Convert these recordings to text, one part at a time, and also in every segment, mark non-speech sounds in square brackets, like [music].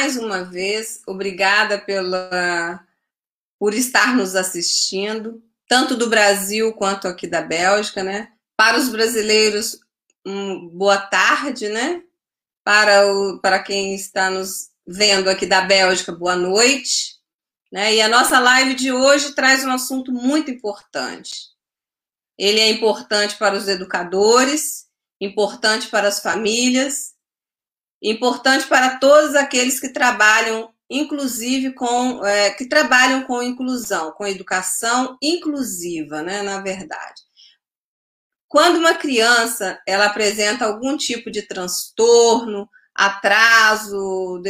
mais uma vez. Obrigada pela, por estar nos assistindo, tanto do Brasil quanto aqui da Bélgica, né? Para os brasileiros, um, boa tarde, né? Para, o, para quem está nos vendo aqui da Bélgica, boa noite. Né? E a nossa live de hoje traz um assunto muito importante. Ele é importante para os educadores, importante para as famílias, importante para todos aqueles que trabalham, inclusive com é, que trabalham com inclusão, com educação inclusiva, né? Na verdade. Quando uma criança ela apresenta algum tipo de transtorno, atraso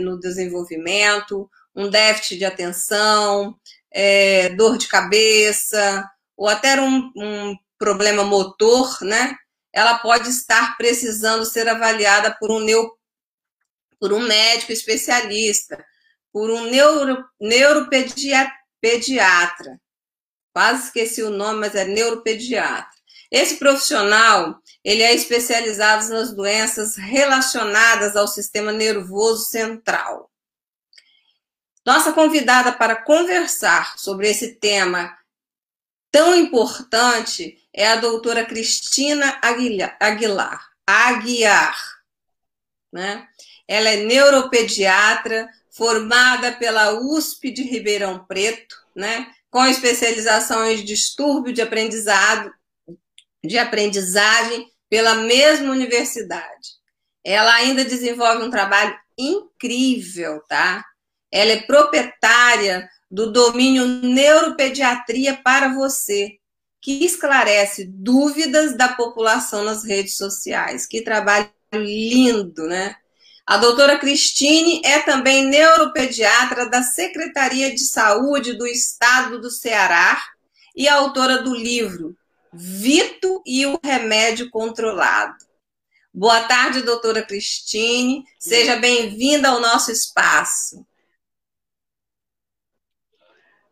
no desenvolvimento, um déficit de atenção, é, dor de cabeça, ou até um, um problema motor, né? Ela pode estar precisando ser avaliada por um, neo, por um médico especialista, por um neuro, neuropediatra. Quase esqueci o nome, mas é neuropediatra. Esse profissional, ele é especializado nas doenças relacionadas ao sistema nervoso central. Nossa convidada para conversar sobre esse tema tão importante é a doutora Cristina Aguilar, Aguiar. Né? Ela é neuropediatra, formada pela USP de Ribeirão Preto, né? com especialização em distúrbio de aprendizado de aprendizagem pela mesma universidade. Ela ainda desenvolve um trabalho incrível, tá? Ela é proprietária do domínio Neuropediatria para você, que esclarece dúvidas da população nas redes sociais. Que trabalho lindo, né? A doutora Cristine é também neuropediatra da Secretaria de Saúde do Estado do Ceará e autora do livro Vito e o Remédio Controlado. Boa tarde, doutora Cristine. Seja bem-vinda ao nosso espaço.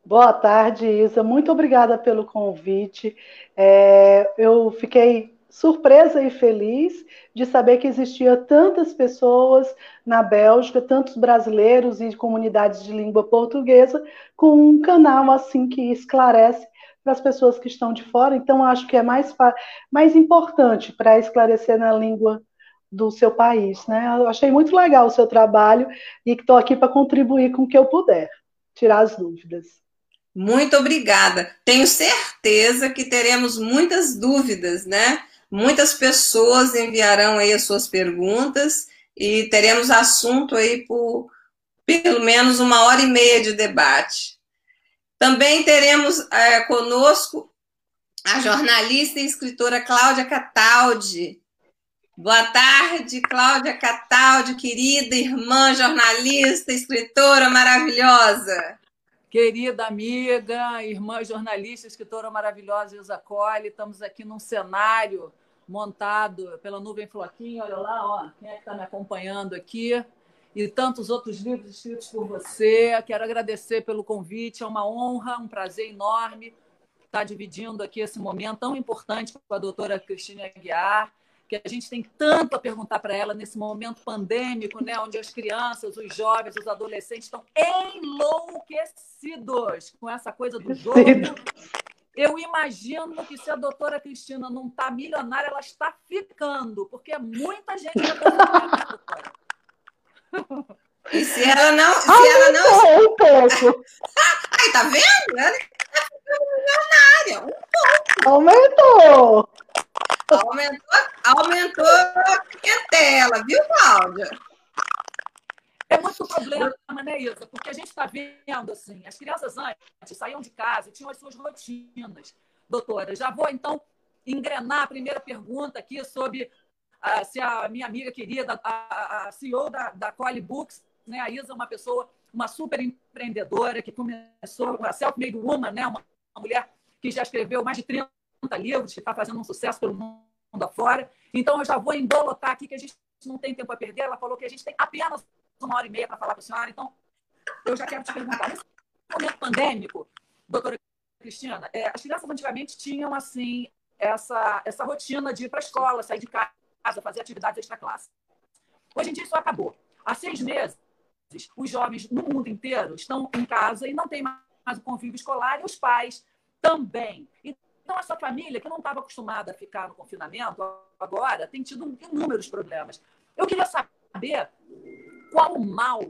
Boa tarde, Isa. Muito obrigada pelo convite. É, eu fiquei surpresa e feliz de saber que existia tantas pessoas na Bélgica, tantos brasileiros e comunidades de língua portuguesa, com um canal assim que esclarece para as pessoas que estão de fora. Então, acho que é mais, mais importante para esclarecer na língua do seu país. Né? Eu achei muito legal o seu trabalho e estou aqui para contribuir com o que eu puder, tirar as dúvidas. Muito obrigada. Tenho certeza que teremos muitas dúvidas, né? Muitas pessoas enviarão aí as suas perguntas e teremos assunto aí por pelo menos uma hora e meia de debate. Também teremos é, conosco a jornalista e escritora Cláudia Cataldi. Boa tarde, Cláudia Cataldi, querida irmã jornalista, escritora maravilhosa. Querida amiga, irmã jornalista, escritora maravilhosa Colli, estamos aqui num cenário montado pela Nuvem Floquinho. Olha lá, ó, quem é que está me acompanhando aqui? e tantos outros livros escritos por você. Quero agradecer pelo convite, é uma honra, um prazer enorme estar dividindo aqui esse momento tão importante com a doutora Cristina Aguiar, que a gente tem tanto a perguntar para ela nesse momento pandêmico, né, onde as crianças, os jovens, os adolescentes estão enlouquecidos com essa coisa do jogo. Eu imagino que se a doutora Cristina não está milionária, ela está ficando, porque é muita gente que doutora. E se ela não. Se Aumentou ela não... um pouco. Ai, tá vendo? Ela é milionária. Um pouco. Aumentou. Aumentou, aumentou a clientela, viu, Cláudia? É muito problema, né, Isa? Porque a gente está vendo assim, as crianças antes saíam de casa, tinham as suas rotinas. Doutora, já vou então engrenar a primeira pergunta aqui sobre se a minha amiga querida, a, a CEO da, da Cole Books, né, a Isa é uma pessoa, uma super empreendedora que começou, uma self-made woman, né, uma, uma mulher que já escreveu mais de 30 livros, que está fazendo um sucesso pelo mundo afora. Então, eu já vou embolotar aqui que a gente não tem tempo a perder. Ela falou que a gente tem apenas uma hora e meia para falar com a senhora. Então, eu já quero te perguntar. Nesse momento pandêmico, doutora Cristina, é, as crianças antigamente tinham, assim, essa, essa rotina de ir para a escola, sair de casa, fazer atividades extra-classe. Hoje em dia isso acabou. Há seis meses, os jovens no mundo inteiro estão em casa e não tem mais o convívio escolar e os pais também. Então, essa família que não estava acostumada a ficar no confinamento, agora tem tido inúmeros problemas. Eu queria saber qual o mal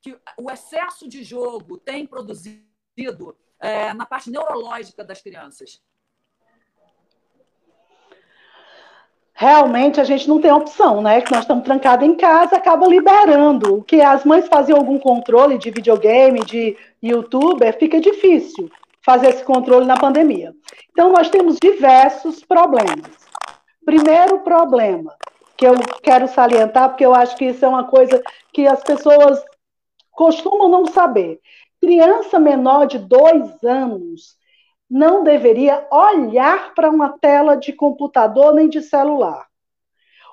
que o excesso de jogo tem produzido é, na parte neurológica das crianças. realmente a gente não tem opção, né? Que nós estamos trancados em casa, acaba liberando. O que as mães faziam algum controle de videogame, de youtuber, fica difícil fazer esse controle na pandemia. Então, nós temos diversos problemas. Primeiro problema, que eu quero salientar, porque eu acho que isso é uma coisa que as pessoas costumam não saber. Criança menor de dois anos não deveria olhar para uma tela de computador nem de celular.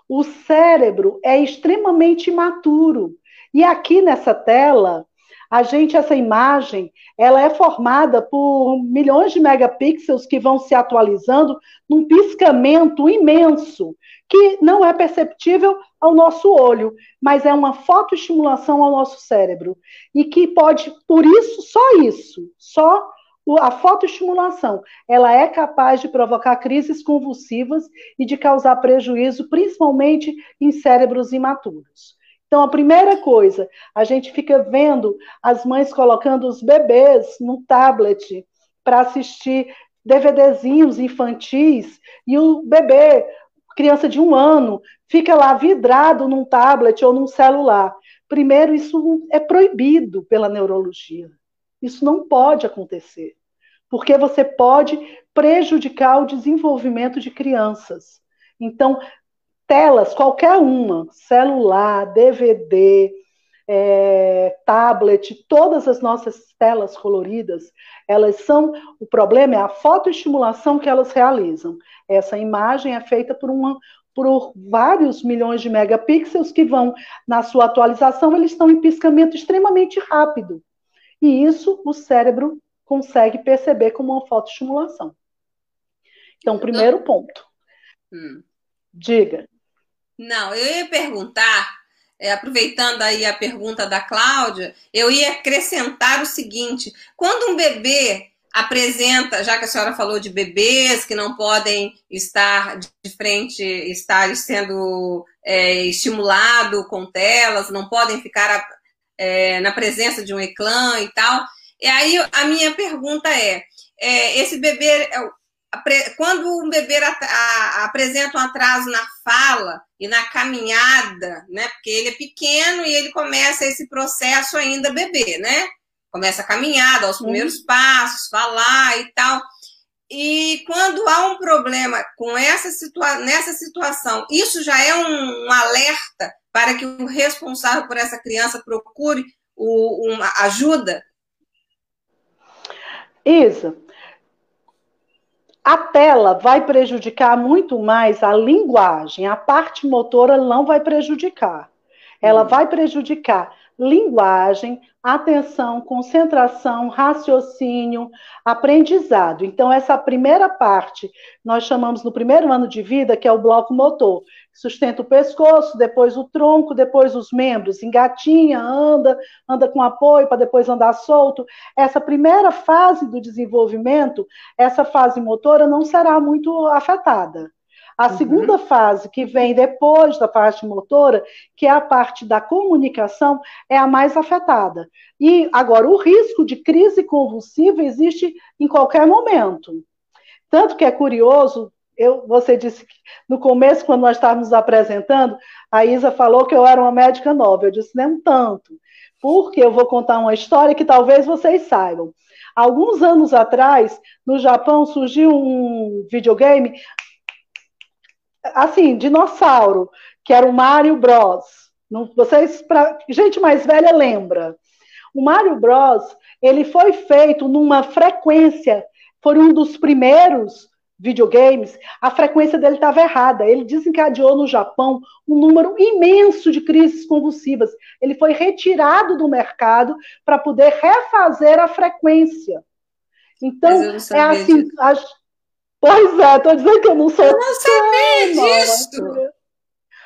O cérebro é extremamente imaturo. E aqui nessa tela, a gente, essa imagem, ela é formada por milhões de megapixels que vão se atualizando num piscamento imenso, que não é perceptível ao nosso olho, mas é uma fotoestimulação ao nosso cérebro. E que pode, por isso, só isso, só a fotoestimulação, ela é capaz de provocar crises convulsivas e de causar prejuízo, principalmente em cérebros imaturos. Então, a primeira coisa, a gente fica vendo as mães colocando os bebês no tablet para assistir DVDzinhos infantis e o bebê, criança de um ano, fica lá vidrado num tablet ou num celular. Primeiro, isso é proibido pela neurologia. Isso não pode acontecer, porque você pode prejudicar o desenvolvimento de crianças. Então, telas, qualquer uma, celular, DVD, é, tablet, todas as nossas telas coloridas, elas são. O problema é a fotoestimulação que elas realizam. Essa imagem é feita por uma, por vários milhões de megapixels que vão, na sua atualização, eles estão em piscamento extremamente rápido. E isso o cérebro consegue perceber como uma fotoestimulação. Então, primeiro ponto. Hum. Diga. Não, eu ia perguntar, é, aproveitando aí a pergunta da Cláudia, eu ia acrescentar o seguinte: quando um bebê apresenta, já que a senhora falou de bebês que não podem estar de frente, estar sendo é, estimulado com telas, não podem ficar é, na presença de um eclã e tal. E aí a minha pergunta é, é esse bebê, quando um bebê apresenta um atraso na fala e na caminhada, né? Porque ele é pequeno e ele começa esse processo ainda bebê, né? Começa a caminhada, aos primeiros uhum. passos, falar e tal. E quando há um problema com essa situa nessa situação, isso já é um, um, alerta para que o responsável por essa criança procure o, uma ajuda? Isa, a tela vai prejudicar muito mais a linguagem, a parte motora não vai prejudicar. Ela hum. vai prejudicar linguagem, atenção, concentração, raciocínio, aprendizado. Então, essa primeira parte, nós chamamos no primeiro ano de vida, que é o bloco motor. Sustenta o pescoço, depois o tronco, depois os membros, engatinha, anda, anda com apoio para depois andar solto. Essa primeira fase do desenvolvimento, essa fase motora não será muito afetada. A uhum. segunda fase, que vem depois da parte motora, que é a parte da comunicação, é a mais afetada. E agora, o risco de crise convulsiva existe em qualquer momento. Tanto que é curioso, eu, você disse que no começo, quando nós estávamos apresentando, a Isa falou que eu era uma médica nova. Eu disse, nem tanto. Porque eu vou contar uma história que talvez vocês saibam. Alguns anos atrás, no Japão, surgiu um videogame assim, dinossauro, que era o Mario Bros. Não, vocês, pra, gente mais velha lembra. O Mario Bros. ele foi feito numa frequência, foi um dos primeiros videogames, a frequência dele estava errada. Ele desencadeou no Japão um número imenso de crises convulsivas. Ele foi retirado do mercado para poder refazer a frequência. Então, é assim, Pois é, tô dizendo que eu não sou. Eu não sabia disso.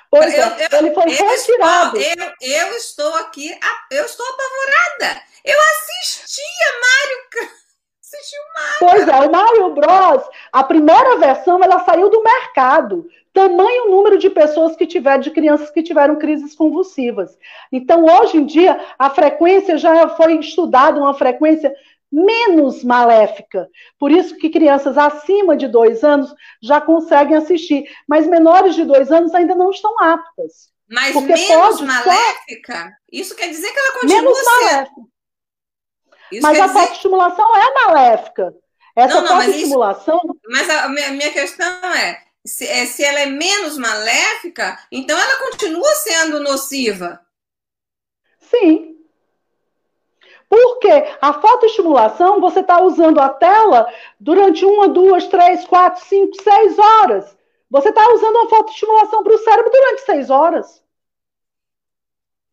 Pois eu, é, eu, ele foi eu retirado. Estou, eu, eu estou aqui, eu estou apavorada. Eu assistia Mário. [laughs] Assisti o Mário. Pois é, o Mario Bros, a primeira versão, ela saiu do mercado. Tamanho número de pessoas que tiveram, de crianças que tiveram crises convulsivas. Então, hoje em dia, a frequência já foi estudada, uma frequência menos maléfica. Por isso que crianças acima de dois anos já conseguem assistir, mas menores de dois anos ainda não estão aptas. Mas menos maléfica? Só... Isso quer dizer que ela continua menos sendo... maléfica. Isso mas a dizer... estimulação é maléfica. Essa não, não, estimulação. Mas, mas a minha, minha questão é se, é: se ela é menos maléfica, então ela continua sendo nociva. Sim, porque a fotoestimulação, você está usando a tela durante uma, duas, três, quatro, cinco, seis horas. Você está usando uma fotoestimulação para o cérebro durante seis horas.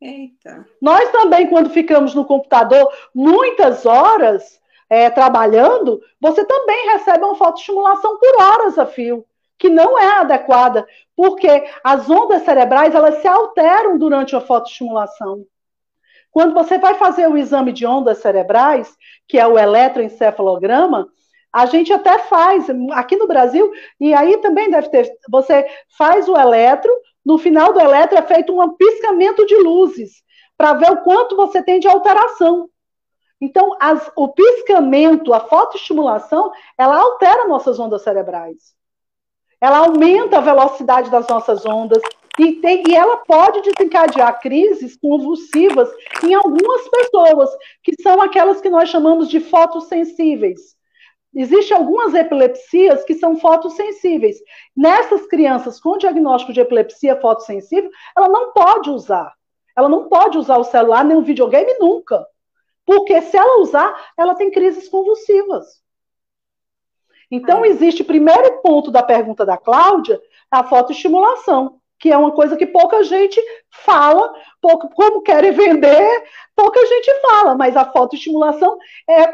Eita. Nós também, quando ficamos no computador muitas horas é, trabalhando, você também recebe uma fotoestimulação por horas a fio, que não é adequada, porque as ondas cerebrais elas se alteram durante a fotoestimulação. Quando você vai fazer o exame de ondas cerebrais, que é o eletroencefalograma, a gente até faz aqui no Brasil, e aí também deve ter. Você faz o eletro, no final do eletro é feito um piscamento de luzes, para ver o quanto você tem de alteração. Então, as, o piscamento, a fotoestimulação, ela altera nossas ondas cerebrais. Ela aumenta a velocidade das nossas ondas, e, tem, e ela pode desencadear crises convulsivas em algumas pessoas, que são aquelas que nós chamamos de fotossensíveis. Existem algumas epilepsias que são fotossensíveis. Nessas crianças com diagnóstico de epilepsia fotossensível, ela não pode usar. Ela não pode usar o celular nem o videogame nunca. Porque se ela usar, ela tem crises convulsivas. Então, existe primeiro ponto da pergunta da Cláudia, a fotoestimulação que é uma coisa que pouca gente fala, pouco, como querem vender, pouca gente fala, mas a fotoestimulação é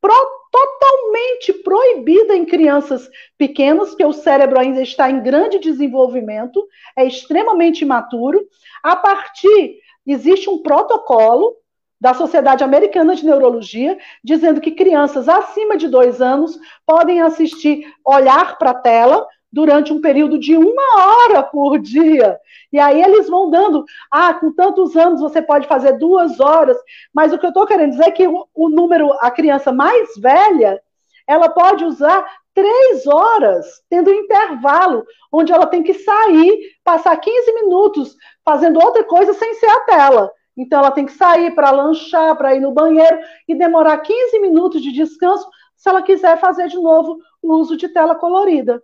pro, totalmente proibida em crianças pequenas, porque o cérebro ainda está em grande desenvolvimento, é extremamente imaturo. A partir, existe um protocolo da Sociedade Americana de Neurologia, dizendo que crianças acima de dois anos podem assistir, olhar para a tela, durante um período de uma hora por dia. E aí eles vão dando, ah, com tantos anos você pode fazer duas horas, mas o que eu estou querendo dizer é que o, o, número, a criança mais velha, ela pode usar três horas, tendo um intervalo, onde ela tem que sair, passar 15 minutos fazendo outra coisa sem ser a tela. Então ela tem que sair para lanchar, para ir no banheiro e demorar 15 minutos de descanso se ela quiser fazer de novo o uso de tela colorida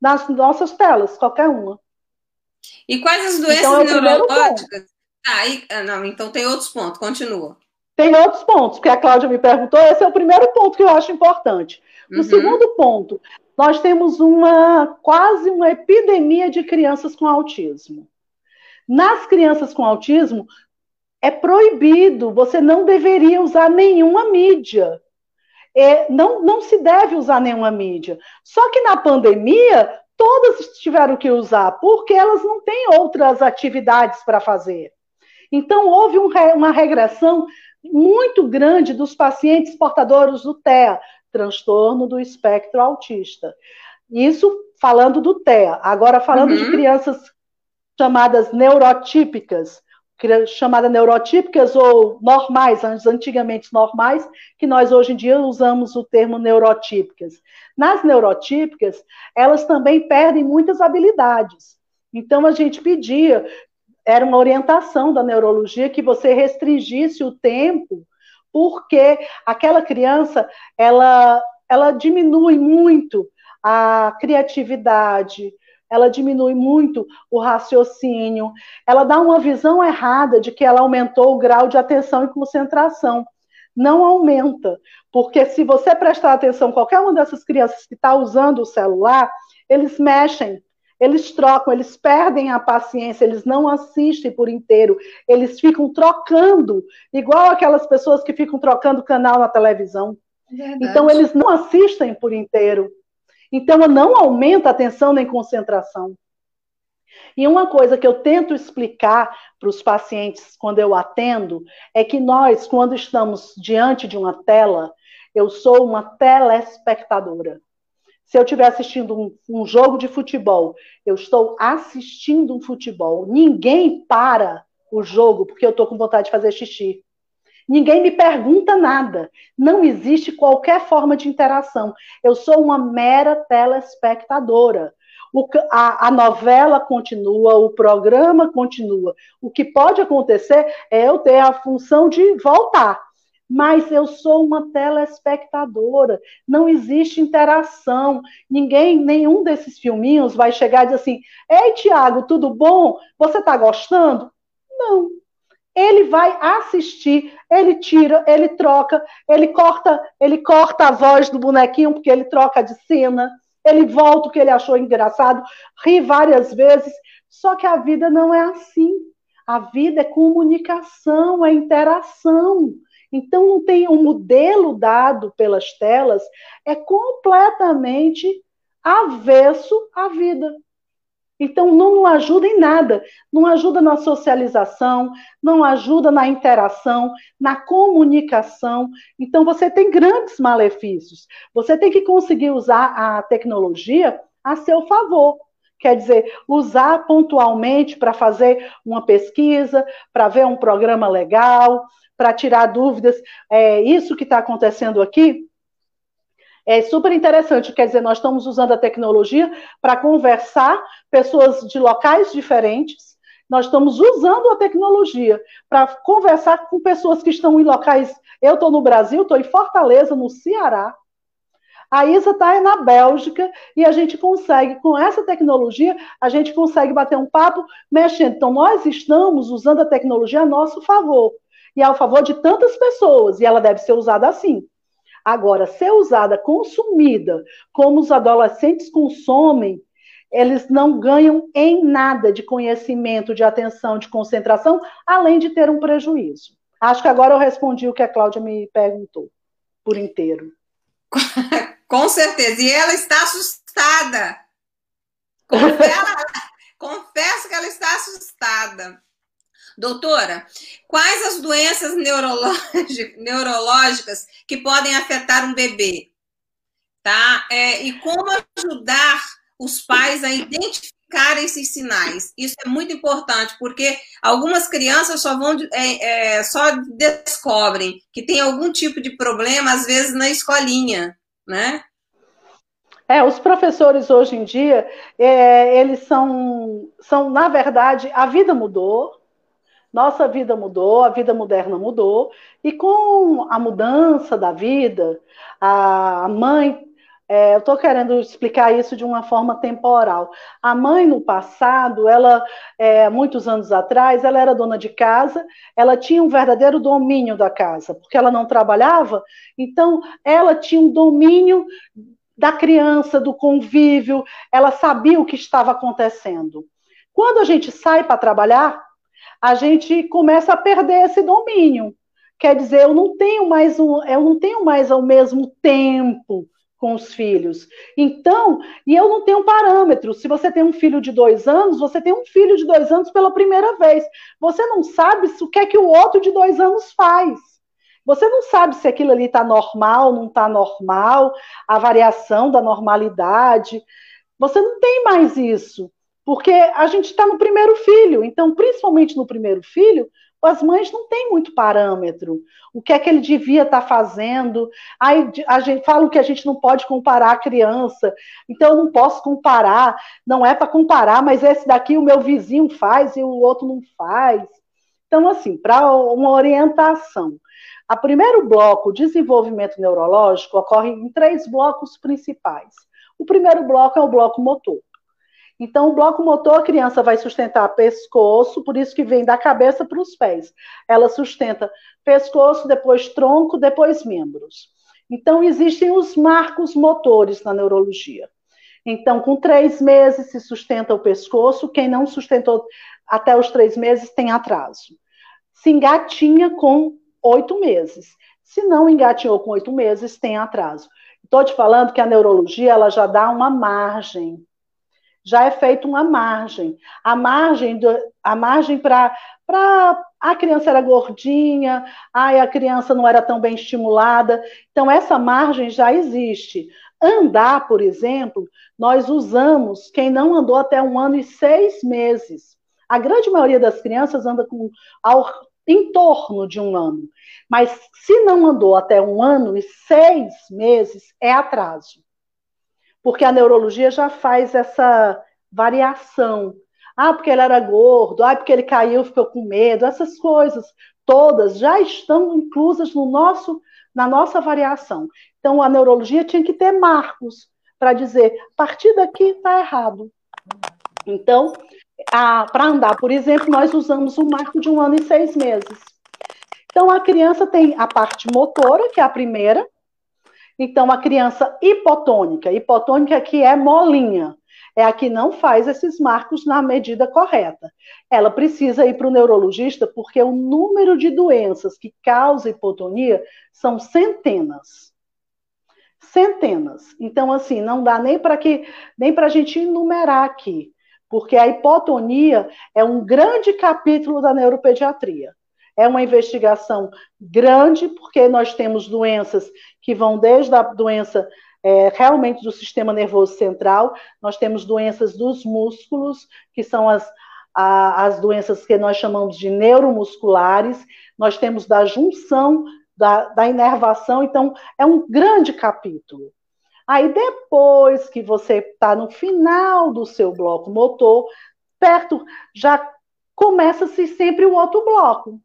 nas nossas telas, qualquer uma. E quais as doenças então, é neurológicas? Ah, e, não, então tem outros pontos, continua. Tem outros pontos, que a Cláudia me perguntou, esse é o primeiro ponto que eu acho importante. O uhum. segundo ponto, nós temos uma quase uma epidemia de crianças com autismo. Nas crianças com autismo, é proibido, você não deveria usar nenhuma mídia é, não, não se deve usar nenhuma mídia. Só que na pandemia, todas tiveram que usar, porque elas não têm outras atividades para fazer. Então, houve um, uma regressão muito grande dos pacientes portadores do TEA, transtorno do espectro autista. Isso falando do TEA. Agora, falando uhum. de crianças chamadas neurotípicas, chamada neurotípicas ou normais, antigamente normais, que nós hoje em dia usamos o termo neurotípicas. Nas neurotípicas, elas também perdem muitas habilidades. Então a gente pedia, era uma orientação da neurologia que você restringisse o tempo, porque aquela criança, ela ela diminui muito a criatividade, ela diminui muito o raciocínio, ela dá uma visão errada de que ela aumentou o grau de atenção e concentração. Não aumenta, porque se você prestar atenção, qualquer uma dessas crianças que está usando o celular, eles mexem, eles trocam, eles perdem a paciência, eles não assistem por inteiro, eles ficam trocando, igual aquelas pessoas que ficam trocando canal na televisão. Verdade. Então, eles não assistem por inteiro. Então, não aumenta a atenção nem concentração. E uma coisa que eu tento explicar para os pacientes quando eu atendo é que nós, quando estamos diante de uma tela, eu sou uma telespectadora. Se eu estiver assistindo um, um, jogo de futebol, eu estou assistindo um futebol. Ninguém para o jogo porque eu estou com vontade de fazer xixi. Ninguém me pergunta nada. Não existe qualquer forma de interação. Eu sou uma mera telespectadora. O, a, a, novela continua, o programa continua. O que pode acontecer é eu ter a função de voltar. Mas eu sou uma telespectadora, não existe interação. Ninguém, nenhum desses filminhos vai chegar e dizer assim: Ei, Tiago, tudo bom? Você está gostando? Não. Ele vai assistir, ele tira, ele troca, ele corta, ele corta a voz do bonequinho porque ele troca de cena ele volta o que ele achou engraçado, ri várias vezes. Só que a vida não é assim. A vida é comunicação, é interação. Então, não tem um modelo dado pelas telas, é completamente avesso à vida. Então, não ajuda em nada. Não ajuda na socialização, não ajuda na interação, na comunicação. Então, você tem grandes malefícios. Você tem que conseguir usar a tecnologia a seu favor. Quer dizer, usar pontualmente para fazer uma pesquisa, para ver um programa legal, para tirar dúvidas. É isso que está acontecendo aqui é super interessante, quer dizer, nós estamos usando a tecnologia para conversar pessoas de locais diferentes, nós estamos usando a tecnologia para conversar com pessoas que estão em locais. Eu estou no Brasil, estou em Fortaleza, no Ceará. A Isa está na Bélgica e a gente consegue, com essa tecnologia, a gente consegue bater um papo mexendo. Então, nós estamos usando a tecnologia a nosso favor e ao favor de tantas pessoas, e ela deve ser usada assim. Agora, ser usada, consumida, como os adolescentes consomem, eles não ganham em nada de conhecimento, de atenção, de concentração, além de ter um prejuízo. Acho que agora eu respondi o que a Cláudia me perguntou, por inteiro. [laughs] Com certeza. E ela está assustada. confesso [laughs] que ela está assustada. Doutora, quais as doenças neurológicas que podem afetar um bebê? Tá? É, e como ajudar os pais a identificar esses sinais? Isso é muito importante, porque algumas crianças só vão é, é, só descobrem que tem algum tipo de problema, às vezes, na escolinha, né? É, os professores hoje em dia, é, eles são, são, na verdade, a vida mudou, nossa vida mudou, a vida moderna mudou, e com a mudança da vida, a mãe. É, eu estou querendo explicar isso de uma forma temporal. A mãe, no passado, ela, é, muitos anos atrás, ela era dona de casa, ela tinha um verdadeiro domínio da casa, porque ela não trabalhava, então ela tinha um domínio da criança, do convívio, ela sabia o que estava acontecendo. Quando a gente sai para trabalhar, a gente começa a perder esse domínio. Quer dizer, eu não tenho mais um, eu não tenho mais ao mesmo tempo com os filhos. Então, e eu não tenho parâmetro. Se você tem um filho de dois anos, você tem um filho de dois anos pela primeira vez. Você não sabe o que é que o outro de dois anos faz. Você não sabe se aquilo ali está normal, não está normal, a variação da normalidade. Você não tem mais isso. Porque a gente está no primeiro filho, então, principalmente no primeiro filho, as mães não têm muito parâmetro. O que é que ele devia estar tá fazendo? Aí a gente fala que a gente não pode comparar a criança, então eu não posso comparar. Não é para comparar, mas esse daqui o meu vizinho faz e o outro não faz. Então, assim, para uma orientação. A primeiro bloco, desenvolvimento neurológico, ocorre em três blocos principais. O primeiro bloco é o bloco motor. Então, o bloco motor, a criança vai sustentar pescoço, por isso que vem da cabeça para os pés. Ela sustenta pescoço, depois tronco, depois membros. Então, existem os marcos motores na neurologia. Então, com três meses se sustenta o pescoço, quem não sustentou até os três meses tem atraso. Se engatinha com oito meses. Se não engatinhou com oito meses, tem atraso. Estou te falando que a neurologia ela já dá uma margem já é feita uma margem. A margem, do, a margem para a criança era gordinha, ai, a criança não era tão bem estimulada. Então, essa margem já existe. Andar, por exemplo, nós usamos quem não andou até um ano e seis meses. A grande maioria das crianças anda com ao, em torno de um ano. Mas se não andou até um ano e seis meses, é atraso. Porque a neurologia já faz essa variação ah, porque ele era gordo, ah, porque ele caiu, ficou com medo, essas coisas todas já estão inclusas no nosso, na nossa variação. Então, a neurologia tinha que ter marcos para dizer, a partir daqui está errado. Então, para andar, por exemplo, nós usamos um marco de um ano e seis meses. Então, a criança tem a parte motora, que é a primeira. Então, a criança hipotônica, hipotônica que é molinha é a que não faz esses marcos na medida correta. Ela precisa ir para o neurologista porque o número de doenças que causam hipotonia são centenas. Centenas. Então, assim, não dá nem para que nem para a gente enumerar aqui, porque a hipotonia é um grande capítulo da neuropediatria. É uma investigação grande, porque nós temos doenças que vão desde a doença é, realmente do sistema nervoso central. Nós temos doenças dos músculos, que são as, a, as doenças que nós chamamos de neuromusculares. Nós temos da junção, da, da inervação. Então, é um grande capítulo. Aí, depois que você está no final do seu bloco motor, perto, já começa-se sempre o outro bloco,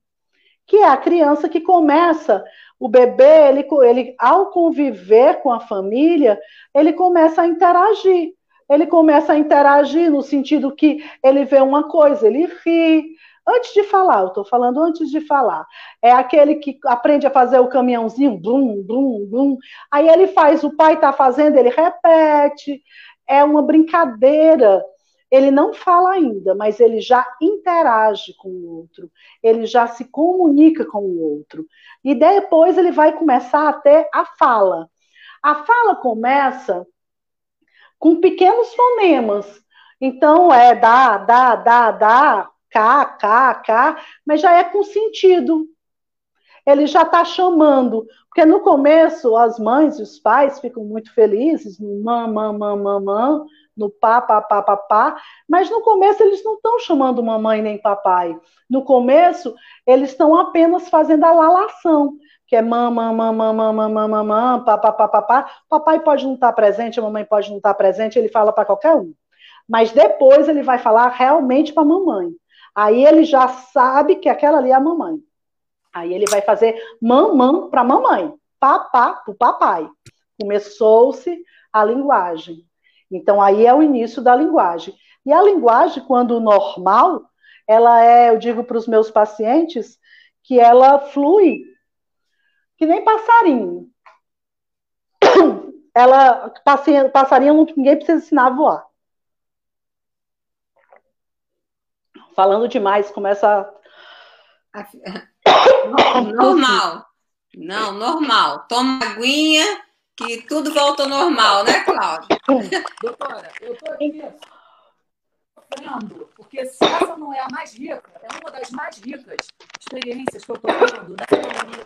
que é a criança que começa o bebê, ele, ele, ao conviver com a família, ele começa a interagir. Ele começa a interagir no sentido que ele vê uma coisa, ele ri. Antes de falar, eu estou falando antes de falar. É aquele que aprende a fazer o caminhãozinho, blum, blum, blum. Aí ele faz, o pai está fazendo, ele repete. É uma brincadeira ele não fala ainda, mas ele já interage com o outro, ele já se comunica com o outro. E depois ele vai começar a ter a fala. A fala começa com pequenos fonemas. Então é dá, dá, dá, dá, cá, cá, cá, mas já é com sentido. Ele já está chamando. Porque no começo as mães e os pais ficam muito felizes, mamã, mamã, mamã, no pá, pá, pá, pá, pá, mas no começo eles não estão chamando mamãe nem papai. No começo, eles estão apenas fazendo a lalação, que é mamã, mamã, mamã, mamã, mamã, pá, pá, pá, pá, pá. Papai pode não estar presente, a mamãe pode não estar presente, ele fala para qualquer um. Mas depois ele vai falar realmente para a mamãe. Aí ele já sabe que aquela ali é a mamãe. Aí ele vai fazer mamã para mamãe, papá para o papai. Começou-se a linguagem. Então, aí é o início da linguagem. E a linguagem, quando normal, ela é, eu digo para os meus pacientes, que ela flui que nem passarinho. [coughs] Ela, passarinho, ninguém precisa ensinar a voar. Falando demais, começa a... [coughs] Normal. Não, normal. Toma aguinha que tudo volta ao normal, né, Cláudia? Doutora, eu estou aqui sofrendo, porque se essa não é a mais rica, é uma das mais ricas experiências que eu estou tendo nessa pandemia.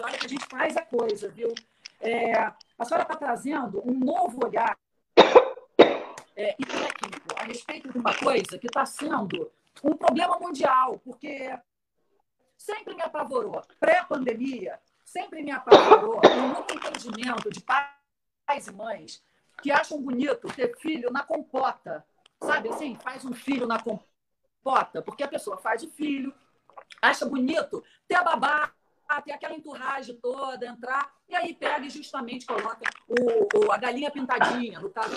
Olha que a gente faz a coisa, viu? É, a senhora está trazendo um novo olhar é, e técnico a respeito de uma coisa que está sendo um problema mundial, porque sempre me apavorou. Pré-pandemia, sempre me apavorou o muito entendimento de pais e mães que acham bonito ter filho na compota. Sabe assim? Faz um filho na compota, porque a pessoa faz o filho, acha bonito ter a babá, ter aquela enturragem toda, entrar, e aí pega e justamente coloca o, o a galinha pintadinha, no caso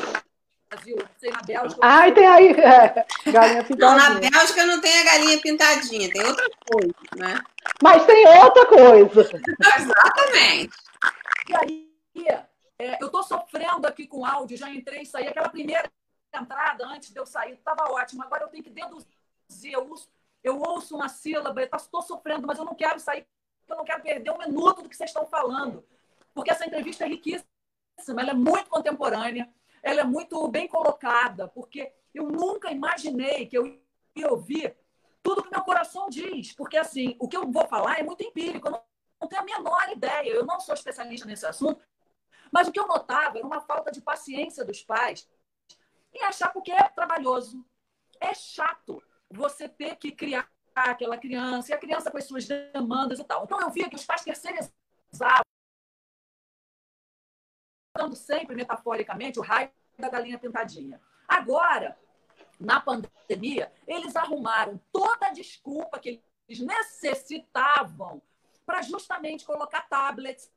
Brasil, sei na Bélgica. Ai, tem aí, [laughs] é, galinha pintadinha. Não, na Bélgica não tem a galinha pintadinha, tem outra coisa, né? Mas tem outra coisa. Exatamente. E aí, é, eu estou sofrendo aqui com áudio, já entrei e saí. Aquela primeira entrada, antes de eu sair, estava ótimo. Agora eu tenho que deduzir. Eu, uso, eu ouço uma sílaba, estou sofrendo, mas eu não quero sair, eu não quero perder um minuto do que vocês estão falando. Porque essa entrevista é riquíssima, ela é muito contemporânea ela é muito bem colocada, porque eu nunca imaginei que eu ia ouvir tudo que meu coração diz, porque assim, o que eu vou falar é muito empírico, eu não, não tenho a menor ideia, eu não sou especialista nesse assunto, mas o que eu notava era uma falta de paciência dos pais em achar porque é trabalhoso, é chato você ter que criar aquela criança, e a criança com as suas demandas e tal. Então eu via que os pais terceirizavam, sempre metaforicamente o raio da galinha pintadinha. Agora, na pandemia, eles arrumaram toda a desculpa que eles necessitavam para justamente colocar tablets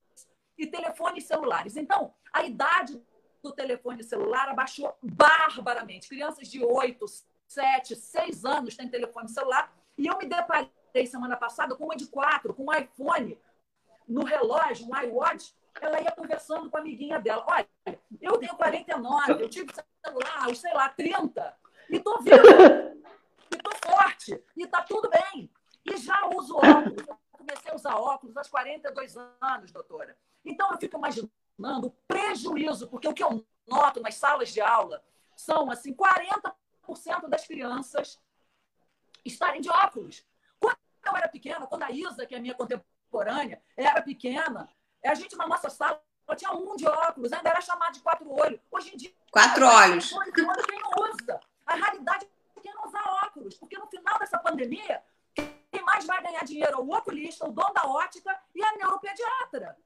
e telefones celulares. Então, a idade do telefone celular abaixou barbaramente. Crianças de 8, 7, 6 anos têm telefone celular. E eu me deparei semana passada com uma de 4, com um iPhone no relógio, um iWatch. Ela ia conversando com a amiguinha dela. Olha, eu tenho 49, eu tive celular, sei lá, 30. E tô viva. e tô forte. E tá tudo bem. E já uso óculos. Eu comecei a usar óculos aos 42 anos, doutora. Então, eu fico imaginando o prejuízo, porque o que eu noto nas salas de aula são, assim, 40% das crianças estarem de óculos. Quando eu era pequena, quando a Isa, que é minha contemporânea, era pequena, a gente na nossa sala tinha um de óculos, ainda era chamado de quatro olhos. Hoje em dia. Quatro olhos. Quem não usa. A realidade é quem não usa óculos, porque no final dessa pandemia, quem mais vai ganhar dinheiro é o oculista, o dono da ótica e a neuropediatra.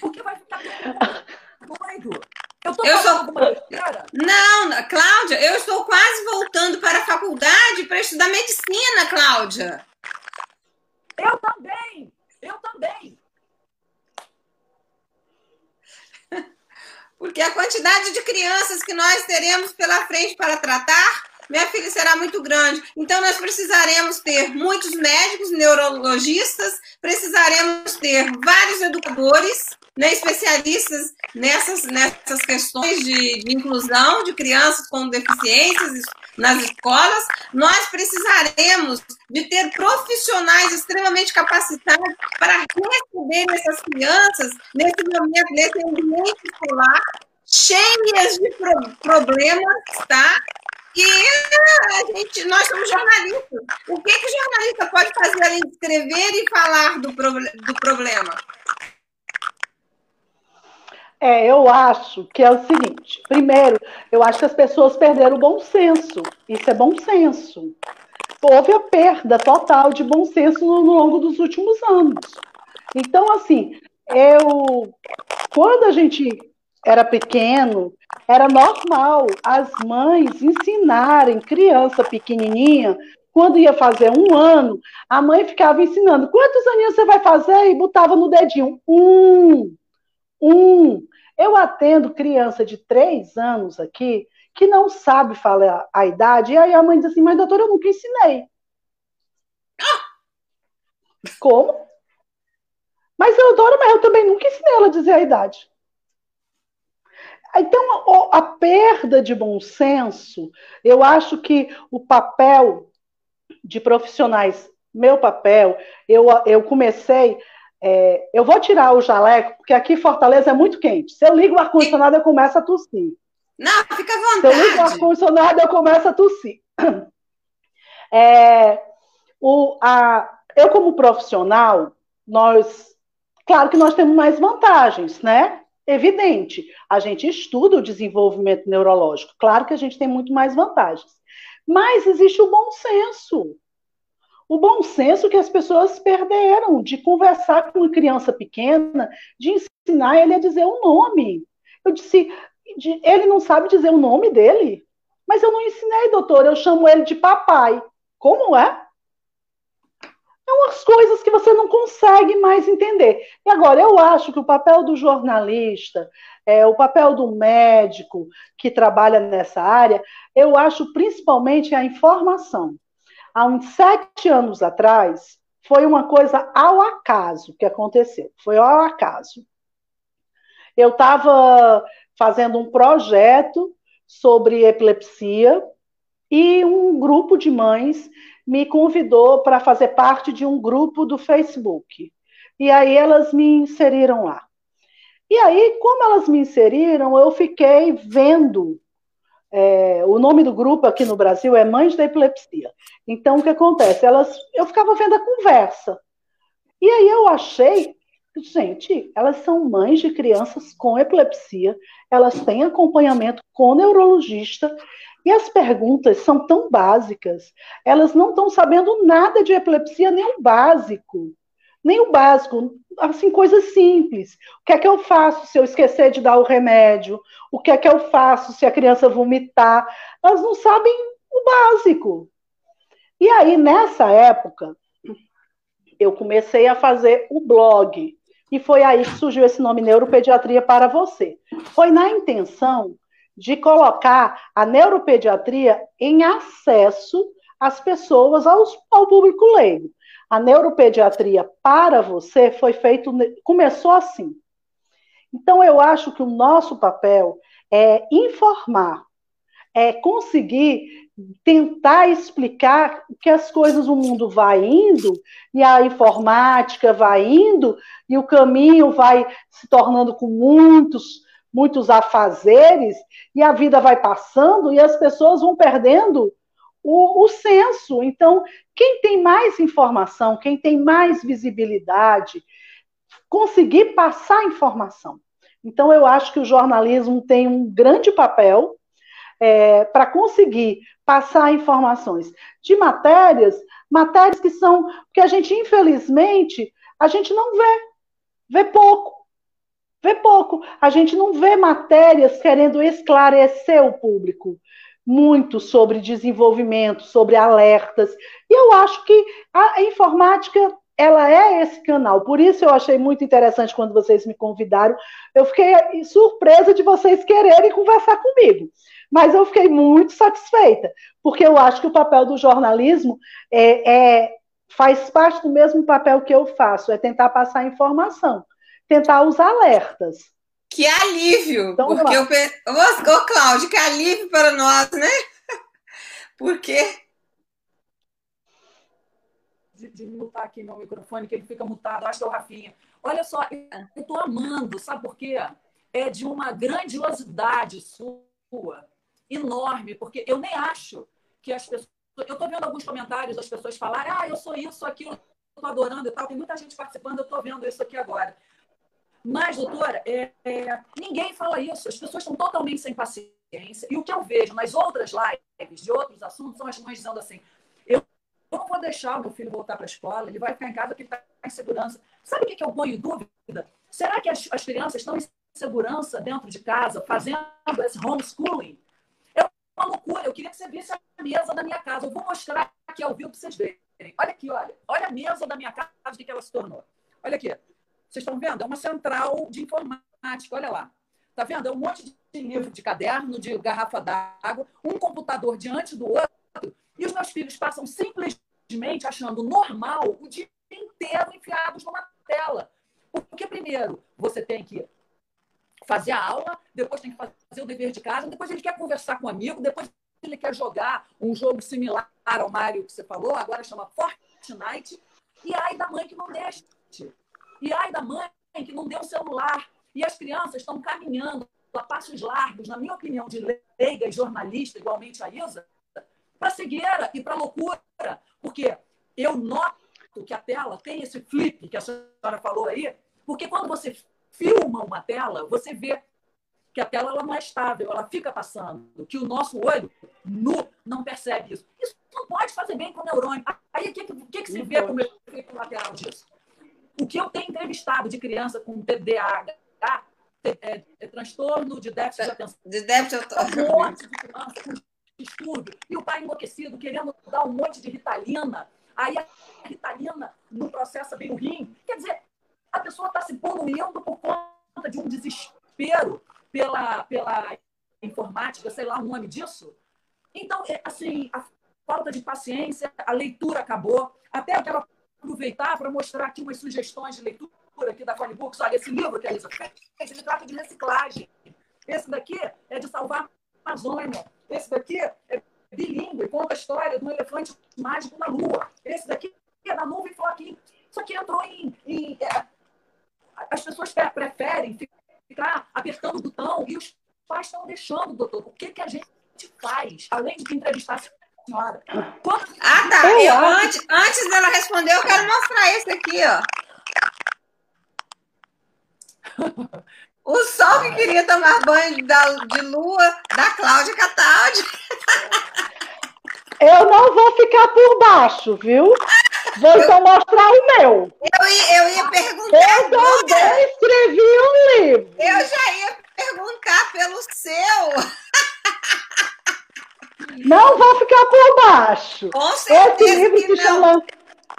Porque vai ficar doido. Eu, tô eu sou... Não, Cláudia, eu estou quase voltando para a faculdade para estudar medicina, Cláudia. Eu também, eu também. Porque a quantidade de crianças que nós teremos pela frente para tratar, minha filha, será muito grande. Então, nós precisaremos ter muitos médicos, neurologistas, precisaremos ter vários educadores, né, especialistas nessas, nessas questões de, de inclusão de crianças com deficiências nas escolas. Nós precisaremos de ter profissionais extremamente capacitados para receber essas crianças nesse momento, nesse ambiente escolar, cheias de pro problemas, tá? E a gente, nós somos jornalistas. O que, que o jornalista pode fazer além de escrever e falar do, do problema? É, eu acho que é o seguinte: primeiro, eu acho que as pessoas perderam o bom senso. Isso é bom senso houve a perda total de bom senso no, no longo dos últimos anos. Então, assim, eu, quando a gente era pequeno, era normal as mães ensinarem criança pequenininha, quando ia fazer um ano, a mãe ficava ensinando quantos aninhos você vai fazer e botava no dedinho um, um. Eu atendo criança de três anos aqui que não sabe falar a idade, e aí a mãe diz assim, mas doutora, eu nunca ensinei. Como? Mas doutora, mas eu também nunca ensinei ela a dizer a idade. Então, a perda de bom senso, eu acho que o papel de profissionais, meu papel, eu, eu comecei é, eu vou tirar o jaleco, porque aqui em Fortaleza é muito quente. Se eu ligo o ar-condicionado, eu começo a tossir. Não, fica à vontade. Se eu ligo o ar-condicionado, eu começo a tossir. [clears throat] É, o, a, eu, como profissional, nós. Claro que nós temos mais vantagens, né? Evidente. A gente estuda o desenvolvimento neurológico. Claro que a gente tem muito mais vantagens. Mas existe o bom senso. O bom senso que as pessoas perderam de conversar com uma criança pequena, de ensinar ele a dizer o nome. Eu disse, ele não sabe dizer o nome dele. Mas eu não ensinei, doutor, eu chamo ele de papai. Como é? É umas coisas que você não consegue mais entender. E agora, eu acho que o papel do jornalista, é, o papel do médico que trabalha nessa área, eu acho principalmente a informação. Há uns sete anos atrás, foi uma coisa ao acaso que aconteceu. Foi ao acaso. Eu estava fazendo um projeto sobre epilepsia e um grupo de mães me convidou para fazer parte de um grupo do Facebook. E aí elas me inseriram lá. E aí, como elas me inseriram, eu fiquei vendo. É, o nome do grupo aqui no Brasil é Mães da Epilepsia. Então, o que acontece? Elas, eu ficava vendo a conversa. E aí eu achei, gente, elas são mães de crianças com epilepsia, elas têm acompanhamento com neurologista, e as perguntas são tão básicas, elas não estão sabendo nada de epilepsia, nem o básico. Nem o básico, assim, coisas simples. O que é que eu faço se eu esquecer de dar o remédio? O que é que eu faço se a criança vomitar? Elas não sabem o básico. E aí, nessa época, eu comecei a fazer o blog. E foi aí que surgiu esse nome Neuropediatria para você. Foi na intenção de colocar a neuropediatria em acesso às pessoas, aos, ao público leigo. A neuropediatria para você foi feito, começou assim. Então, eu acho que o nosso papel é informar, é conseguir tentar explicar que as coisas, o mundo vai indo, e a informática vai indo, e o caminho vai se tornando com muitos muitos afazeres, e a vida vai passando e as pessoas vão perdendo o, o senso. Então, quem tem mais informação, quem tem mais visibilidade, conseguir passar informação. Então, eu acho que o jornalismo tem um grande papel é, para conseguir passar informações de matérias, matérias que são que a gente, infelizmente, a gente não vê, vê pouco vê pouco. A gente não vê matérias querendo esclarecer o público muito sobre desenvolvimento, sobre alertas. E eu acho que a informática ela é esse canal. Por isso eu achei muito interessante quando vocês me convidaram. Eu fiquei surpresa de vocês quererem conversar comigo. Mas eu fiquei muito satisfeita, porque eu acho que o papel do jornalismo é, é faz parte do mesmo papel que eu faço, é tentar passar informação tentar os alertas. Que alívio! Então, porque eu penso. Ô, Cláudio, que alívio para nós, né? [laughs] Porque. De, de mutar aqui meu microfone, que ele fica mutado, acho que é o Rafinha. Olha só, eu estou amando, sabe por quê? É de uma grandiosidade sua, enorme, porque eu nem acho que as pessoas. Eu estou vendo alguns comentários das pessoas falarem, ah, eu sou isso, aquilo, estou adorando e tal. Tem muita gente participando, eu estou vendo isso aqui agora. Mas, doutora, é, é, ninguém fala isso. As pessoas estão totalmente sem paciência. E o que eu vejo nas outras lives de outros assuntos são as mães dizendo assim: eu não vou deixar o meu filho voltar para a escola, ele vai ficar em casa porque ele está em segurança. Sabe o que, que eu ponho em dúvida? Será que as, as crianças estão em segurança dentro de casa, fazendo esse homeschooling? É uma loucura. Eu queria que você visse a mesa da minha casa. Eu vou mostrar aqui ao vivo para vocês verem. Olha aqui, olha. Olha a mesa da minha casa, o que ela se tornou. Olha aqui. Vocês estão vendo? É uma central de informática, olha lá. Está vendo? É um monte de livro, de caderno, de garrafa d'água, um computador diante do outro, e os meus filhos passam simplesmente achando normal o dia inteiro enfiados numa tela. Porque, primeiro, você tem que fazer a aula, depois tem que fazer o dever de casa, depois ele quer conversar com um amigo, depois ele quer jogar um jogo similar ao Mario que você falou, agora chama Fortnite, e aí da mãe que não deixa. E ai da mãe que não deu o celular. E as crianças estão caminhando a passos largos, na minha opinião, de leiga e jornalista, igualmente a Isa, para cegueira e para loucura. Porque eu noto que a tela tem esse flip que a senhora falou aí, porque quando você filma uma tela, você vê que a tela ela não é estável, ela fica passando, que o nosso olho nu não percebe isso. Isso não pode fazer bem com o neurônio. Aí o que, que, que, se vê como efeito lateral disso? O que eu tenho entrevistado de criança com TDAH, é, é, transtorno de déficit de atenção. De déficit de atenção. Um monte de criança com distúrbio. E o pai enlouquecido, querendo dar um monte de ritalina. Aí a ritalina não processa bem o rim. Quer dizer, a pessoa está se poluindo por conta de um desespero pela, pela informática, sei lá o nome disso. Então, é, assim, a falta de paciência, a leitura acabou. Até aquela aproveitar para mostrar aqui umas sugestões de leitura aqui da Fone Books. Olha, esse livro que a Isa fez, ele trata de reciclagem. Esse daqui é de salvar a Amazônia. Esse daqui é bilíngue, conta a história de um elefante mágico na Lua. Esse daqui é da nuvem Floquinho. Isso aqui entrou em... em é, as pessoas preferem ficar apertando o botão e os pais estão deixando, doutor. O que, que a gente faz, além de entrevistar senhora? Ah, tá. Eu, antes, antes dela responder, eu quero mostrar esse aqui, ó. O sol que queria tomar banho de lua da Cláudia Cataldi. Eu não vou ficar por baixo, viu? Vou eu, só mostrar o meu. Eu ia, eu ia perguntar. Eu também escrevi um livro. Eu já ia perguntar pelo seu. [laughs] Não vou ficar por baixo. Com certeza Esse livro se não. chama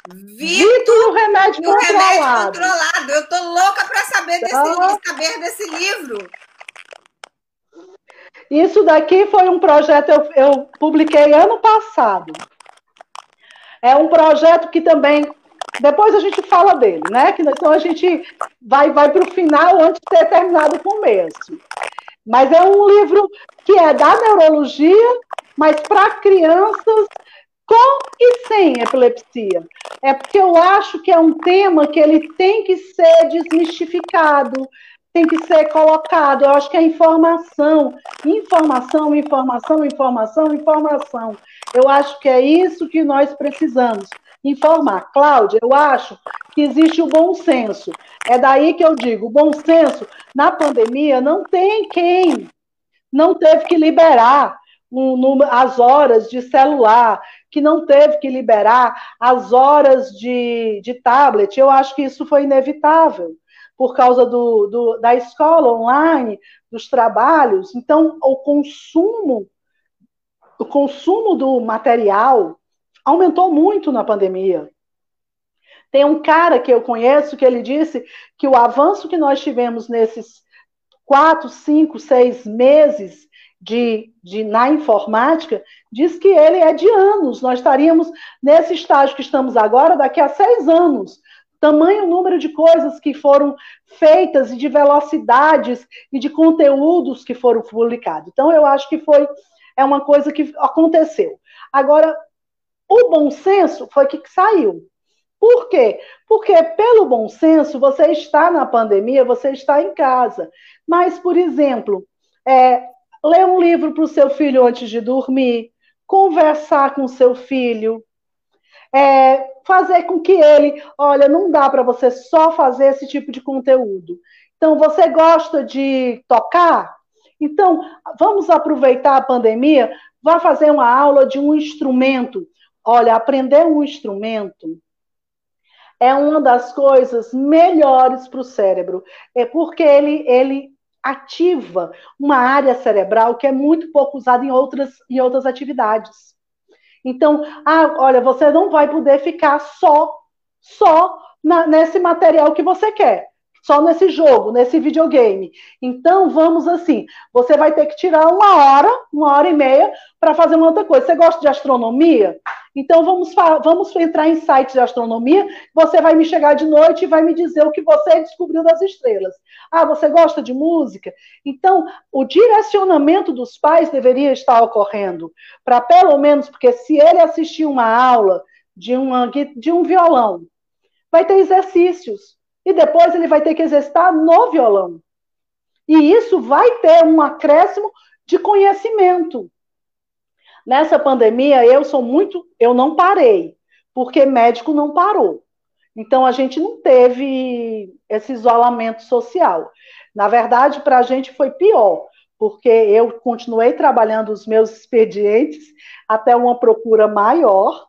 Vitor e o remédio, e o controlado. remédio controlado. Eu tô louca para saber, desse, Ah. saber desse livro. Isso daqui foi um projeto eu, eu publiquei ano passado. É um projeto que também depois a gente fala dele, né? Que então a gente vai vai para o final antes de ter terminado o começo. Mas é um livro que é da neurologia, mas para crianças com e sem epilepsia. É porque eu acho que é um tema que ele tem que ser desmistificado, tem que ser colocado. Eu acho que é informação, informação, informação, informação, informação. Eu acho que é isso que nós precisamos. Informar. Cláudia, eu acho que existe o bom senso. É daí que eu digo, o bom senso, na pandemia, não tem quem não teve que liberar as horas de celular, que não teve que liberar as horas de, de tablet. Eu acho que isso foi inevitável por causa do, do, da escola online, dos trabalhos. Então, o consumo, o consumo do material aumentou muito na pandemia. Tem um cara que eu conheço que ele disse que o avanço que nós tivemos nesses quatro, cinco, seis meses de, de, na informática, diz que ele é de anos. Nós estaríamos nesse estágio que estamos agora daqui a seis anos. Tamanho número de coisas que foram feitas e de velocidades e de conteúdos que foram publicados. Então, eu acho que foi é uma coisa que aconteceu. Agora, o bom senso foi que saiu. Por quê? Porque, pelo bom senso, você está na pandemia, você está em casa. Mas, por exemplo, é, ler um livro para o seu filho antes de dormir, conversar com o seu filho, é, fazer com que ele, olha, não dá para você só fazer esse tipo de conteúdo. Então, você gosta de tocar? Então, vamos aproveitar a pandemia, vá fazer uma aula de um instrumento. Olha, aprender um instrumento é uma das coisas melhores para o cérebro, é porque ele, ele ativa uma área cerebral que é muito pouco usada em outras, em outras atividades. Então, ah, olha, você não vai poder ficar só, só na, nesse material que você quer, só nesse jogo, nesse videogame. Então, vamos assim, você vai ter que tirar uma hora, uma hora e meia, para fazer uma outra coisa. Você gosta de astronomia? Então, vamos, vamos entrar em sites de astronomia. Você vai me chegar de noite e vai me dizer o que você descobriu das estrelas. Ah, você gosta de música? Então, o direcionamento dos pais deveria estar ocorrendo. Para pelo menos, porque se ele assistir uma aula de, uma, de um violão, vai ter exercícios. E depois ele vai ter que exercitar no violão. E isso vai ter um acréscimo de conhecimento. Nessa pandemia, eu sou muito. Eu não parei, porque médico não parou. Então, a gente não teve esse isolamento social. Na verdade, para a gente foi pior, porque eu continuei trabalhando os meus expedientes até uma procura maior.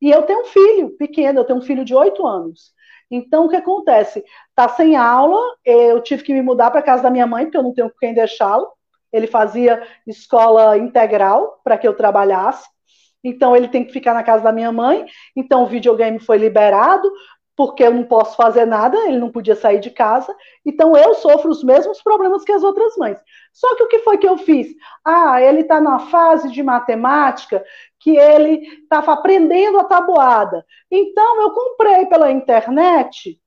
E eu tenho um filho pequeno, eu tenho um filho de oito anos. Então, o que acontece? Tá sem aula, eu tive que me mudar para casa da minha mãe, porque eu não tenho com quem deixá-lo ele fazia escola integral para que eu trabalhasse. Então ele tem que ficar na casa da minha mãe. Então o videogame foi liberado porque eu não posso fazer nada, ele não podia sair de casa. Então eu sofro os mesmos problemas que as outras mães. Só que o que foi que eu fiz? Ah, ele está na fase de matemática que ele estava aprendendo a tabuada. Então eu comprei pela internet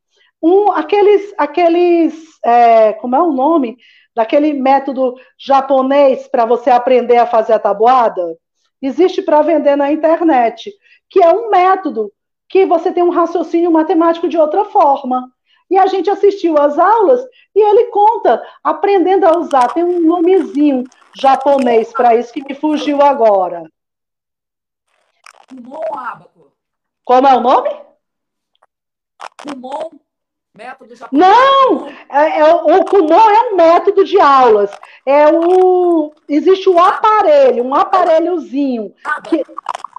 um, aqueles, aqueles, é, como é o nome? Daquele método japonês para você aprender a fazer a tabuada, existe para vender na internet, que é um método que você tem um raciocínio matemático de outra forma. E a gente assistiu às aulas e ele conta, aprendendo a usar. Tem um nomezinho japonês para isso que me fugiu agora. Kumon Abaco. Como é o nome? Kumon, método japonês. Não! É, é, o Kumon é um método de aulas. É o, existe o aparelho, um aparelhozinho. Que,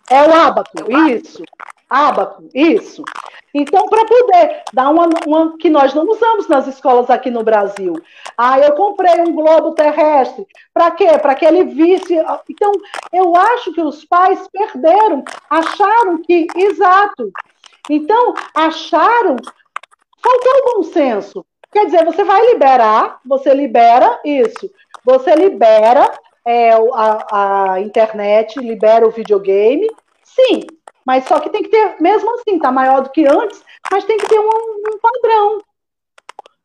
é o abaco, isso. Abaco, isso. Então, para poder dar uma, uma, que nós não usamos nas escolas aqui no Brasil. Ah, eu comprei um globo terrestre. Para quê? Para que ele visse. Então, eu acho que os pais perderam, acharam que. Exato. Então, acharam. Faltou bom senso. Quer dizer, você vai liberar, você libera isso. Você libera é, a, a internet, libera o videogame. Sim, mas só que tem que ter, mesmo assim, tá maior do que antes, mas tem que ter um, um padrão.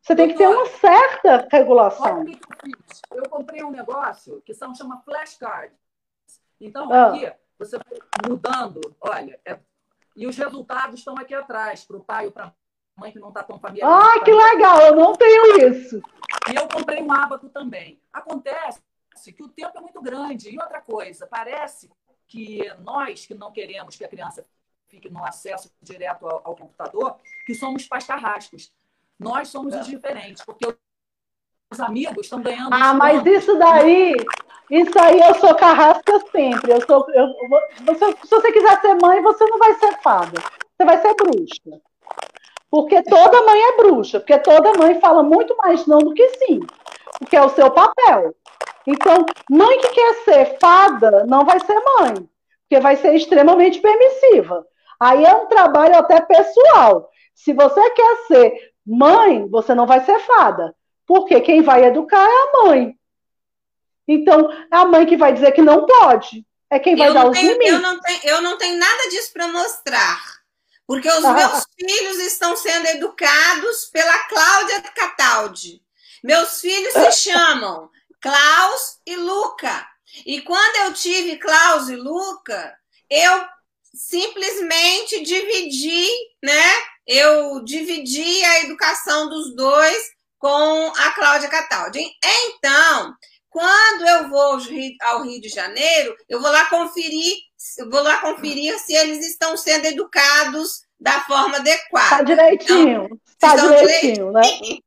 Você tem que ter uma certa regulação. O eu comprei um negócio que são, chama flashcard. Então, ah. aqui, você vai mudando, olha, é, e os resultados estão aqui atrás, para o pai ou para a mãe que não está tão familiar. Ah, que legal, eu não tenho isso. E eu comprei um ábaco também. Acontece que o tempo é muito grande. E outra coisa, parece que nós que não queremos que a criança fique no acesso direto ao, ao computador, que somos pais carrascos. Nós somos os diferentes, porque os amigos estão ganhando. Ah, mas isso daí, isso aí eu sou carrasca sempre. Eu sou, eu, você, se você quiser ser mãe, você não vai ser fada. Você vai ser bruxa. Porque toda mãe é bruxa, porque toda mãe fala muito mais não do que sim, porque é o seu papel. Então, mãe que quer ser fada não vai ser mãe, porque vai ser extremamente permissiva. Aí é um trabalho até pessoal. Se você quer ser mãe, você não vai ser fada, porque quem vai educar é a mãe. Então, é a mãe que vai dizer que não pode. É quem vai eu dar os tenho, limites. Eu não, tenho, eu não tenho nada disso para mostrar. Porque os ah. [laughs] meus filhos estão sendo educados pela Cláudia Cataldi. Meus filhos se [laughs] chamam Klaus e Luca. E quando eu tive Klaus e Luca, eu simplesmente dividi, né? Eu dividi a educação dos dois com a Cláudia Cataldi. Então, quando eu vou ao Rio de Janeiro, eu vou lá conferir, eu vou lá conferir se eles estão sendo educados da forma adequada. Tá direitinho, então, tá direitinho, né? [laughs]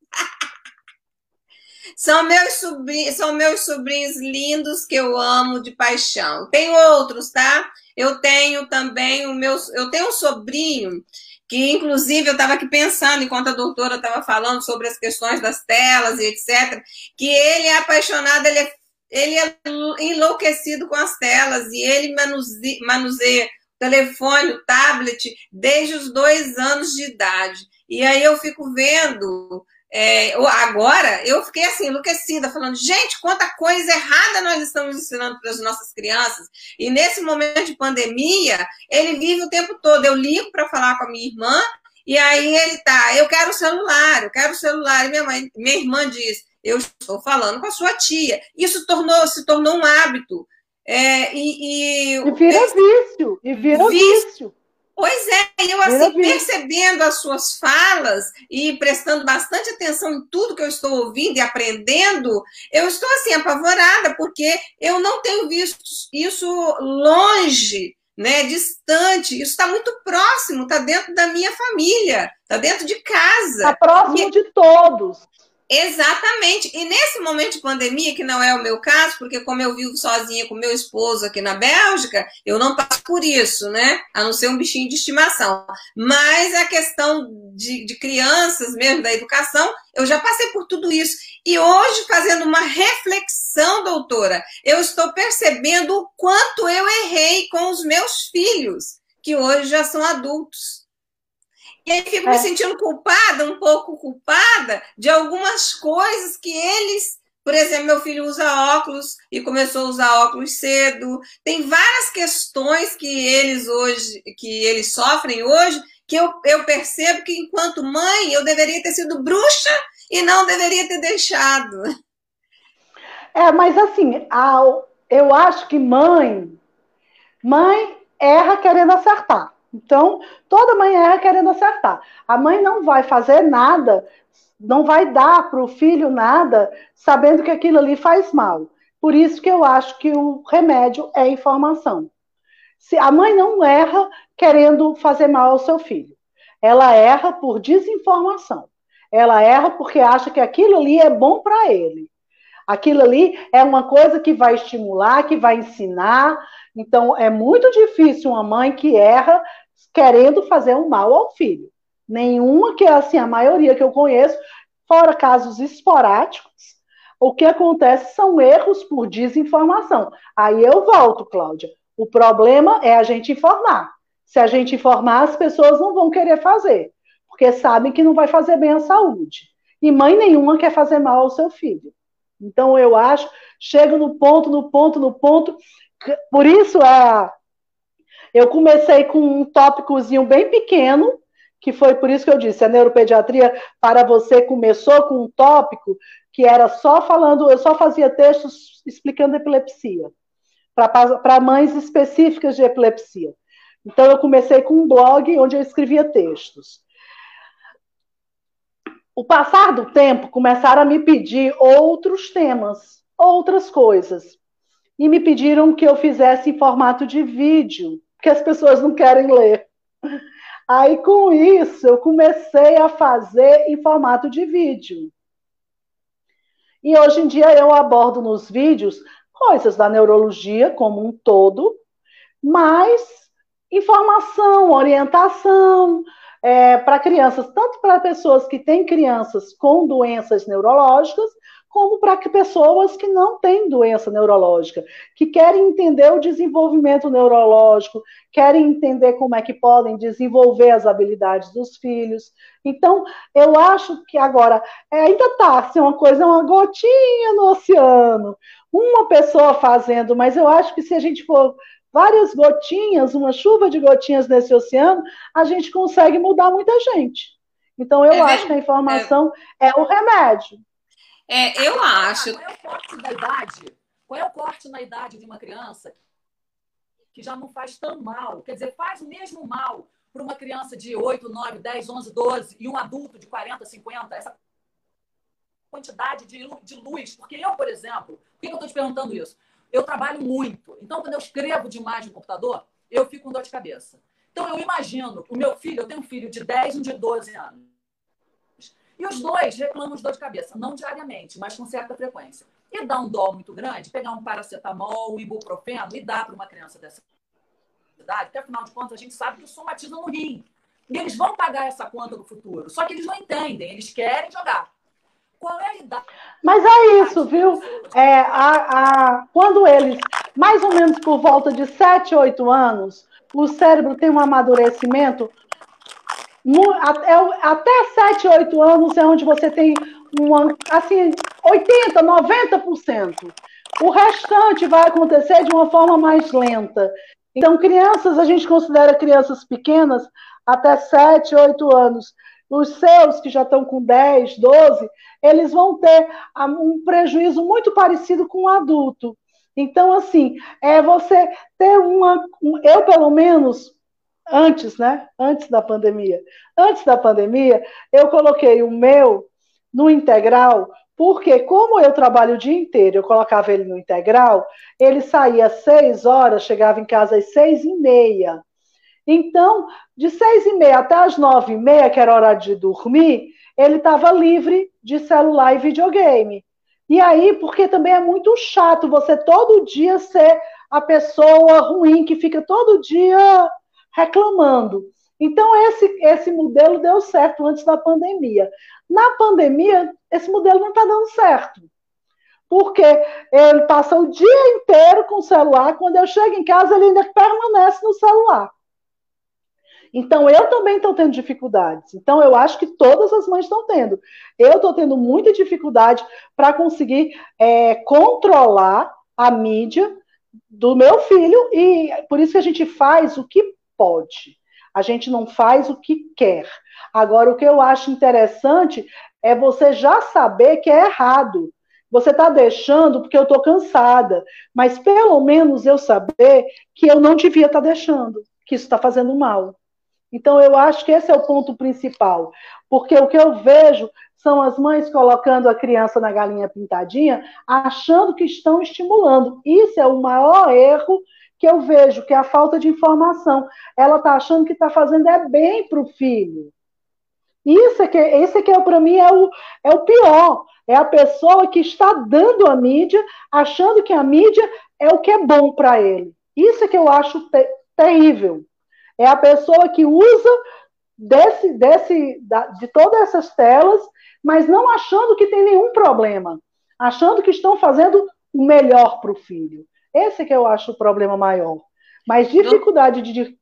São meus, sobrinhos, são meus sobrinhos lindos que eu amo de paixão. Tem outros, tá? Eu tenho também o meu. Eu tenho um sobrinho que, inclusive, eu estava aqui pensando, enquanto a doutora estava falando sobre as questões das telas e etc., que ele é apaixonado, ele é, ele é enlouquecido com as telas e ele manuseia, manuseia o telefone, o tablet, desde os dois anos de idade. E aí eu fico vendo é, agora eu fiquei assim, enlouquecida, falando, gente, quanta coisa errada nós estamos ensinando para as nossas crianças. E nesse momento de pandemia, ele vive o tempo todo. Eu ligo para falar com a minha irmã, e aí ele tá, eu quero o celular, eu quero o celular. E minha, mãe, minha irmã diz, eu estou falando com a sua tia. Isso tornou, se tornou um hábito. É, e, e, e vira vício, e vira vício. vício. Pois é, eu assim, percebendo as suas falas e prestando bastante atenção em tudo que eu estou ouvindo e aprendendo, eu estou assim apavorada, porque eu não tenho visto isso longe, né, distante, isso está muito próximo, está dentro da minha família, está dentro de casa. Está próximo e... de todos. Exatamente. E nesse momento de pandemia, que não é o meu caso, porque como eu vivo sozinha com meu esposo aqui na Bélgica, eu não passo por isso, né? A não ser um bichinho de estimação. Mas a questão de, de crianças mesmo, da educação, eu já passei por tudo isso. E hoje, fazendo uma reflexão, doutora, eu estou percebendo o quanto eu errei com os meus filhos, que hoje já são adultos. E aí fico é. me sentindo culpada, um pouco culpada, de algumas coisas que eles. Por exemplo, meu filho usa óculos e começou a usar óculos cedo. Tem várias questões que eles hoje, que eles sofrem hoje, que eu, eu percebo que enquanto mãe eu deveria ter sido bruxa e não deveria ter deixado. É, mas assim, eu acho que mãe, mãe erra querendo acertar. Então, toda mãe erra querendo acertar. A mãe não vai fazer nada, não vai dar para o filho nada, sabendo que aquilo ali faz mal. Por isso que eu acho que o remédio é informação. Se a mãe não erra querendo fazer mal ao seu filho, ela erra por desinformação. Ela erra porque acha que aquilo ali é bom para ele. Aquilo ali é uma coisa que vai estimular, que vai ensinar. Então, é muito difícil uma mãe que erra querendo fazer um mal ao filho. Nenhuma que assim, a maioria que eu conheço, fora casos esporádicos, o que acontece são erros por desinformação. Aí eu volto, Cláudia. O problema é a gente informar. Se a gente informar, as pessoas não vão querer fazer, porque sabem que não vai fazer bem à saúde. E mãe nenhuma quer fazer mal ao seu filho. Então eu acho, chego no ponto, no ponto, no ponto. Por isso é, eu comecei com um tópicozinho bem pequeno, que foi por isso que eu disse, a neuropediatria para você começou com um tópico que era só falando, eu só fazia textos explicando epilepsia, para mães específicas de epilepsia. Então eu comecei com um blog onde eu escrevia textos o passar do tempo, começaram a me pedir outros temas, outras coisas. E me pediram que eu fizesse em formato de vídeo, que as pessoas não querem ler. Aí, com isso, eu comecei a fazer em formato de vídeo. E hoje em dia eu abordo nos vídeos coisas da neurologia como um todo, mas informação, orientação, é, para crianças, tanto para pessoas que têm crianças com doenças neurológicas, como para pessoas que não têm doença neurológica, que querem entender o desenvolvimento neurológico, querem entender como é que podem desenvolver as habilidades dos filhos. Então, eu acho que agora é, ainda está assim, uma coisa, uma gotinha no oceano, uma pessoa fazendo, mas eu acho que se a gente for várias gotinhas, uma chuva de gotinhas nesse oceano, a gente consegue mudar muita gente. Então, eu é acho que a informação é... é, o remédio. É, eu acho. Qual é o corte da idade? Qual é o corte na idade de uma criança que já não faz tão mal? Quer dizer, faz o mesmo mal para uma criança de 8, 9, 10, 11, 12 e um adulto de 40, 50? Essa quantidade de, de luz. Porque eu, por exemplo, por que eu estou te perguntando isso? eu trabalho muito. Então, quando eu escrevo demais no computador, eu fico com dor de cabeça. Então, eu imagino, o meu filho, eu tenho um filho de 10 e um de 12 anos. E os dois reclamam de dor de cabeça, não diariamente, mas com certa frequência. E dá um dó muito grande, pegar um paracetamol, um ibuprofeno e dar para uma criança dessa idade, porque afinal de contas a gente sabe que o somatiza no rim. E eles vão pagar essa conta no futuro. Só que eles não entendem, eles querem jogar. Qual é a idade? Mas é isso, viu? É, a, a, quando eles, mais ou menos por volta de 7, 8 anos, o cérebro tem um amadurecimento. Até, até 7, 8 anos é onde você tem uma, assim, 80, 90%. O restante vai acontecer de uma forma mais lenta. Então, crianças, a gente considera crianças pequenas até 7, 8 anos. Os seus, que já estão com 10, 12, eles vão ter um prejuízo muito parecido com o adulto. Então, assim, é você ter uma. Eu, pelo menos, antes, né? Antes da pandemia. Antes da pandemia, eu coloquei o meu no integral, porque como eu trabalho o dia inteiro, eu colocava ele no integral, ele saía às seis horas, chegava em casa às seis e meia. Então, de seis e meia até as nove e meia, que era hora de dormir, ele estava livre de celular e videogame. E aí, porque também é muito chato você todo dia ser a pessoa ruim que fica todo dia reclamando. Então, esse, esse modelo deu certo antes da pandemia. Na pandemia, esse modelo não está dando certo. Porque ele passa o dia inteiro com o celular, quando eu chego em casa, ele ainda permanece no celular. Então, eu também estou tendo dificuldades. Então, eu acho que todas as mães estão tendo. Eu estou tendo muita dificuldade para conseguir é, controlar a mídia do meu filho, e por isso que a gente faz o que pode. A gente não faz o que quer. Agora, o que eu acho interessante é você já saber que é errado. Você está deixando porque eu estou cansada, mas pelo menos eu saber que eu não devia estar tá deixando, que isso está fazendo mal. Então, eu acho que esse é o ponto principal, porque o que eu vejo são as mães colocando a criança na galinha pintadinha, achando que estão estimulando. Isso é o maior erro que eu vejo, que é a falta de informação. Ela está achando que está fazendo é bem para o filho. Isso é que, esse que é, para mim é o, é o pior. É a pessoa que está dando a mídia, achando que a mídia é o que é bom para ele. Isso é que eu acho te, terrível. É a pessoa que usa desse, desse, da, de todas essas telas, mas não achando que tem nenhum problema, achando que estão fazendo o melhor para o filho. Esse que eu acho o problema maior. Mas dificuldade de, de,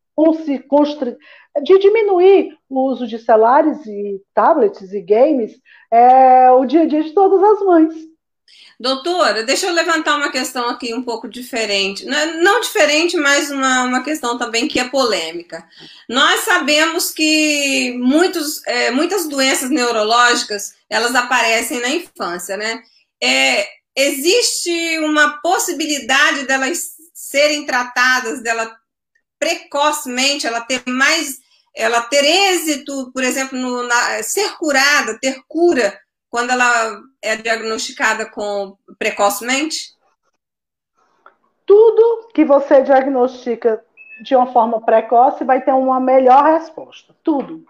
de diminuir o uso de celulares e tablets e games é o dia a dia de todas as mães. Doutora, deixa eu levantar uma questão aqui um pouco diferente. Não diferente, mas uma, uma questão também que é polêmica. Nós sabemos que muitos, é, muitas doenças neurológicas elas aparecem na infância, né? É, existe uma possibilidade delas serem tratadas, dela precocemente, ela ter mais, ela ter êxito, por exemplo, no, na, ser curada, ter cura quando ela é diagnosticada com precocemente? Tudo que você diagnostica de uma forma precoce vai ter uma melhor resposta. Tudo.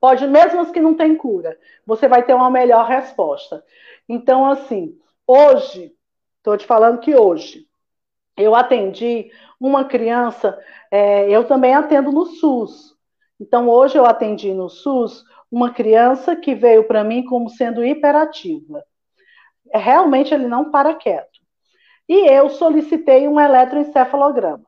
Pode, mesmo as que não tem cura, você vai ter uma melhor resposta. Então, assim, hoje, estou te falando que hoje, eu atendi uma criança, é, eu também atendo no SUS. Então, hoje eu atendi no SUS uma criança que veio para mim como sendo hiperativa. Realmente ele não para quieto. E eu solicitei um eletroencefalograma.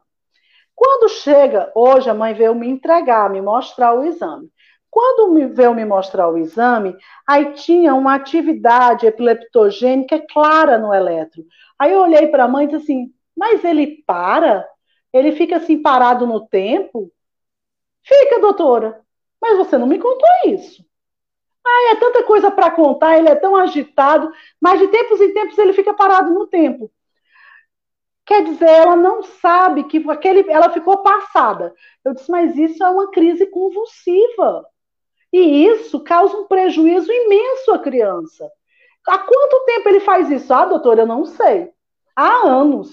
Quando chega, hoje a mãe veio me entregar, me mostrar o exame. Quando me veio me mostrar o exame, aí tinha uma atividade epileptogênica clara no eletro. Aí eu olhei para a mãe e disse assim: Mas ele para? Ele fica assim parado no tempo? Fica, doutora. Mas você não me contou isso. Ah, é tanta coisa para contar, ele é tão agitado, mas de tempos em tempos ele fica parado no tempo. Quer dizer, ela não sabe que aquele, ela ficou passada. Eu disse, mas isso é uma crise convulsiva. E isso causa um prejuízo imenso à criança. Há quanto tempo ele faz isso? Ah, doutora, eu não sei. Há anos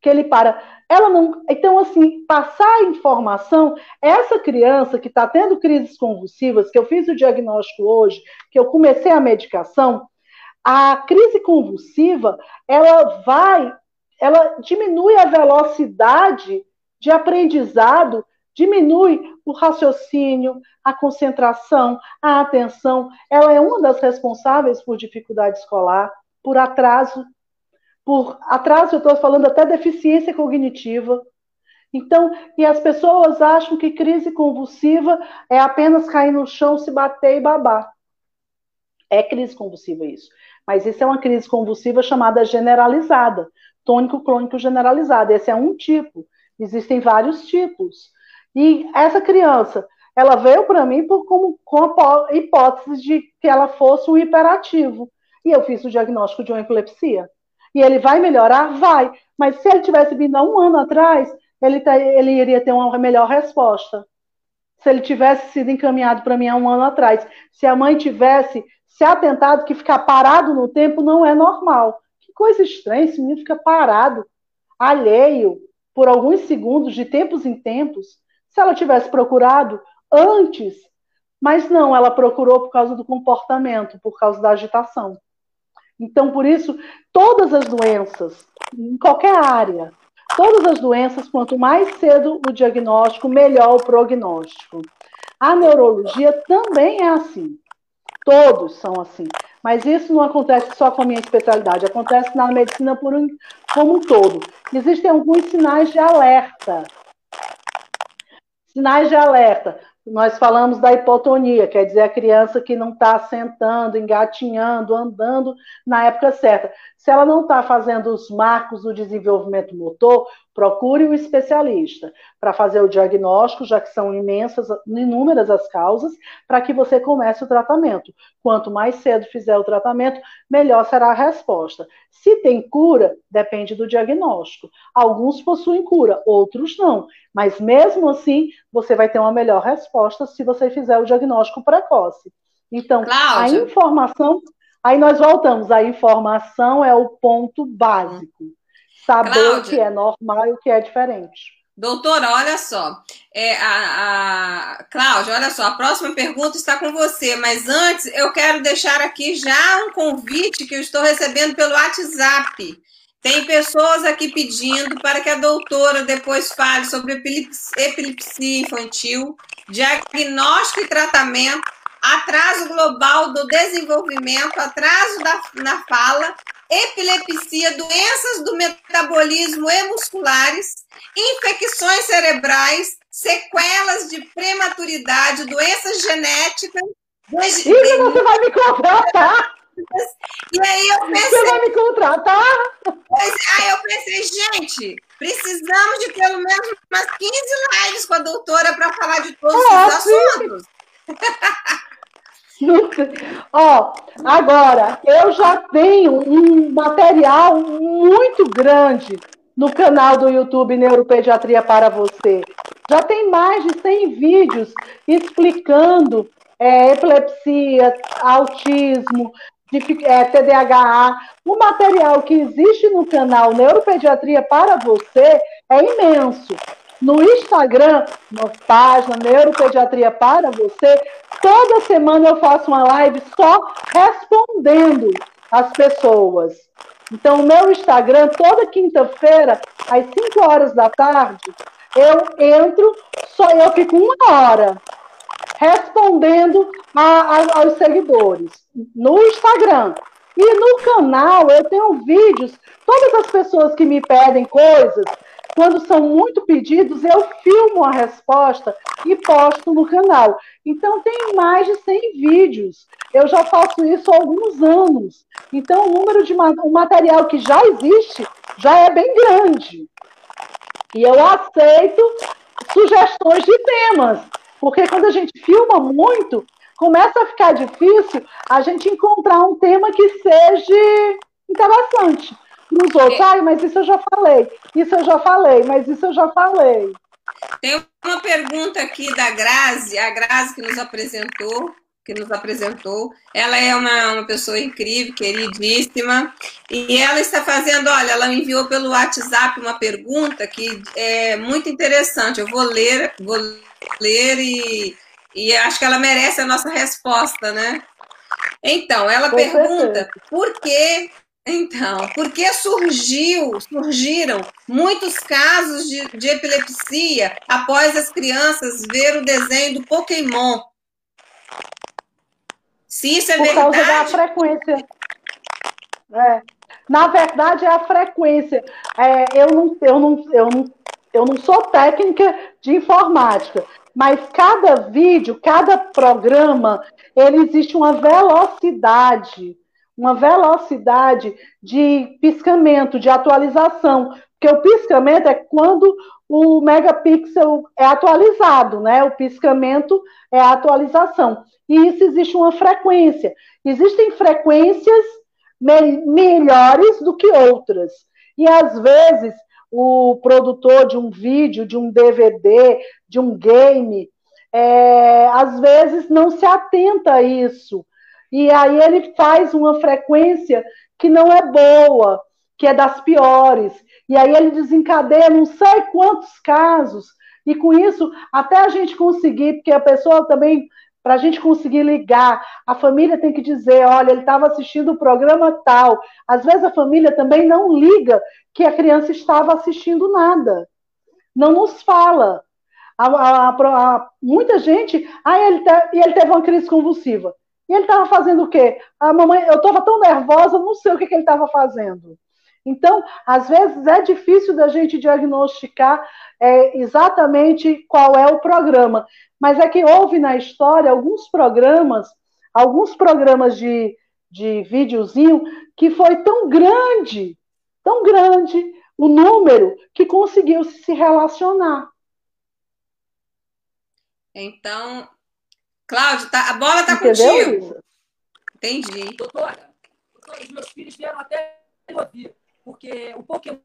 que ele para. Ela não. Então, assim, passar a informação, essa criança que está tendo crises convulsivas, que eu fiz o diagnóstico hoje, que eu comecei a medicação, a crise convulsiva, ela vai, ela diminui a velocidade de aprendizado, diminui o raciocínio, a concentração, a atenção. Ela é uma das responsáveis por dificuldade escolar, por atraso por atraso, eu estou falando até deficiência cognitiva. Então, e as pessoas acham que crise convulsiva é apenas cair no chão, se bater e babar. É crise convulsiva isso. Mas isso é uma crise convulsiva chamada generalizada, tônico-clônico generalizada. Esse é um tipo. Existem vários tipos. E essa criança, ela veio para mim por, como, com a hipótese de que ela fosse um hiperativo. E eu fiz o diagnóstico de uma epilepsia. E ele vai melhorar? Vai. Mas se ele tivesse vindo há um ano atrás, ele, tá, ele iria ter uma melhor resposta. Se ele tivesse sido encaminhado para mim há um ano atrás. Se a mãe tivesse se atentado que ficar parado no tempo não é normal. Que coisa estranha, esse menino fica parado, alheio, por alguns segundos, de tempos em tempos. Se ela tivesse procurado antes, mas não, ela procurou por causa do comportamento, por causa da agitação. Então, por isso, todas as doenças, em qualquer área, todas as doenças, quanto mais cedo o diagnóstico, melhor o prognóstico. A neurologia também é assim. Todos são assim. Mas isso não acontece só com a minha especialidade, acontece na medicina por um, como um todo. Existem alguns sinais de alerta. Sinais de alerta. Nós falamos da hipotonia, quer dizer, a criança que não está sentando, engatinhando, andando na época certa. Se ela não está fazendo os marcos do desenvolvimento motor, Procure o um especialista para fazer o diagnóstico, já que são imensas, inúmeras as causas, para que você comece o tratamento. Quanto mais cedo fizer o tratamento, melhor será a resposta. Se tem cura, depende do diagnóstico. Alguns possuem cura, outros não. Mas mesmo assim, você vai ter uma melhor resposta se você fizer o diagnóstico precoce. Então, Cláudia. a informação. Aí nós voltamos. A informação é o ponto básico saber Cláudia, o que é normal e o que é diferente. Doutora, olha só. É, a, a Cláudia, olha só, a próxima pergunta está com você, mas antes eu quero deixar aqui já um convite que eu estou recebendo pelo WhatsApp. Tem pessoas aqui pedindo para que a doutora depois fale sobre epilepsia, epilepsia infantil, diagnóstico e tratamento, atraso global do desenvolvimento, atraso da, na fala epilepsia, doenças do metabolismo e musculares, infecções cerebrais, sequelas de prematuridade, doenças genéticas. Isso você vai me contratar! E aí eu pensei. Você vai me contratar? Aí eu pensei, gente, precisamos de pelo menos umas 15 lives com a doutora para falar de todos ah, os assuntos. [laughs] Ó, agora, eu já tenho um material muito grande no canal do YouTube Neuropediatria para você. Já tem mais de 100 vídeos explicando é, epilepsia, autismo, é, TDAH. O material que existe no canal Neuropediatria para você é imenso. No Instagram, na página Neuropediatria para você, toda semana eu faço uma live só respondendo as pessoas. Então, o meu Instagram, toda quinta-feira, às 5 horas da tarde, eu entro, só eu fico uma hora respondendo a, a, aos seguidores no Instagram. E no canal eu tenho vídeos, todas as pessoas que me pedem coisas, quando são muito pedidos, eu filmo a resposta e posto no canal. Então, tem mais de 100 vídeos. Eu já faço isso há alguns anos. Então, o número de o material que já existe já é bem grande. E eu aceito sugestões de temas, porque quando a gente filma muito, começa a ficar difícil a gente encontrar um tema que seja interessante nos outros. É. Ai, mas isso eu já falei, isso eu já falei, mas isso eu já falei. Tem uma pergunta aqui da Grazi, a Grazi que nos apresentou, que nos apresentou. Ela é uma, uma pessoa incrível, queridíssima, e ela está fazendo, olha, ela me enviou pelo WhatsApp uma pergunta que é muito interessante. Eu vou ler, vou ler e, e acho que ela merece a nossa resposta, né? Então, ela pergunta por que então, porque surgiu, surgiram muitos casos de, de, epilepsia após as crianças ver o desenho do Pokémon. Se isso é Por verdade. Por causa da frequência. É. Na verdade, é a frequência. É, eu, não, eu, não, eu, não, eu não sou técnica de informática, mas cada vídeo, cada programa, ele existe uma velocidade uma velocidade de piscamento, de atualização, porque o piscamento é quando o megapixel é atualizado, né? O piscamento é a atualização. E isso existe uma frequência. Existem frequências me melhores do que outras. E às vezes o produtor de um vídeo, de um DVD, de um game, é, às vezes não se atenta a isso e aí ele faz uma frequência que não é boa, que é das piores. E aí ele desencadeia não sei quantos casos. E com isso, até a gente conseguir, porque a pessoa também, para a gente conseguir ligar, a família tem que dizer: olha, ele estava assistindo o programa tal. Às vezes a família também não liga que a criança estava assistindo nada. Não nos fala. A, a, a, muita gente, ah, ele, te, ele teve uma crise convulsiva. E ele estava fazendo o quê? A mamãe, eu estava tão nervosa, não sei o que, que ele estava fazendo. Então, às vezes é difícil da gente diagnosticar é, exatamente qual é o programa, mas é que houve na história alguns programas, alguns programas de, de videozinho que foi tão grande, tão grande, o número que conseguiu se relacionar. Então, Cláudio, tá, a bola está contigo. Isso? Entendi. Doutora, doutora, os meus filhos vieram até ouvir, porque o Pokémon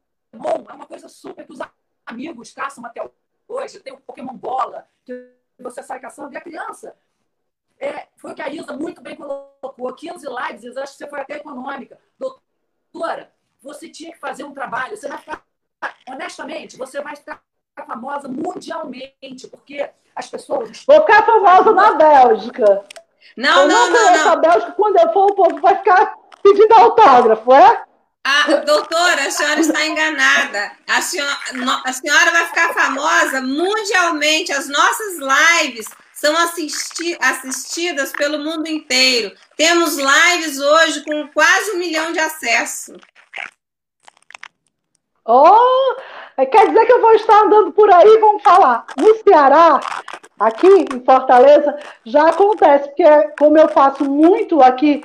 é uma coisa super que os amigos caçam até hoje. Tem o Pokémon Bola, que você sai caçando, e a criança. É, foi o que a Isa muito bem colocou. 15 lives, acho que você foi até econômica. Doutora, você tinha que fazer um trabalho. Você vai ficar, honestamente, você vai ficar famosa mundialmente, porque as pessoas. Vou ficar famosa na Bélgica. Não, eu não, não. não, a Bélgica, quando eu for, o povo vai ficar pedindo autógrafo, é? Ah, doutora, a senhora está enganada. A senhora, a senhora vai ficar famosa mundialmente. As nossas lives são assisti assistidas pelo mundo inteiro. Temos lives hoje com quase um milhão de acessos. Oh, quer dizer que eu vou estar andando por aí, vamos falar. No Ceará, aqui em Fortaleza, já acontece, porque como eu faço muito aqui,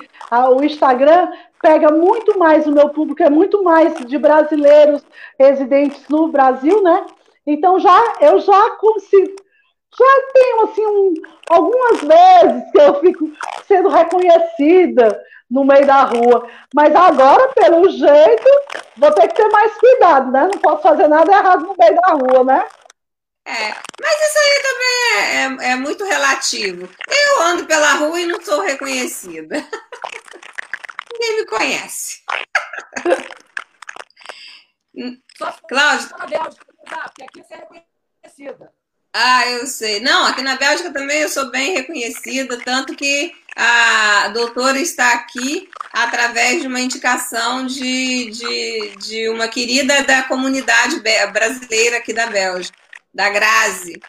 o Instagram pega muito mais o meu público, é muito mais de brasileiros residentes no Brasil, né? Então já eu já consigo, já tenho assim um, algumas vezes que eu fico sendo reconhecida no meio da rua. Mas agora, pelo jeito, vou ter que ter mais cuidado, né? Não posso fazer nada errado no meio da rua, né? É, mas isso aí também é, é, é muito relativo. Eu ando pela rua e não sou reconhecida. [laughs] Ninguém me conhece. [laughs] Cláudia. Porque aqui você é reconhecida. Ah, eu sei. Não, aqui na Bélgica também eu sou bem reconhecida, tanto que a doutora está aqui através de uma indicação de, de, de uma querida da comunidade brasileira aqui da Bélgica, da Grazi.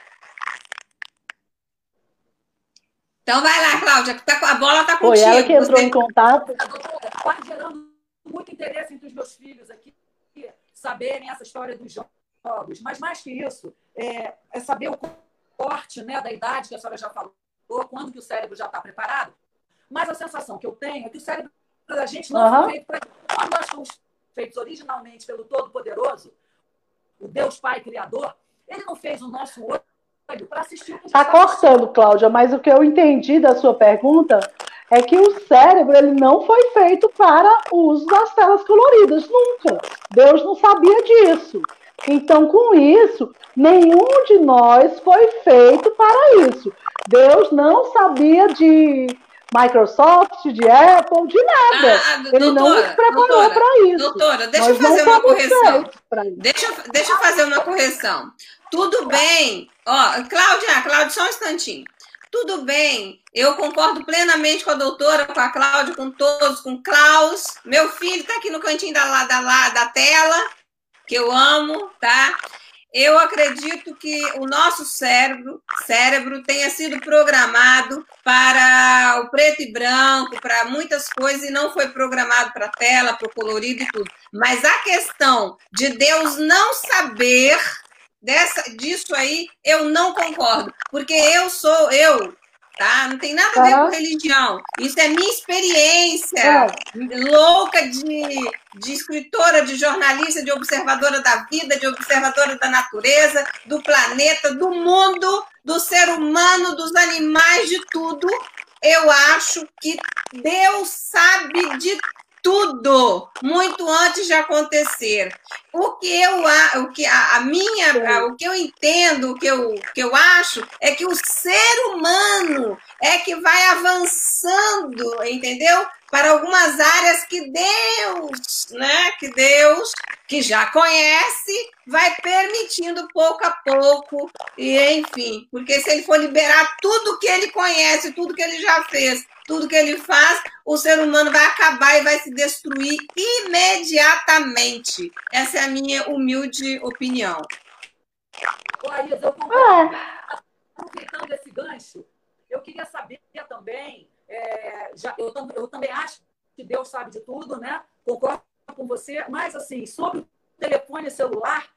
Então vai lá, Cláudia, tá a bola está contigo. Foi ela que entrou Você... em contato. Está gerando muito interesse entre os meus filhos aqui saberem essa história dos jogos. Mas mais que isso, é, é saber o corte né, da idade que a senhora já falou, quando que o cérebro já está preparado. Mas a sensação que eu tenho é que o cérebro da gente não uhum. foi feito para. Quando nós fomos feitos originalmente pelo Todo-Poderoso, o Deus Pai Criador, ele não fez o nosso olho para assistir. Está cortando, Cláudia, mas o que eu entendi da sua pergunta é que o cérebro ele não foi feito para o uso das telas coloridas, nunca. Deus não sabia disso. Então, com isso, nenhum de nós foi feito para isso. Deus não sabia de Microsoft, de Apple, de nada. Ah, ah Ele doutora, não nos preparou para isso. Doutora, deixa eu fazer uma correção. Deixa, deixa eu fazer uma correção. Tudo bem. Ó, Cláudia, Cláudia, só um instantinho. Tudo bem, eu concordo plenamente com a doutora, com a Cláudia, com todos, com o Klaus. Meu filho está aqui no cantinho da, da, da tela que eu amo, tá? Eu acredito que o nosso cérebro, cérebro tenha sido programado para o preto e branco, para muitas coisas, e não foi programado para tela, para o colorido e tudo. Mas a questão de Deus não saber dessa, disso aí, eu não concordo. Porque eu sou, eu, tá? Não tem nada a ver com religião. Isso é minha experiência louca de, de escritora, de jornalista, de observadora da vida, de observadora da natureza, do planeta, do mundo, do ser humano, dos animais, de tudo. Eu acho que Deus sabe de tudo muito antes de acontecer. O que eu o que a, a minha o que eu entendo, o que eu, que eu acho é que o ser humano é que vai avançando, entendeu? Para algumas áreas que Deus, né, que Deus que já conhece, vai permitindo pouco a pouco, e enfim, porque se ele for liberar tudo que ele conhece, tudo que ele já fez, tudo que ele faz, o ser humano vai acabar e vai se destruir imediatamente. Essa é a minha humilde opinião. Laís, eu concordo. Aproveitando esse gancho, eu queria saber também, é, já, eu, eu também acho que Deus sabe de tudo, né? Concordo com você, mas assim, sobre o telefone celular,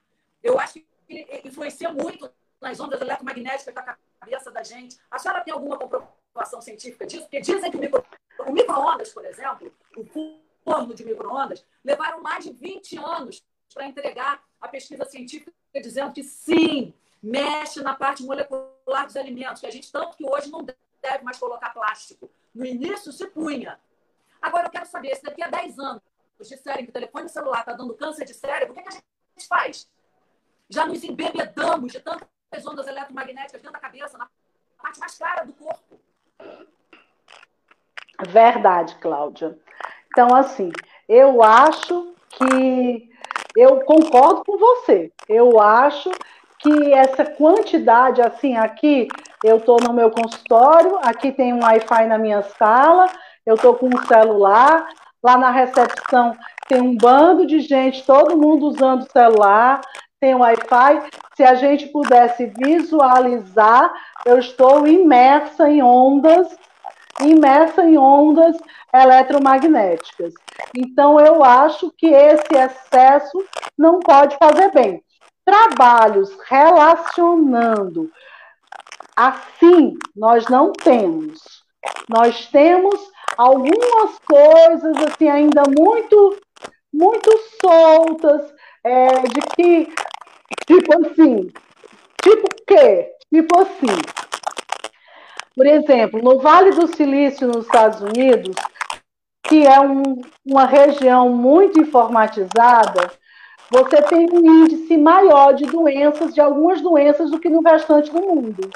eu acho que ele influencia muito nas ondas eletromagnéticas da cabeça da gente. A senhora tem alguma comprovação científica disso? Porque dizem que o, micro, micro-ondas, por exemplo, o forno de micro-ondas, levaram mais de 20 anos para entregar a pesquisa científica dizendo que sim, mexe na parte molecular dos alimentos, que a gente tanto que hoje não deve mais colocar plástico. No início se punha. Agora eu quero saber, se daqui a 10 anos disserem que o telefone celular está dando câncer de cérebro, o que, que a gente faz? Já nos embebedamos de tantas ondas eletromagnéticas dentro da cabeça, na parte mais cara do corpo. Verdade, Cláudia. Então, assim, eu acho que eu concordo com você. Eu acho que essa quantidade, assim, aqui eu estou no meu consultório, aqui tem um Wi-Fi na minha sala, eu estou com um celular, lá na recepção tem um bando de gente, todo mundo usando celular, tem Wi-Fi. Se a gente pudesse visualizar, eu estou imersa em ondas, imersa em ondas eletromagnéticas. Então, eu acho que esse excesso não pode fazer bem. Trabalhos relacionando assim, nós não temos. Nós temos algumas coisas assim ainda muito muito soltas é, de que tipo assim tipo o quê tipo assim por exemplo no Vale do Silício nos Estados Unidos que é um, uma região muito informatizada, você tem um índice maior de doenças, de algumas doenças, do que no restante do mundo.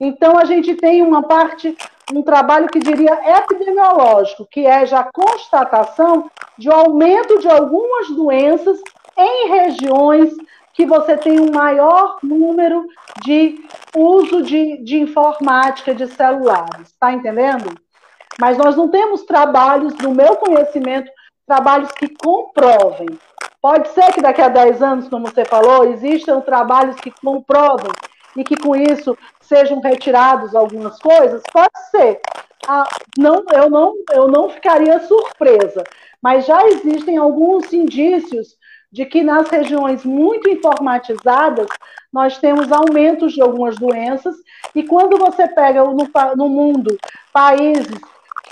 Então, a gente tem uma parte, um trabalho que diria epidemiológico, que é já constatação de aumento de algumas doenças em regiões que você tem um maior número de uso de, de informática, de celulares. Está entendendo? Mas nós não temos trabalhos, no meu conhecimento, trabalhos que comprovem. Pode ser que daqui a 10 anos, como você falou, existam trabalhos que comprovem e que com isso sejam retirados algumas coisas? Pode ser. Ah, não, eu, não, eu não ficaria surpresa, mas já existem alguns indícios de que nas regiões muito informatizadas nós temos aumentos de algumas doenças, e quando você pega no, no mundo países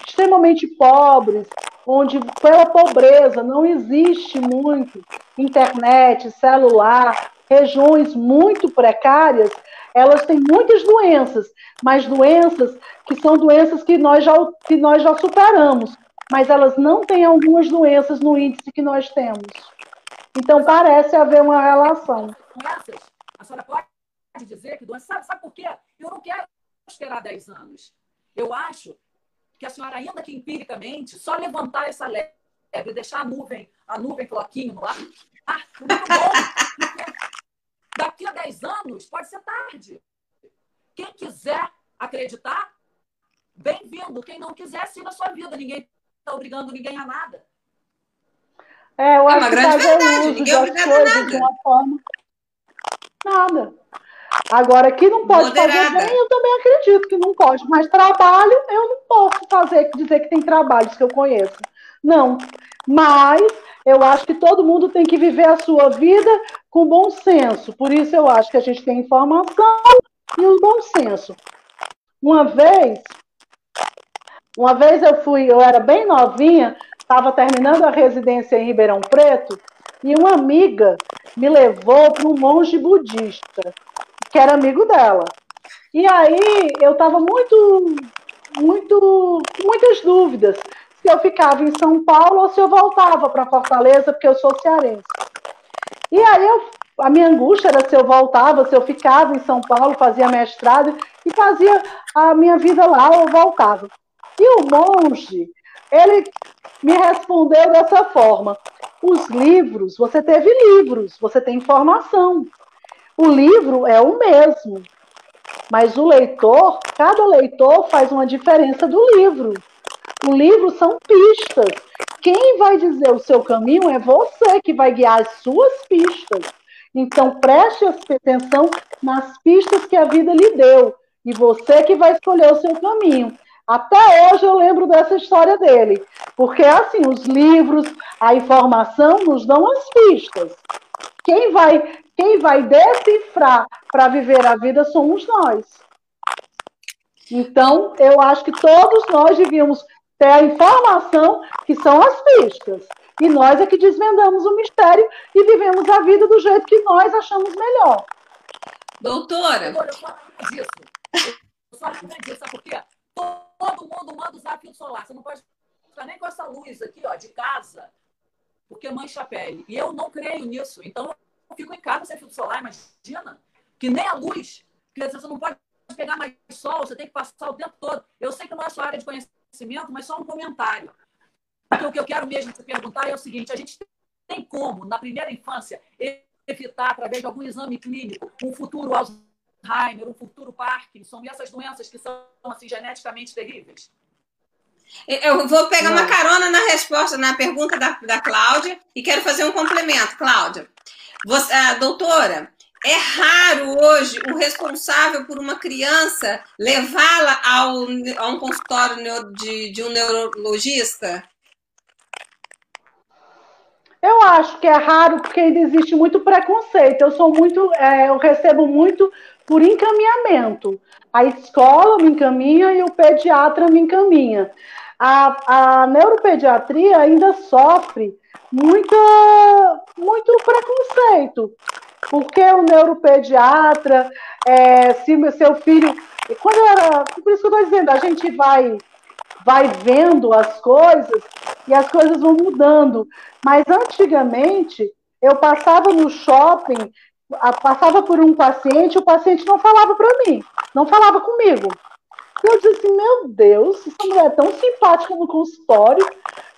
extremamente pobres, onde pela pobreza não existe muito internet, celular, regiões muito precárias, elas têm muitas doenças, mas doenças que são doenças que nós já, que nós já superamos, mas elas não têm algumas doenças no índice que nós temos. Então parece haver uma relação. A senhora pode dizer que doença, sabe, sabe por quê? Eu não quero esperar 10 anos. Eu acho que a senhora, ainda que empiricamente, só levantar essa lebre deixar a nuvem, a nuvem floquinho muito bom. Daqui a 10 anos pode ser tarde. Quem quiser acreditar, bem-vindo. Quem não quiser, siga a sua vida. Ninguém está obrigando ninguém a nada. É, eu é acho uma que grande verdade. Ninguém é obrigado a nada. De uma forma... Nada. Agora, que não pode Moderada. fazer bem, eu também acredito que não pode. Mas trabalho, eu não posso fazer, dizer que tem trabalhos que eu conheço. Não. Mas eu acho que todo mundo tem que viver a sua vida com bom senso. Por isso eu acho que a gente tem informação e o bom senso. Uma vez, uma vez eu fui, eu era bem novinha, estava terminando a residência em Ribeirão Preto, e uma amiga me levou para um monge budista que era amigo dela. E aí eu estava muito, muito, muitas dúvidas se eu ficava em São Paulo ou se eu voltava para Fortaleza, porque eu sou cearense. E aí eu, a minha angústia era se eu voltava, se eu ficava em São Paulo, fazia mestrado e fazia a minha vida lá ou voltava. E o monge, ele me respondeu dessa forma: os livros, você teve livros, você tem informação. O livro é o mesmo, mas o leitor, cada leitor faz uma diferença do livro. O livro são pistas. Quem vai dizer o seu caminho é você que vai guiar as suas pistas. Então preste atenção nas pistas que a vida lhe deu e você que vai escolher o seu caminho. Até hoje eu lembro dessa história dele, porque assim, os livros, a informação nos dão as pistas. Quem vai quem vai decifrar para viver a vida somos nós. Então, eu acho que todos nós devíamos ter a informação que são as pistas. E nós é que desvendamos o mistério e vivemos a vida do jeito que nós achamos melhor. Doutora. Doutora, eu falo disso. Eu só disso, sabe por quê? Todo mundo manda usar filtro solar. Você não pode ficar nem com essa luz aqui, ó, de casa, porque mancha a pele. E eu não creio nisso. Então, eu fico em casa sem filtro solar, imagina. Que nem a luz. Porque você não pode pegar mais sol, você tem que passar o tempo todo. Eu sei que não é sua área de conhecimento, mas só um comentário. O que eu quero mesmo te perguntar é o seguinte: a gente tem como, na primeira infância, evitar, através de algum exame clínico, um futuro Alzheimer, um futuro Parkinson e essas doenças que são assim, geneticamente terríveis? Eu vou pegar uma carona na resposta, na pergunta da, da Cláudia e quero fazer um complemento. Cláudia, você, a doutora, é raro hoje o responsável por uma criança levá-la ao, a um consultório de, de um neurologista? Eu acho que é raro porque ainda existe muito preconceito. Eu sou muito, é, eu recebo muito por encaminhamento. A escola me encaminha e o pediatra me encaminha. A, a neuropediatria ainda sofre muita, muito preconceito, porque o neuropediatra, é, se seu filho. Quando era. Por isso que eu estou dizendo, a gente vai, vai vendo as coisas e as coisas vão mudando. Mas antigamente, eu passava no shopping, passava por um paciente, o paciente não falava para mim, não falava comigo. Eu disse assim, meu Deus, essa mulher é tão simpática no consultório,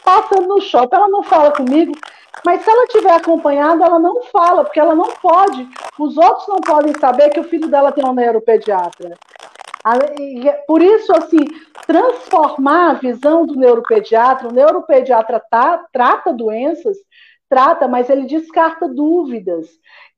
passando no shopping, ela não fala comigo. Mas se ela tiver acompanhada, ela não fala, porque ela não pode. Os outros não podem saber que o filho dela tem um neuropediatra. É por isso, assim, transformar a visão do neuropediatra, o neuropediatra tá, trata doenças, trata, mas ele descarta dúvidas,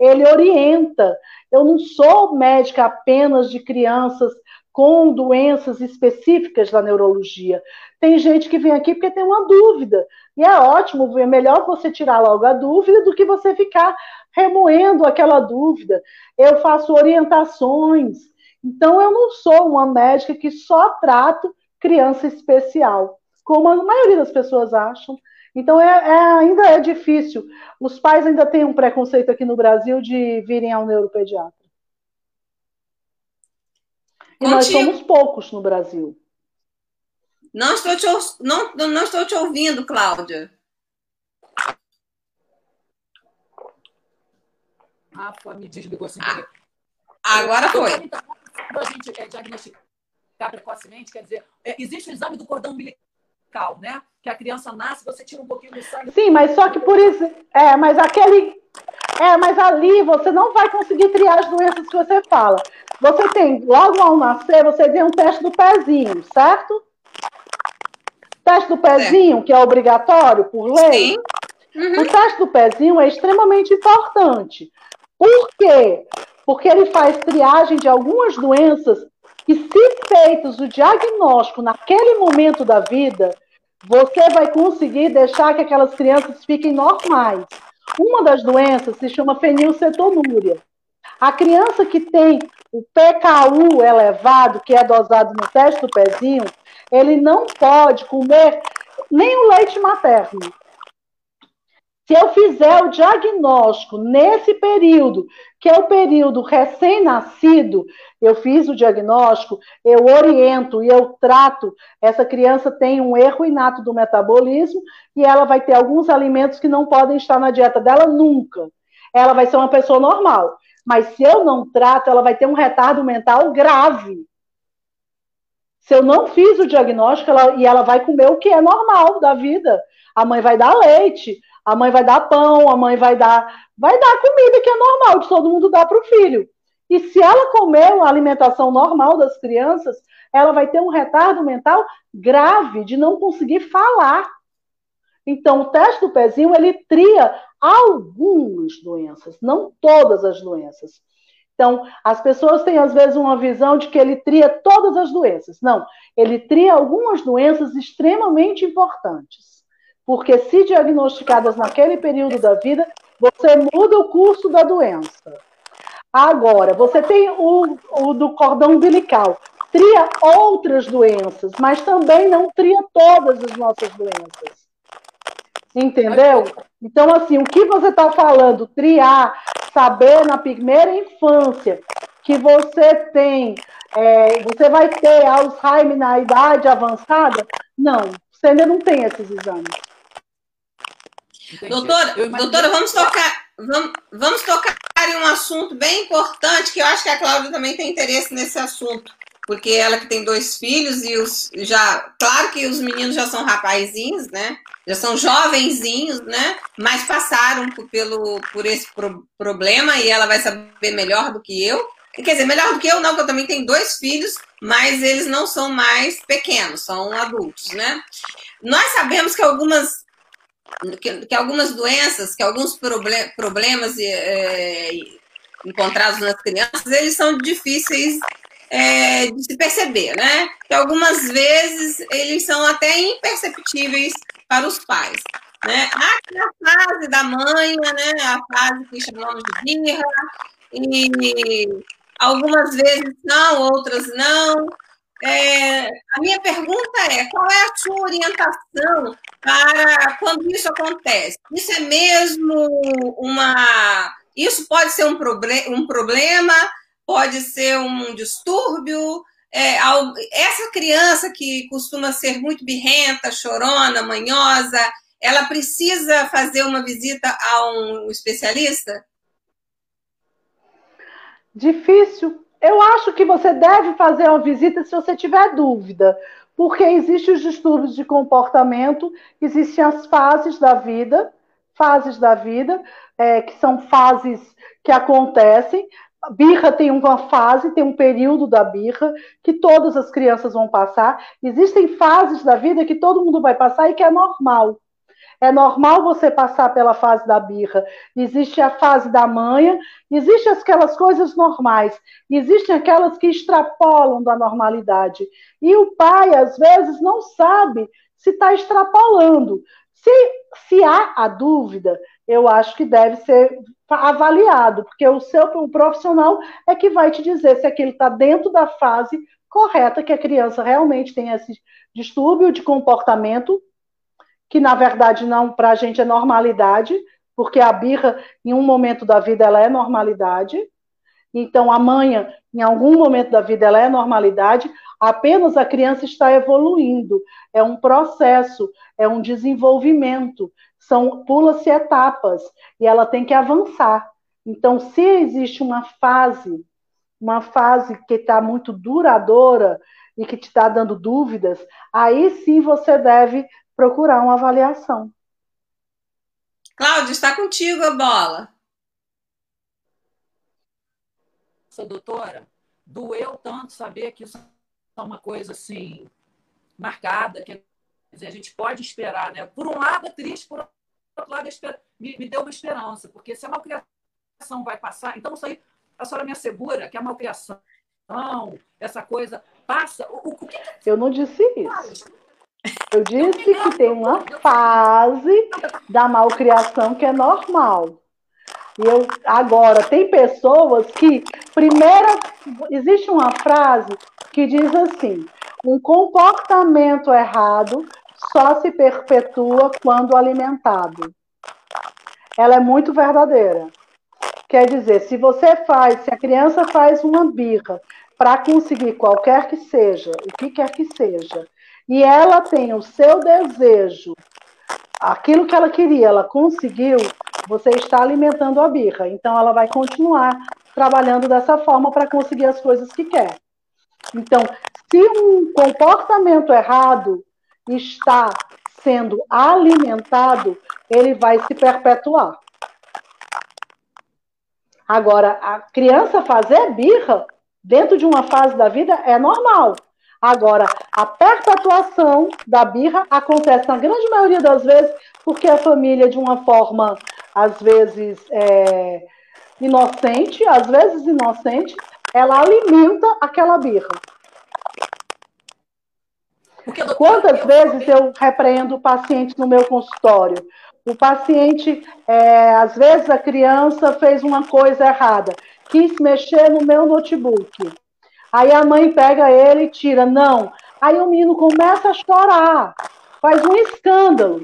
ele orienta. Eu não sou médica apenas de crianças com doenças específicas da neurologia. Tem gente que vem aqui porque tem uma dúvida. E é ótimo, é melhor você tirar logo a dúvida do que você ficar remoendo aquela dúvida. Eu faço orientações. Então, eu não sou uma médica que só trato criança especial, como a maioria das pessoas acham. Então, é, é, ainda é difícil. Os pais ainda têm um preconceito aqui no Brasil de virem ao neuropediatra. E Contigo. nós somos poucos no Brasil. Não estou te, não, não estou te ouvindo, Cláudia. Rafa, me desligou assim. Ah, agora foi. Então, para a gente é, diagnosticar precocemente, quer dizer, é, existe o exame do cordão umbilical, né? Que a criança nasce, você tira um pouquinho do sangue. Sim, mas só que por isso. É, mas aquele. É, mas ali você não vai conseguir triar as doenças que você fala. Você tem, logo ao nascer, você tem um teste do pezinho, certo? Teste do pezinho, que é obrigatório por lei. Uhum. O teste do pezinho é extremamente importante. Por quê? Porque ele faz triagem de algumas doenças que, se feitos o diagnóstico naquele momento da vida, você vai conseguir deixar que aquelas crianças fiquem normais. Uma das doenças se chama fenilcetonúria. A criança que tem o PKU elevado, que é dosado no teste do pezinho, ele não pode comer nem o leite materno. Se eu fizer o diagnóstico nesse período, que é o período recém-nascido, eu fiz o diagnóstico, eu oriento e eu trato. Essa criança tem um erro inato do metabolismo e ela vai ter alguns alimentos que não podem estar na dieta dela nunca. Ela vai ser uma pessoa normal. Mas se eu não trato, ela vai ter um retardo mental grave. Se eu não fiz o diagnóstico, ela, e ela vai comer o que é normal da vida. A mãe vai dar leite, a mãe vai dar pão, a mãe vai dar, vai dar comida que é normal de todo mundo dar para o filho. E se ela comer uma alimentação normal das crianças, ela vai ter um retardo mental grave de não conseguir falar. Então, o teste do pezinho, ele tria algumas doenças, não todas as doenças. Então, as pessoas têm, às vezes, uma visão de que ele tria todas as doenças. Não, ele tria algumas doenças extremamente importantes. Porque, se diagnosticadas naquele período da vida, você muda o curso da doença. Agora, você tem o, o do cordão umbilical. Tria outras doenças, mas também não tria todas as nossas doenças. Entendeu? Então, assim, o que você está falando, triar, saber na primeira infância que você tem, é, você vai ter Alzheimer na idade avançada? Não, você ainda não tem esses exames. Doutora, doutora, vamos tocar, vamos, vamos tocar em um assunto bem importante, que eu acho que a Cláudia também tem interesse nesse assunto, porque ela que tem dois filhos e os já, claro que os meninos já são rapazinhos, né? Já são jovenzinhos, né? Mas passaram por, pelo, por esse pro, problema e ela vai saber melhor do que eu. Quer dizer, melhor do que eu não, porque eu também tenho dois filhos, mas eles não são mais pequenos, são adultos, né? Nós sabemos que algumas que, que algumas doenças, que alguns problem, problemas é, encontrados nas crianças, eles são difíceis é, de se perceber, né? Que algumas vezes eles são até imperceptíveis para os pais. Né? Há a fase da manha, né? a fase que chamamos de birra, e algumas vezes não, outras não. É, a minha pergunta é: qual é a sua orientação para quando isso acontece? Isso é mesmo uma. Isso pode ser um, proble um problema, pode ser um distúrbio. É, essa criança que costuma ser muito birrenta, chorona, manhosa, ela precisa fazer uma visita a um especialista? Difícil eu acho que você deve fazer uma visita se você tiver dúvida, porque existem os distúrbios de comportamento, existem as fases da vida, fases da vida, é, que são fases que acontecem. birra tem uma fase, tem um período da birra que todas as crianças vão passar. Existem fases da vida que todo mundo vai passar e que é normal. É normal você passar pela fase da birra. Existe a fase da manha, existem aquelas coisas normais, existem aquelas que extrapolam da normalidade. E o pai, às vezes, não sabe se está extrapolando. Se, se há a dúvida, eu acho que deve ser avaliado, porque o seu o profissional é que vai te dizer se aquilo está dentro da fase correta, que a criança realmente tem esse distúrbio de comportamento que na verdade não para a gente é normalidade, porque a birra em um momento da vida ela é normalidade. Então a manha em algum momento da vida ela é normalidade, apenas a criança está evoluindo, é um processo, é um desenvolvimento, são pula-se etapas e ela tem que avançar. Então, se existe uma fase, uma fase que está muito duradoura e que te está dando dúvidas, aí sim você deve procurar uma avaliação. Cláudia, está contigo a bola. Doutora, doeu tanto saber que isso é uma coisa assim marcada, que dizer, a gente pode esperar, né? Por um lado é triste, por outro lado é me, me deu uma esperança, porque se a malcriação vai passar, então isso aí a senhora me assegura que a malcriação, essa coisa passa. O, o, o que Eu não disse isso. Eu disse que tem uma fase da malcriação que é normal. E eu, agora, tem pessoas que, primeira, existe uma frase que diz assim: um comportamento errado só se perpetua quando alimentado. Ela é muito verdadeira. Quer dizer, se você faz, se a criança faz uma birra para conseguir qualquer que seja, o que quer que seja, e ela tem o seu desejo, aquilo que ela queria, ela conseguiu, você está alimentando a birra. Então, ela vai continuar trabalhando dessa forma para conseguir as coisas que quer. Então, se um comportamento errado está sendo alimentado, ele vai se perpetuar. Agora, a criança fazer birra dentro de uma fase da vida é normal. Agora, a perpetuação da birra acontece na grande maioria das vezes porque a família, de uma forma, às vezes, é, inocente, às vezes inocente, ela alimenta aquela birra. Quantas vezes eu repreendo o paciente no meu consultório? O paciente, é, às vezes a criança fez uma coisa errada, quis mexer no meu notebook. Aí a mãe pega ele e tira. Não. Aí o menino começa a chorar, faz um escândalo.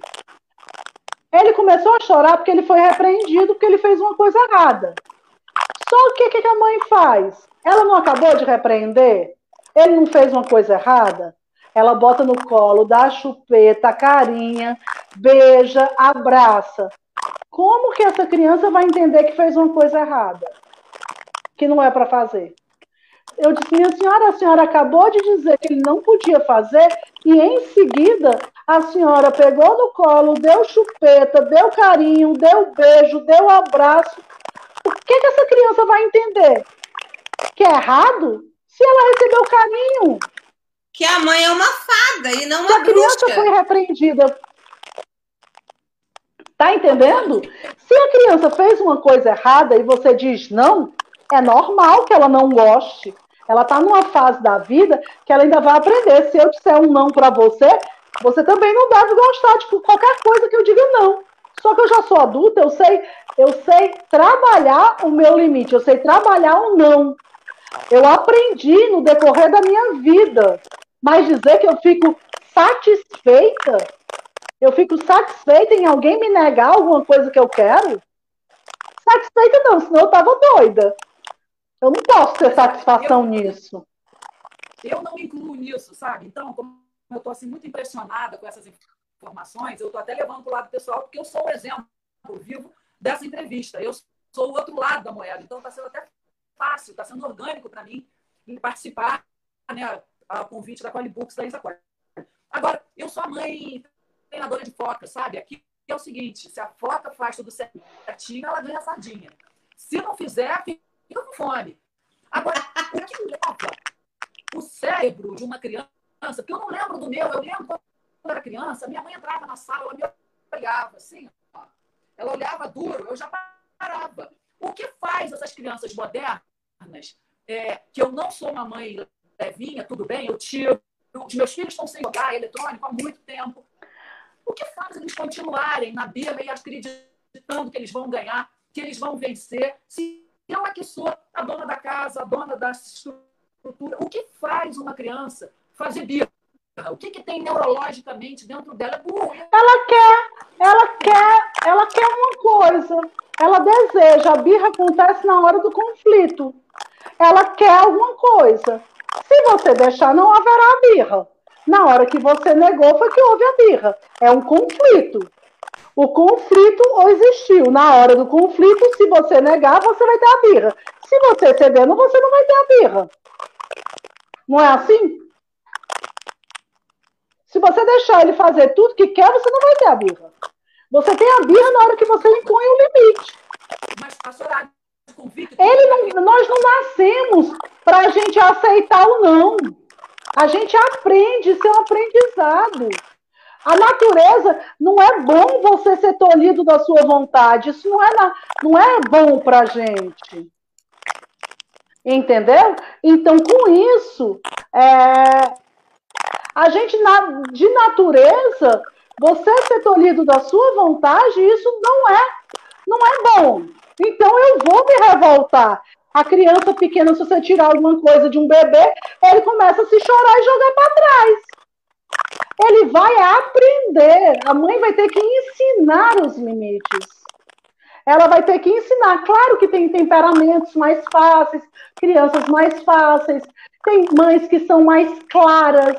Ele começou a chorar porque ele foi repreendido, porque ele fez uma coisa errada. Só que o que, que a mãe faz? Ela não acabou de repreender? Ele não fez uma coisa errada? Ela bota no colo, dá chupeta, carinha, beija, abraça. Como que essa criança vai entender que fez uma coisa errada? Que não é para fazer? Eu disse, minha senhora, a senhora acabou de dizer que ele não podia fazer, e em seguida a senhora pegou no colo, deu chupeta, deu carinho, deu beijo, deu abraço. O que, que essa criança vai entender? Que é errado? Se ela recebeu carinho. Que a mãe é uma fada e não uma Se a criança foi repreendida. Tá entendendo? Se a criança fez uma coisa errada e você diz não, é normal que ela não goste. Ela está numa fase da vida que ela ainda vai aprender. Se eu disser um não para você, você também não deve gostar de qualquer coisa que eu diga não. Só que eu já sou adulta, eu sei, eu sei trabalhar o meu limite, eu sei trabalhar o não. Eu aprendi no decorrer da minha vida. Mas dizer que eu fico satisfeita, eu fico satisfeita em alguém me negar alguma coisa que eu quero? Satisfeita não, senão eu tava doida. Eu não posso ter satisfação eu, nisso. Eu não me incluo nisso, sabe? Então, como eu estou assim, muito impressionada com essas informações, eu estou até levando para o lado pessoal, porque eu sou o exemplo vivo dessa entrevista. Eu sou o outro lado da moeda. Então, está sendo até fácil, está sendo orgânico para mim em participar, né, a convite da Qualibooks da Isa Agora, eu sou a mãe treinadora de foca, sabe? Aqui é o seguinte: se a foca faz tudo certinho, ela ganha sardinha. Se não fizer, fica com fome. Agora, o que leva o cérebro de uma criança, porque eu não lembro do meu, eu lembro quando eu era criança, minha mãe entrava na sala, ela me olhava assim, ó, ela olhava duro, eu já parava. O que faz essas crianças modernas, é, que eu não sou uma mãe levinha, tudo bem, eu tiro, os meus filhos estão sem jogar eletrônico há muito tempo. O que faz eles continuarem na Bíblia e acreditando que eles vão ganhar, que eles vão vencer, se eu aqui sou a dona da casa, a dona da estrutura. O que faz uma criança fazer birra? O que, que tem neurologicamente dentro dela? Ela quer, ela quer, ela quer uma coisa. Ela deseja. A birra acontece na hora do conflito. Ela quer alguma coisa. Se você deixar, não haverá birra. Na hora que você negou, foi que houve a birra. É um conflito. O conflito existiu. Na hora do conflito, se você negar, você vai ter a birra. Se você cedendo, você não vai ter a birra. Não é assim? Se você deixar ele fazer tudo que quer, você não vai ter a birra. Você tem a birra na hora que você impõe o limite. Mas a senhora ele não, nós não nascemos para a gente aceitar o não. A gente aprende, isso é um aprendizado. A natureza não é bom você ser tolhido da sua vontade. Isso não é, na, não é bom para gente. Entendeu? Então, com isso, é, a gente, na, de natureza, você ser tolhido da sua vontade, isso não é, não é bom. Então, eu vou me revoltar. A criança pequena, se você tirar alguma coisa de um bebê, ele começa a se chorar e jogar para trás ele vai aprender. A mãe vai ter que ensinar os limites. Ela vai ter que ensinar. Claro que tem temperamentos mais fáceis, crianças mais fáceis, tem mães que são mais claras,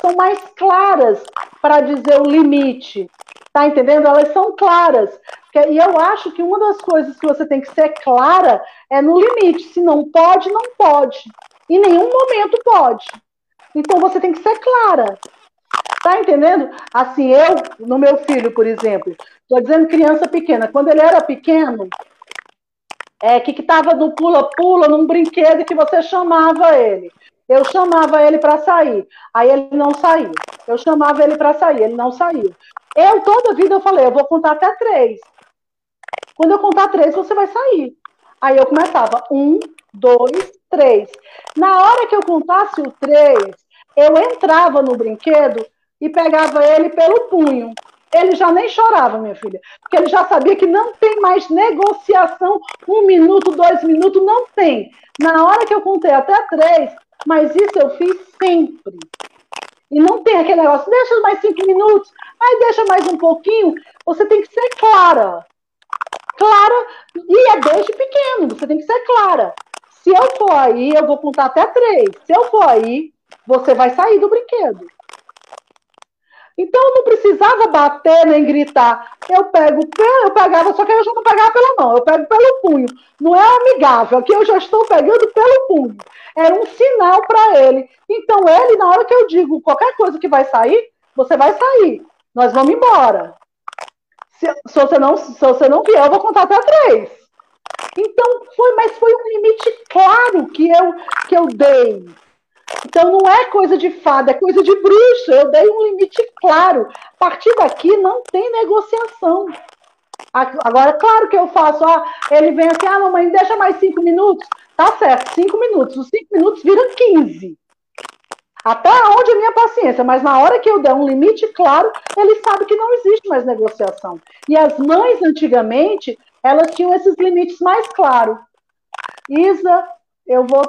são mais claras para dizer o limite. Tá entendendo? Elas são claras. E eu acho que uma das coisas que você tem que ser clara é no limite. Se não pode, não pode. Em nenhum momento pode. Então você tem que ser clara. Tá entendendo? Assim, eu, no meu filho, por exemplo, estou dizendo criança pequena, quando ele era pequeno, é que estava no pula-pula, num brinquedo que você chamava ele. Eu chamava ele para sair, aí ele não saiu. Eu chamava ele para sair, ele não saiu. Eu, toda vida, eu falei, eu vou contar até três. Quando eu contar três, você vai sair. Aí eu começava, um, dois, três. Na hora que eu contasse o três, eu entrava no brinquedo e pegava ele pelo punho. Ele já nem chorava, minha filha, porque ele já sabia que não tem mais negociação, um minuto, dois minutos, não tem. Na hora que eu contei até três, mas isso eu fiz sempre. E não tem aquele negócio, deixa mais cinco minutos, aí deixa mais um pouquinho. Você tem que ser clara. Clara, e é desde pequeno, você tem que ser clara. Se eu for aí, eu vou contar até três. Se eu for aí, você vai sair do brinquedo. Então eu não precisava bater nem gritar. Eu pego, eu pegava, só que eu já não pegava pela mão, eu pego pelo punho. Não é amigável, aqui eu já estou pegando pelo punho. Era um sinal para ele. Então ele, na hora que eu digo qualquer coisa que vai sair, você vai sair. Nós vamos embora. Se, se, você, não, se você não vier, eu vou contar até três. Então foi, mas foi um limite claro que eu, que eu dei. Então não é coisa de fada, é coisa de bruxa. Eu dei um limite claro. A partir daqui não tem negociação. Agora, claro que eu faço, ah, ele vem assim, ah, mamãe, deixa mais cinco minutos. Tá certo, cinco minutos. Os cinco minutos viram 15. Até onde é minha paciência, mas na hora que eu der um limite claro, ele sabe que não existe mais negociação. E as mães, antigamente, elas tinham esses limites mais claros. Isa, eu vou.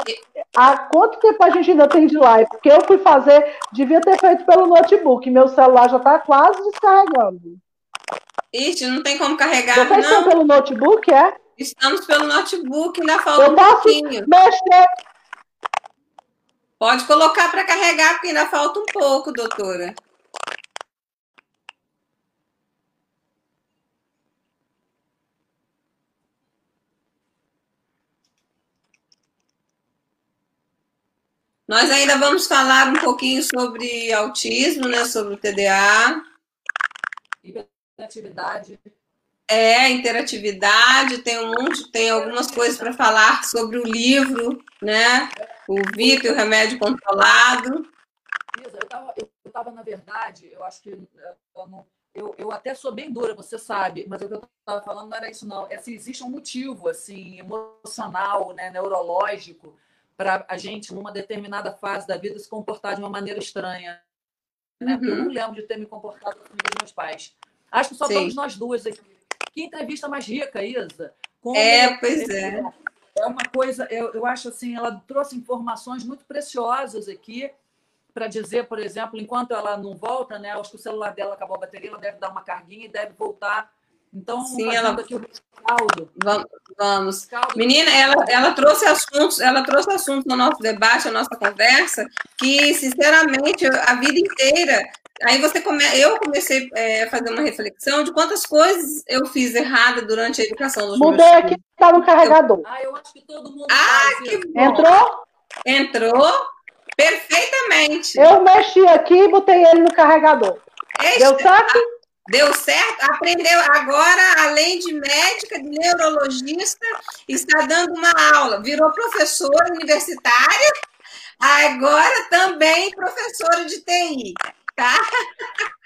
Há quanto tempo a gente ainda tem de live? Porque eu fui fazer, devia ter feito pelo notebook. Meu celular já está quase descarregando. Ixi, não tem como carregar. Vocês não. estão pelo notebook, é? Estamos pelo notebook, ainda falta um pouquinho. Mexer. Pode colocar para carregar, porque ainda falta um pouco, doutora. Nós ainda vamos falar um pouquinho sobre autismo, né? Sobre o TDA. Interatividade. É, interatividade, tem um monte, tem algumas coisas para falar sobre o livro, né? O VIP, o remédio controlado. Eu estava, na verdade, eu acho que eu, não, eu, eu, até sou bem dura, você sabe, mas o que eu estava falando não era isso, não. É se existe um motivo, assim, emocional, né, neurológico, para a gente, numa determinada fase da vida, se comportar de uma maneira estranha. Né? Uhum. Porque eu não lembro de ter me comportado com os meus pais. Acho que só Sim. nós duas aqui. Que entrevista mais rica, Isa. Como é, pois é. É uma coisa, eu, eu acho assim, ela trouxe informações muito preciosas aqui para dizer, por exemplo, enquanto ela não volta, né? Acho que o celular dela acabou a bateria, ela deve dar uma carguinha e deve voltar então, Sim, ela... aqui o caldo. Vamos. Caldo. Menina, ela, ela trouxe assuntos, ela trouxe assuntos no nosso debate, na nossa conversa, que, sinceramente, a vida inteira. Aí você come... eu comecei é, a fazer uma reflexão de quantas coisas eu fiz errada durante a educação dos Mudei aqui, está no carregador. Ah, eu acho que todo mundo. Ah, que bom. Entrou? Entrou perfeitamente. Eu mexi aqui e botei ele no carregador. Deu certo? Deu certo? Aprendeu agora, além de médica, de neurologista, está dando uma aula. Virou professora universitária, agora também professora de TI, tá? [laughs]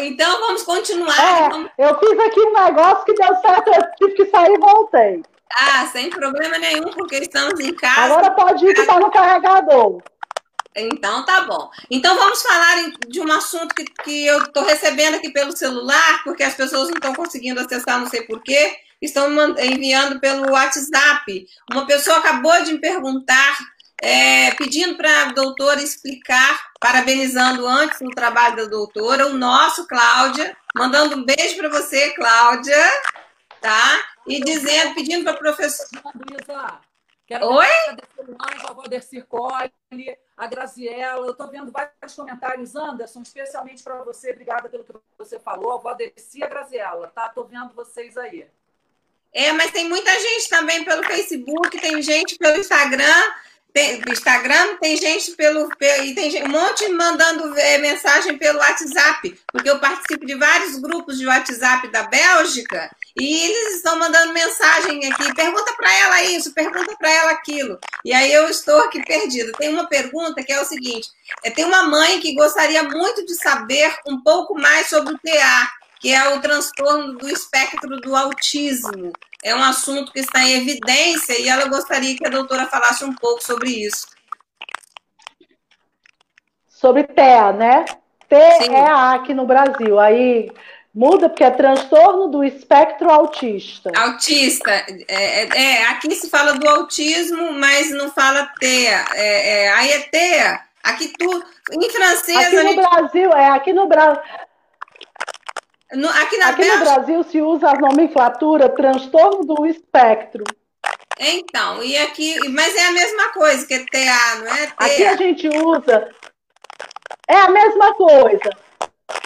Então vamos continuar. É, vamos... Eu fiz aqui um negócio que deu certo, eu tive que sair e voltei. Ah, sem problema nenhum, porque estamos em casa. Agora pode ir que está no carregador. Então tá bom. Então vamos falar de um assunto que, que eu estou recebendo aqui pelo celular, porque as pessoas não estão conseguindo acessar, não sei porquê, estão enviando pelo WhatsApp. Uma pessoa acabou de me perguntar, é, pedindo para a doutora explicar, parabenizando antes o trabalho da doutora, o nosso, Cláudia, mandando um beijo para você, Cláudia, tá? E dizendo, pedindo para a professora. Quero Oi? o Valdir Colli, a Graziella. Eu estou vendo vários comentários, Anderson, especialmente para você. Obrigada pelo que você falou. Valdeci e a Graziella, tá? Estou vendo vocês aí. É, mas tem muita gente também pelo Facebook, tem gente pelo Instagram. Tem, Instagram, tem gente pelo, e tem gente, um monte mandando é, mensagem pelo WhatsApp, porque eu participo de vários grupos de WhatsApp da Bélgica e eles estão mandando mensagem aqui, pergunta para ela isso, pergunta para ela aquilo. E aí eu estou aqui perdida. Tem uma pergunta que é o seguinte: é, tem uma mãe que gostaria muito de saber um pouco mais sobre o TA, que é o transtorno do espectro do autismo é um assunto que está em evidência e ela gostaria que a doutora falasse um pouco sobre isso. Sobre TEA, né? TEA aqui no Brasil. Aí muda porque é transtorno do espectro autista. Autista. É, é, é aqui se fala do autismo, mas não fala TEA. É, é, aí é TEA Aqui tu, em francês. Aqui no gente... Brasil, é, aqui no Brasil. No, aqui na aqui no Brasil se usa a nomenclatura transtorno do espectro. Então, e aqui, mas é a mesma coisa que é TA, não é? TA. Aqui a gente usa. É a mesma coisa.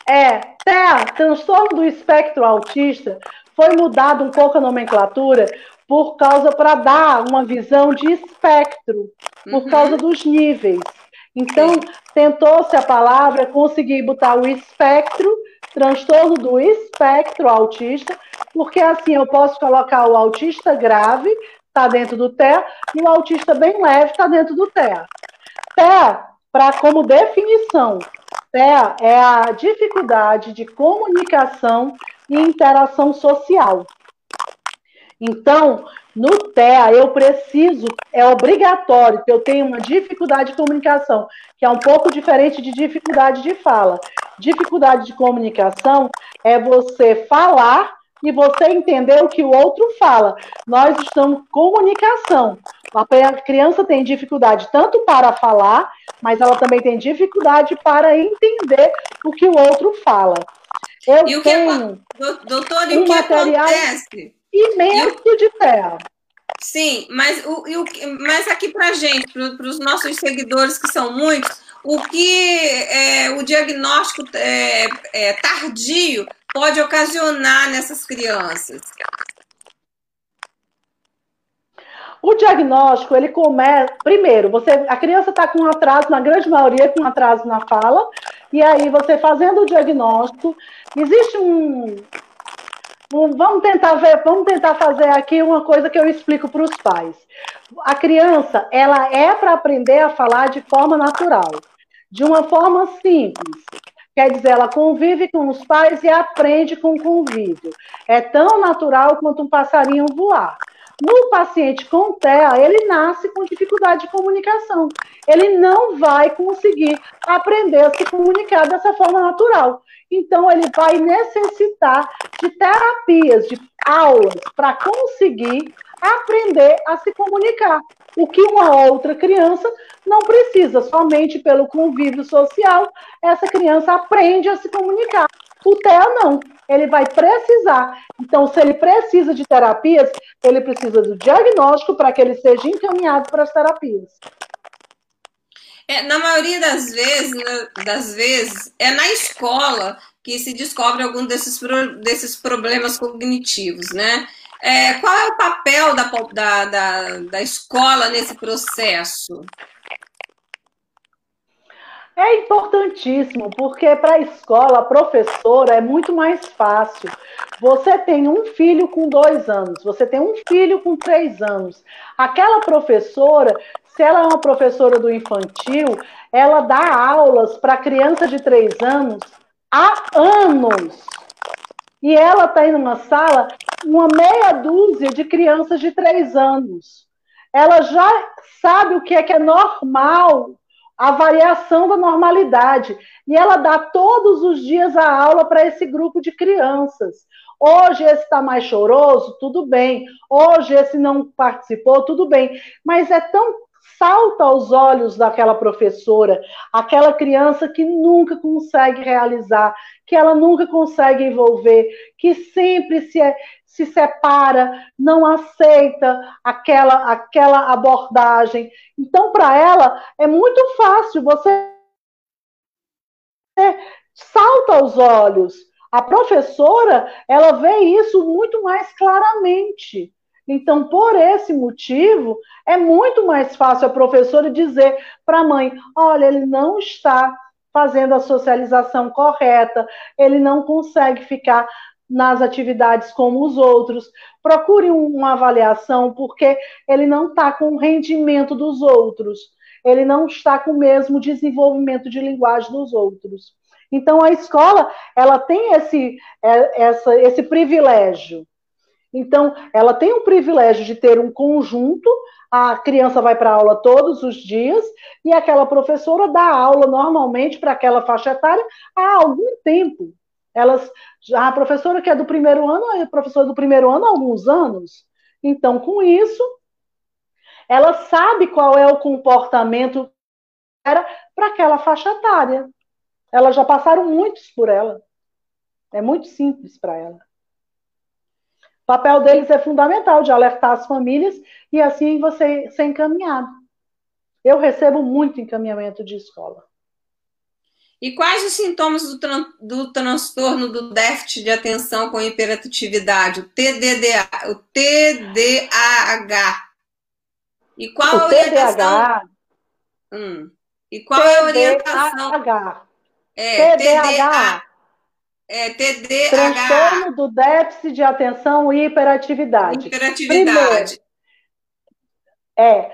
É, TEA, transtorno do espectro autista, foi mudado um pouco a nomenclatura por causa para dar uma visão de espectro, por uhum. causa dos níveis. Então, tentou-se a palavra conseguir botar o espectro, transtorno do espectro autista, porque assim eu posso colocar o autista grave, está dentro do TEA, e o autista bem leve está dentro do TEA. TEA, para como definição, TEA é a dificuldade de comunicação e interação social. Então, no TEA, eu preciso, é obrigatório que eu tenha uma dificuldade de comunicação, que é um pouco diferente de dificuldade de fala. Dificuldade de comunicação é você falar e você entender o que o outro fala. Nós estamos comunicação. A criança tem dificuldade tanto para falar, mas ela também tem dificuldade para entender o que o outro fala. Eu e o tenho que, doutor, um material acontece? Imenso eu... de terra. Sim, mas, o, o, mas aqui para gente, para os nossos seguidores, que são muitos, o que é, o diagnóstico é, é, tardio pode ocasionar nessas crianças? O diagnóstico, ele começa. Primeiro, você, a criança está com atraso, na grande maioria, com atraso na fala, e aí você fazendo o diagnóstico, existe um, um. vamos tentar ver, vamos tentar fazer aqui uma coisa que eu explico para os pais. A criança, ela é para aprender a falar de forma natural, de uma forma simples. Quer dizer, ela convive com os pais e aprende com o convívio. É tão natural quanto um passarinho voar. No paciente com TEA, ele nasce com dificuldade de comunicação. Ele não vai conseguir aprender a se comunicar dessa forma natural. Então, ele vai necessitar de terapias, de aulas, para conseguir aprender a se comunicar. O que uma outra criança não precisa, somente pelo convívio social, essa criança aprende a se comunicar. O TEA não, ele vai precisar. Então, se ele precisa de terapias, ele precisa do diagnóstico para que ele seja encaminhado para as terapias. É, na maioria das vezes, né, das vezes, é na escola que se descobre algum desses, desses problemas cognitivos, né? É, qual é o papel da, da, da, da escola nesse processo? É importantíssimo, porque para a escola, a professora é muito mais fácil. Você tem um filho com dois anos, você tem um filho com três anos. Aquela professora, se ela é uma professora do infantil, ela dá aulas para criança de três anos há anos. E ela está em uma sala, uma meia dúzia de crianças de três anos. Ela já sabe o que é que é normal a variação da normalidade. E ela dá todos os dias a aula para esse grupo de crianças. Hoje esse está mais choroso, tudo bem. Hoje esse não participou, tudo bem. Mas é tão salta aos olhos daquela professora, aquela criança que nunca consegue realizar, que ela nunca consegue envolver, que sempre se, é, se separa, não aceita aquela, aquela abordagem. Então, para ela, é muito fácil, você salta aos olhos. A professora, ela vê isso muito mais claramente. Então, por esse motivo, é muito mais fácil a professora dizer para a mãe: olha, ele não está fazendo a socialização correta, ele não consegue ficar nas atividades como os outros. Procure uma avaliação, porque ele não está com o rendimento dos outros, ele não está com o mesmo desenvolvimento de linguagem dos outros. Então, a escola ela tem esse, é, essa, esse privilégio então, ela tem o privilégio de ter um conjunto, a criança vai para aula todos os dias, e aquela professora dá aula normalmente para aquela faixa etária há algum tempo. Elas, a professora que é do primeiro ano, é professora do primeiro ano há alguns anos. Então, com isso, ela sabe qual é o comportamento para aquela faixa etária. Elas já passaram muitos por ela. É muito simples para ela. O papel deles é fundamental de alertar as famílias e assim você ser encaminhado. Eu recebo muito encaminhamento de escola. E quais os sintomas do, tran do transtorno do déficit de atenção com hiperatividade, o TDDA, o TDAH? E qual o a orientação? TDAH. Hum. E qual TDAH. é a orientação? É, TDAH. É, TDAH. Transtorno do déficit de atenção e hiperatividade. Hiperatividade. Primeiro, é.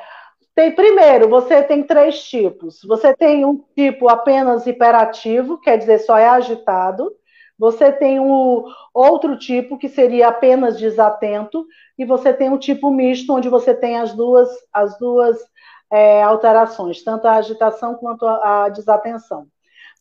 Tem, primeiro, você tem três tipos. Você tem um tipo apenas hiperativo, quer dizer, só é agitado. Você tem o outro tipo, que seria apenas desatento. E você tem o tipo misto, onde você tem as duas, as duas é, alterações, tanto a agitação quanto a, a desatenção.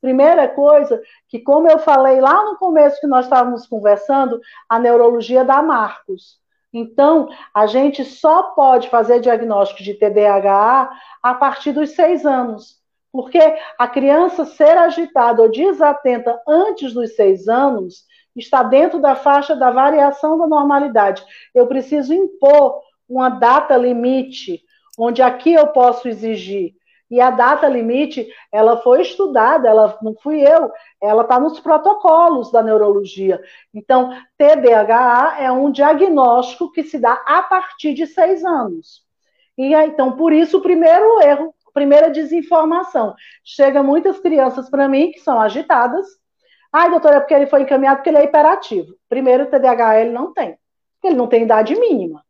Primeira coisa, que como eu falei lá no começo que nós estávamos conversando, a neurologia dá marcos. Então, a gente só pode fazer diagnóstico de TDAH a partir dos seis anos. Porque a criança ser agitada ou desatenta antes dos seis anos está dentro da faixa da variação da normalidade. Eu preciso impor uma data limite, onde aqui eu posso exigir e a data limite, ela foi estudada, ela não fui eu, ela está nos protocolos da neurologia. Então, TDAH é um diagnóstico que se dá a partir de seis anos. E então, por isso, o primeiro erro, a primeira desinformação. Chega muitas crianças para mim que são agitadas. Ai, doutora, é porque ele foi encaminhado porque ele é hiperativo. Primeiro, o TDAH ele não tem, ele não tem idade mínima.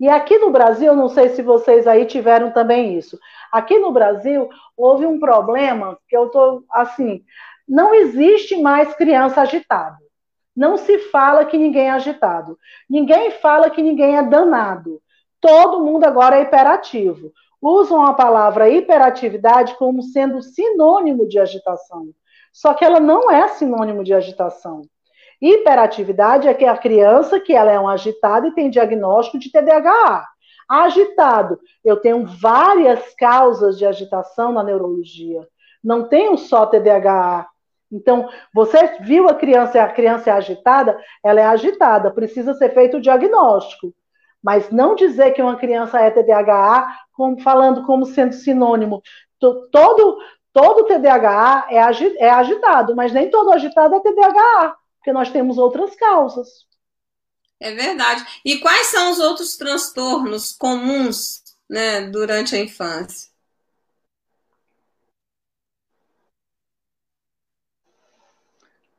E aqui no Brasil, não sei se vocês aí tiveram também isso. Aqui no Brasil, houve um problema que eu estou assim: não existe mais criança agitada. Não se fala que ninguém é agitado. Ninguém fala que ninguém é danado. Todo mundo agora é hiperativo. Usam a palavra hiperatividade como sendo sinônimo de agitação. Só que ela não é sinônimo de agitação. Hiperatividade é que a criança que ela é um agitado e tem diagnóstico de TDAH. Agitado, eu tenho várias causas de agitação na neurologia. Não tenho só TDAH. Então, você viu a criança, a criança é agitada, ela é agitada, precisa ser feito o diagnóstico. Mas não dizer que uma criança é TDAH, como, falando como sendo sinônimo. Todo, todo TDAH é, é agitado, mas nem todo agitado é TDAH porque nós temos outras causas. É verdade. E quais são os outros transtornos comuns né, durante a infância?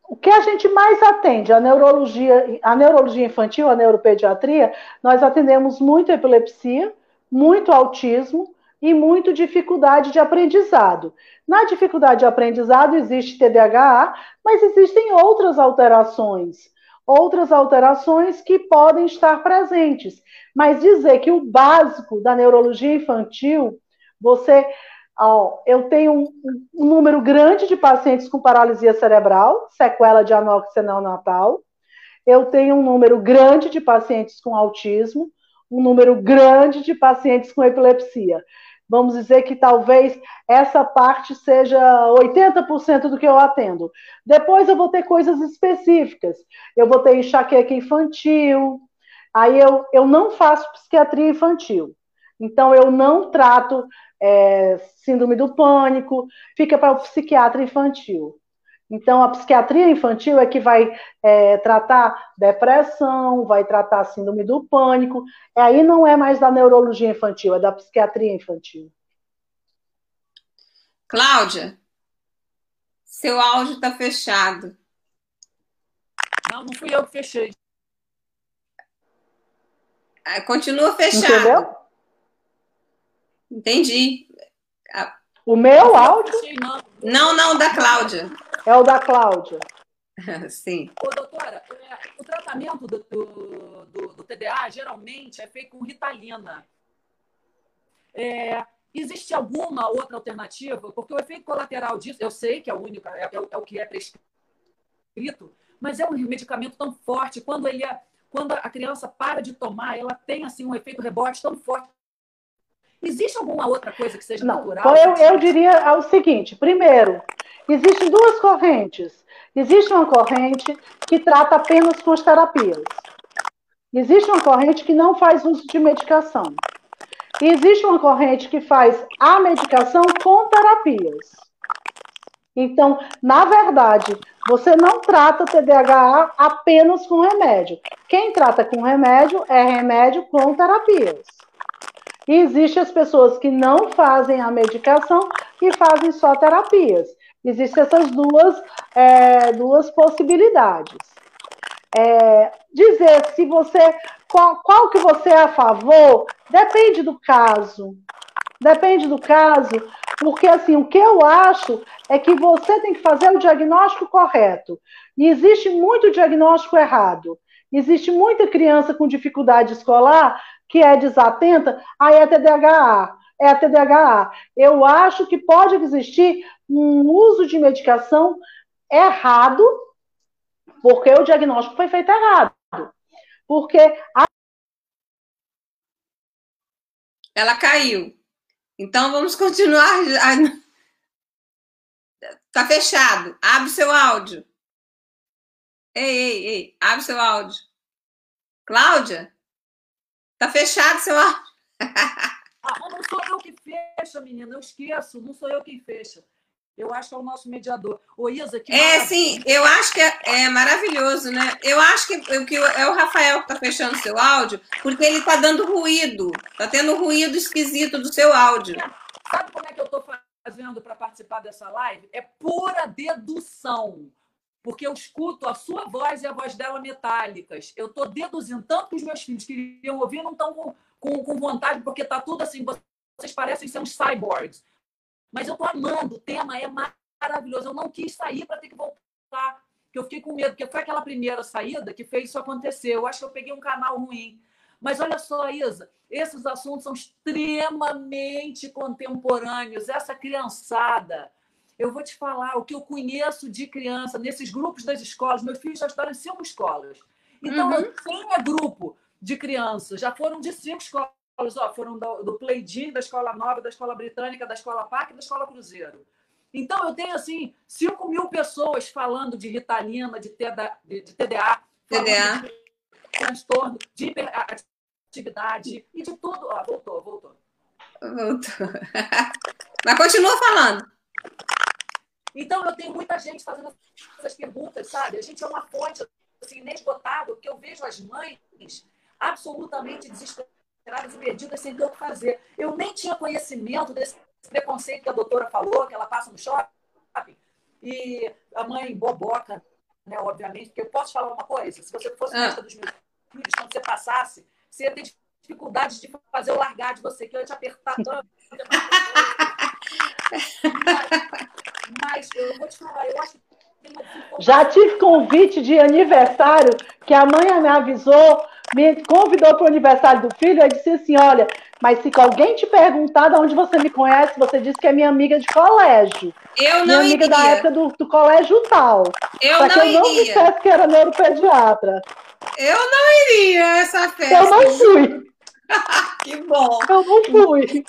O que a gente mais atende, a neurologia, a neurologia infantil, a neuropediatria, nós atendemos muito epilepsia, muito autismo e muito dificuldade de aprendizado. Na dificuldade de aprendizado existe TDAH, mas existem outras alterações, outras alterações que podem estar presentes. Mas dizer que o básico da neurologia infantil, você, ó, eu tenho um, um número grande de pacientes com paralisia cerebral, sequela de anóxia neonatal. Eu tenho um número grande de pacientes com autismo, um número grande de pacientes com epilepsia vamos dizer que talvez essa parte seja 80% do que eu atendo. Depois eu vou ter coisas específicas. Eu vou ter enxaqueca infantil. Aí eu, eu não faço psiquiatria infantil. Então eu não trato é, síndrome do pânico, fica para o psiquiatra infantil. Então, a psiquiatria infantil é que vai é, tratar depressão, vai tratar síndrome do pânico. Aí não é mais da neurologia infantil, é da psiquiatria infantil. Cláudia, seu áudio está fechado. Não, não fui eu que fechei. Ah, continua fechado. Entendeu? Entendi. O meu áudio? Não, não, da Cláudia. É o da Cláudia. [laughs] Sim. Ô, doutora, é, o tratamento do, do, do, do, TDA geralmente é feito com ritalina. É, existe alguma outra alternativa? Porque o efeito colateral disso, eu sei que é o único, é, é, é o que é prescrito, mas é um medicamento tão forte. Quando, ele é, quando a criança para de tomar, ela tem assim um efeito rebote tão forte Existe alguma outra coisa que seja Não, natural? Eu, eu diria o seguinte: primeiro, existem duas correntes. Existe uma corrente que trata apenas com as terapias. Existe uma corrente que não faz uso de medicação. E existe uma corrente que faz a medicação com terapias. Então, na verdade, você não trata TDAH apenas com remédio. Quem trata com remédio é remédio com terapias. E existem as pessoas que não fazem a medicação e fazem só terapias. Existem essas duas, é, duas possibilidades. É, dizer se você qual, qual que você é a favor depende do caso. Depende do caso, porque assim, o que eu acho é que você tem que fazer o diagnóstico correto. E existe muito diagnóstico errado. Existe muita criança com dificuldade escolar que é desatenta, aí é TDAH, é TDAH. Eu acho que pode existir um uso de medicação errado, porque o diagnóstico foi feito errado. Porque a... ela caiu. Então vamos continuar. Tá fechado. Abre seu áudio. Ei, ei, ei, abre seu áudio. Cláudia? Tá fechado seu áudio. ah, não sou eu que fecha, menina. Eu esqueço. Não sou eu quem fecha. Eu acho que é o nosso mediador. Ô, Isa, que É, sim, eu acho que é, é, maravilhoso, né? Eu acho que, que é o Rafael que está fechando seu áudio, porque ele está dando ruído. Está tendo ruído esquisito do seu áudio. Sabe como é que eu estou fazendo para participar dessa live? É pura dedução. Porque eu escuto a sua voz e a voz dela metálicas. Eu estou deduzindo. Tanto que os meus filhos queriam ouvir, não estão com, com, com vontade, porque está tudo assim. Vocês parecem ser uns cyborgs. Mas eu estou amando, o tema é maravilhoso. Eu não quis sair para ter que voltar, porque eu fiquei com medo, porque foi aquela primeira saída que fez isso acontecer. Eu acho que eu peguei um canal ruim. Mas olha só, Isa, esses assuntos são extremamente contemporâneos. Essa criançada, eu vou te falar o que eu conheço de criança nesses grupos das escolas. Meus filhos já estudaram em cinco escolas. Então, uhum. eu tinha grupo de crianças, já foram de cinco escolas ó, foram do, do Pleidim, da Escola Nova, da Escola Britânica, da Escola PAC e da Escola Cruzeiro. Então, eu tenho, assim, 5 mil pessoas falando de Ritalina, de, TDA, de, de TDA, TDA. De transtorno, de hiperatividade e de tudo. Ó, voltou, voltou. Voltou. [laughs] Mas continua falando. Então, eu tenho muita gente fazendo essas perguntas, sabe? A gente é uma fonte assim, inesgotável, porque eu vejo as mães absolutamente desesperadas desesperadas e perdidas sem ter o que fazer. Eu nem tinha conhecimento desse preconceito que a doutora falou, que ela passa no shopping. E a mãe boboca, né, obviamente, porque eu posso falar uma coisa: se você fosse ah. dos meus filhos, quando você passasse, você ia ter dificuldade de fazer eu largar de você, que eu ia te apertar tanto. mas, mas eu vou te falar, eu acho que já tive convite de aniversário que a mãe me avisou me convidou para o aniversário do filho, eu disse assim: olha, mas se alguém te perguntar de onde você me conhece, você disse que é minha amiga de colégio. Eu não minha amiga iria. da época do, do colégio tal. Eu Só não que eu iria. não dissesse que era neuropediatra. Eu não iria a essa festa. Eu não fui. [laughs] que bom. Eu não fui.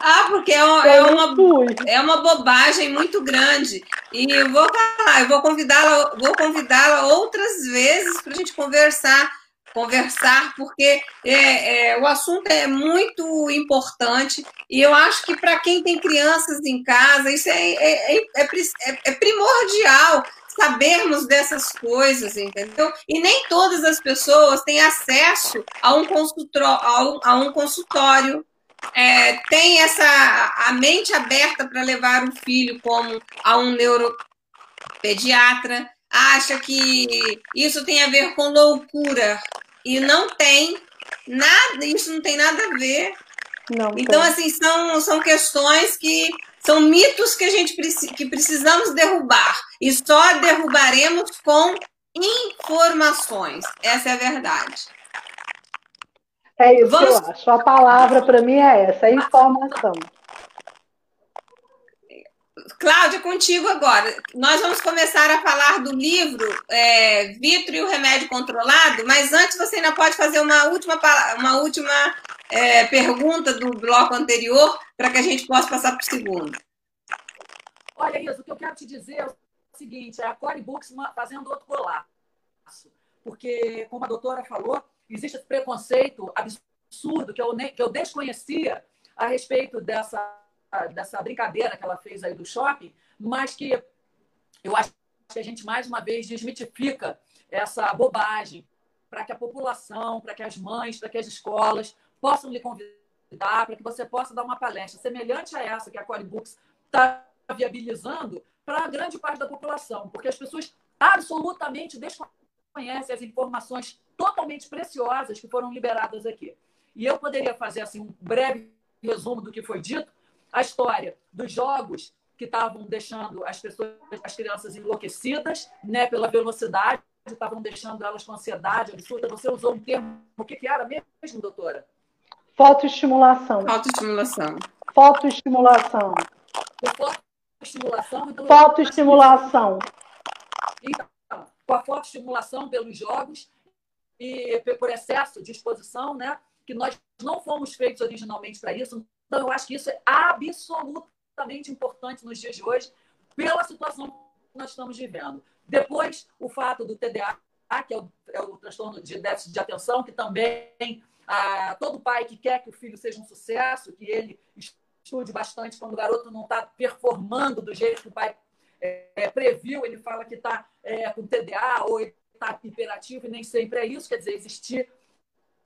Ah, porque é uma, é uma, é uma bobagem muito grande. E eu vou falar, eu vou convidá-la, vou convidá-la outras vezes para a gente conversar conversar, porque é, é, o assunto é muito importante e eu acho que para quem tem crianças em casa, isso é, é, é, é, é primordial sabermos dessas coisas, entendeu? E nem todas as pessoas têm acesso a um consultório, a um, um consultório tem essa a mente aberta para levar o filho como a um neuropediatra, acha que isso tem a ver com loucura, e não tem nada, isso não tem nada a ver. Não então, tem. assim, são, são questões que são mitos que a gente que precisamos derrubar. E só derrubaremos com informações. Essa é a verdade. É isso Vamos... que eu acho. A palavra para mim é essa, é informação. Cláudia, contigo agora. Nós vamos começar a falar do livro é, Vitro e o Remédio Controlado, mas antes você ainda pode fazer uma última, uma última é, pergunta do bloco anterior para que a gente possa passar para o segundo. Olha, Isa, o que eu quero te dizer é o seguinte: é a Core Books fazendo outro colapso. Porque, como a doutora falou, existe esse preconceito absurdo que eu, que eu desconhecia a respeito dessa, dessa brincadeira que ela fez aí do shopping, mas que eu acho que a gente mais uma vez desmitifica essa bobagem para que a população, para que as mães, para que as escolas possam lhe convidar, para que você possa dar uma palestra semelhante a essa que a Core Books está viabilizando para a grande parte da população, porque as pessoas absolutamente desconhecem as informações totalmente preciosas que foram liberadas aqui. E eu poderia fazer assim um breve resumo do que foi dito, a história dos jogos que estavam deixando as pessoas, as crianças enlouquecidas, né, pela velocidade, estavam deixando elas com ansiedade absurda. Você usou um termo, o que, que era mesmo, doutora? Fotoestimulação. Fotoestimulação. Fotoestimulação. Fotoestimulação. Então, fotoestimulação. Então, com a fotoestimulação pelos jogos e por excesso de exposição, né? Que nós não fomos feitos originalmente para isso. Então, eu acho que isso é absolutamente importante nos dias de hoje, pela situação que nós estamos vivendo. Depois, o fato do TDA, que é o, é o transtorno de déficit de atenção, que também ah, todo pai que quer que o filho seja um sucesso, que ele estude bastante quando o garoto não está performando do jeito que o pai é, é, previu, ele fala que está é, com TDA ou está hiperativo, e nem sempre é isso, quer dizer, existir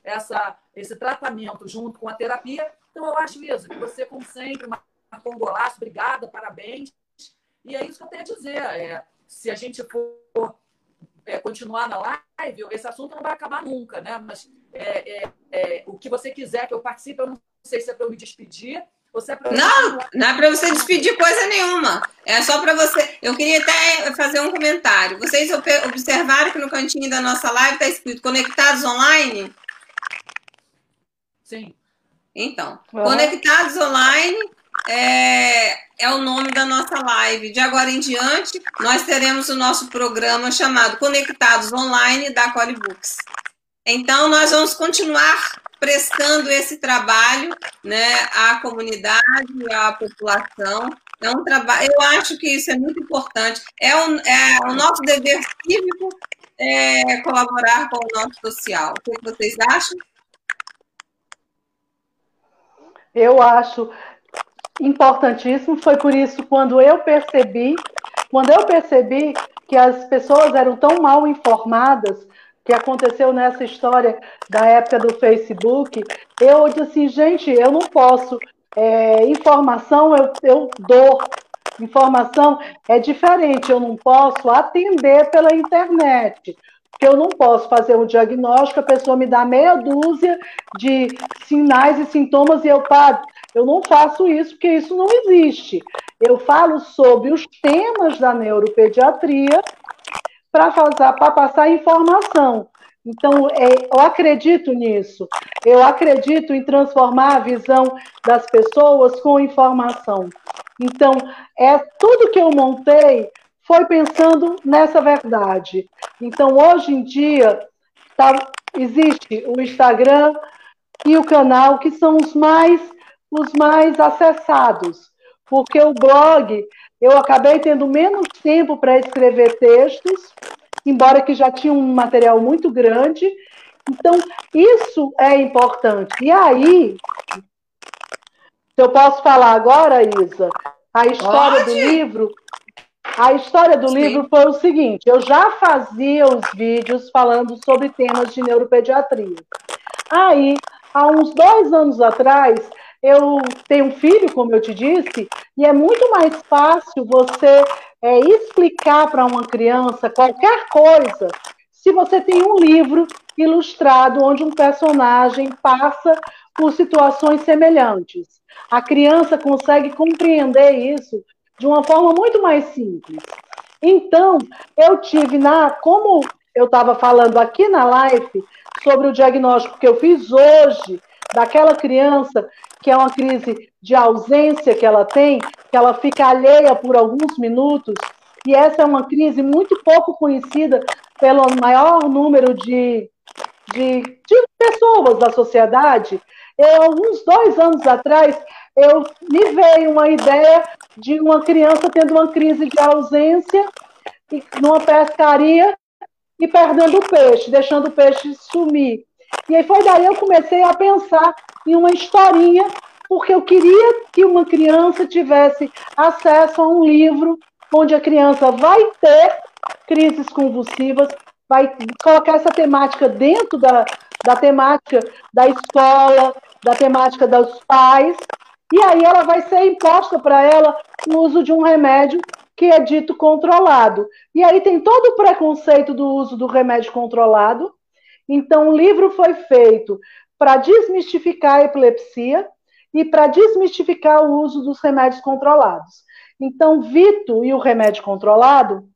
essa, esse tratamento junto com a terapia. Então, eu acho isso, que você, como sempre, marcou um golaço, obrigada, parabéns. E é isso que eu tenho a dizer. É, se a gente for é, continuar na live, esse assunto não vai acabar nunca, né? Mas é, é, é o que você quiser que eu participe, eu não sei se é para eu me despedir é não, não é para você despedir coisa nenhuma. É só para você. Eu queria até fazer um comentário. Vocês observaram que no cantinho da nossa live está escrito Conectados Online? Sim. Então, uhum. Conectados Online é, é o nome da nossa live. De agora em diante, nós teremos o nosso programa chamado Conectados Online da Colibooks. Então, nós vamos continuar prestando esse trabalho né, à comunidade, à população. É um trabalho, eu acho que isso é muito importante. É, um, é o nosso dever cívico é, colaborar com o nosso social. O que vocês acham? Eu acho importantíssimo. Foi por isso quando eu percebi, quando eu percebi que as pessoas eram tão mal informadas que aconteceu nessa história da época do Facebook, eu disse assim, gente, eu não posso. É, informação eu, eu dou. Informação é diferente, eu não posso atender pela internet. Porque eu não posso fazer um diagnóstico, a pessoa me dá meia dúzia de sinais e sintomas e eu paro. Eu não faço isso, porque isso não existe. Eu falo sobre os temas da neuropediatria para passar informação. Então, é, eu acredito nisso. Eu acredito em transformar a visão das pessoas com informação. Então, é tudo que eu montei foi pensando nessa verdade. Então, hoje em dia, tá, existe o Instagram e o canal que são os mais os mais acessados, porque o blog eu acabei tendo menos tempo para escrever textos, embora que já tinha um material muito grande. Então, isso é importante. E aí, se eu posso falar agora, Isa, a história Pode? do livro, a história do Sim. livro foi o seguinte: eu já fazia os vídeos falando sobre temas de neuropediatria. Aí, há uns dois anos atrás, eu tenho um filho, como eu te disse, e é muito mais fácil você é, explicar para uma criança qualquer coisa se você tem um livro ilustrado onde um personagem passa por situações semelhantes. A criança consegue compreender isso de uma forma muito mais simples. Então, eu tive na, como eu estava falando aqui na live sobre o diagnóstico que eu fiz hoje daquela criança que é uma crise de ausência que ela tem, que ela fica alheia por alguns minutos, e essa é uma crise muito pouco conhecida pelo maior número de, de, de pessoas da sociedade. Eu, alguns dois anos atrás, eu me veio uma ideia de uma criança tendo uma crise de ausência numa pescaria e perdendo o peixe, deixando o peixe sumir. E aí foi daí eu comecei a pensar em uma historinha, porque eu queria que uma criança tivesse acesso a um livro onde a criança vai ter crises convulsivas, vai colocar essa temática dentro da, da temática da escola, da temática dos pais, e aí ela vai ser imposta para ela o uso de um remédio que é dito controlado. E aí tem todo o preconceito do uso do remédio controlado. Então, o livro foi feito para desmistificar a epilepsia e para desmistificar o uso dos remédios controlados. Então, Vito e o remédio controlado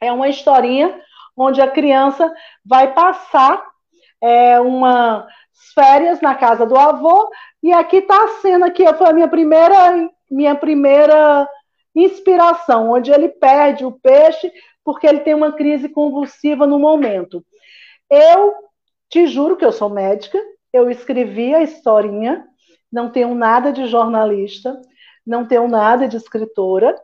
é uma historinha onde a criança vai passar é, uma férias na casa do avô e aqui está a cena que foi a minha primeira minha primeira inspiração, onde ele perde o peixe porque ele tem uma crise convulsiva no momento. Eu te juro que eu sou médica, eu escrevi a historinha, não tenho nada de jornalista, não tenho nada de escritora,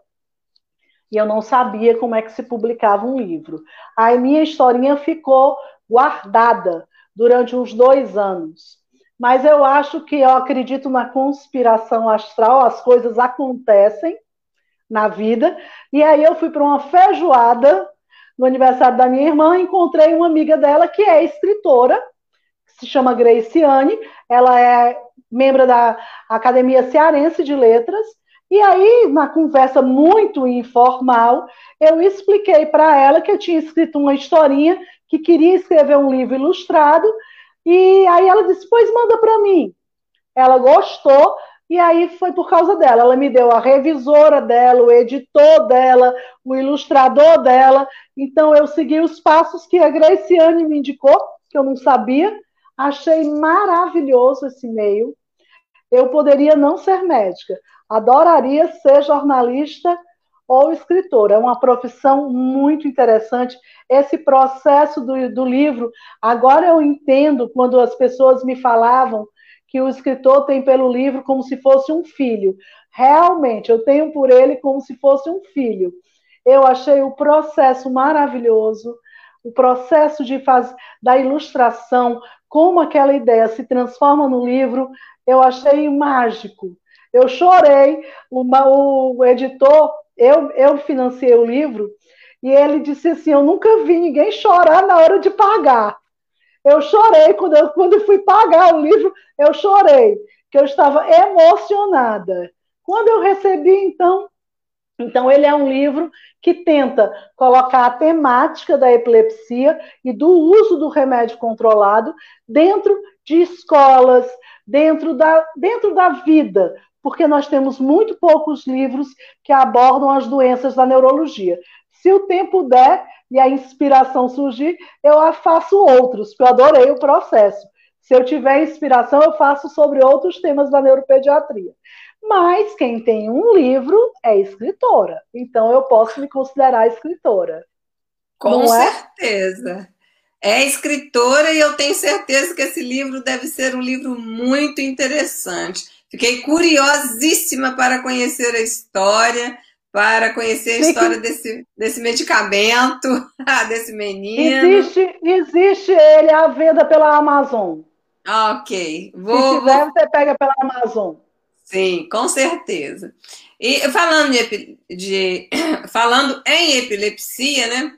e eu não sabia como é que se publicava um livro. Aí minha historinha ficou guardada durante uns dois anos. Mas eu acho que eu acredito na conspiração astral, as coisas acontecem na vida. E aí eu fui para uma feijoada no aniversário da minha irmã, encontrei uma amiga dela que é escritora, que se chama Graciane, ela é membro da Academia Cearense de Letras, e aí, na conversa muito informal, eu expliquei para ela que eu tinha escrito uma historinha, que queria escrever um livro ilustrado, e aí ela disse: Pois manda para mim. Ela gostou, e aí foi por causa dela. Ela me deu a revisora dela, o editor dela, o ilustrador dela. Então eu segui os passos que a Graciane me indicou, que eu não sabia. Achei maravilhoso esse meio. Eu poderia não ser médica, adoraria ser jornalista ou escritora. É uma profissão muito interessante. Esse processo do, do livro, agora eu entendo quando as pessoas me falavam que o escritor tem pelo livro como se fosse um filho. Realmente, eu tenho por ele como se fosse um filho. Eu achei o processo maravilhoso, o processo de faz, da ilustração, como aquela ideia se transforma no livro, eu achei mágico. Eu chorei, o editor, eu, eu o livro, e ele disse assim: Eu nunca vi ninguém chorar na hora de pagar. Eu chorei quando eu quando fui pagar o livro, eu chorei, que eu estava emocionada. Quando eu recebi, então, então ele é um livro que tenta colocar a temática da epilepsia e do uso do remédio controlado dentro de escolas, dentro da, dentro da vida, porque nós temos muito poucos livros que abordam as doenças da neurologia. Se o tempo der e a inspiração surgir, eu faço outros, porque eu adorei o processo. Se eu tiver inspiração, eu faço sobre outros temas da neuropediatria. Mas quem tem um livro é escritora. Então eu posso me considerar escritora. Com é? certeza. É escritora e eu tenho certeza que esse livro deve ser um livro muito interessante. Fiquei curiosíssima para conhecer a história, para conhecer a história desse, desse medicamento, [laughs] desse menino. Existe, existe ele à venda pela Amazon. Ok. Vou, Se tiver, você pega pela Amazon. Sim, com certeza. E falando, de, de, [clears throat] falando em epilepsia, né?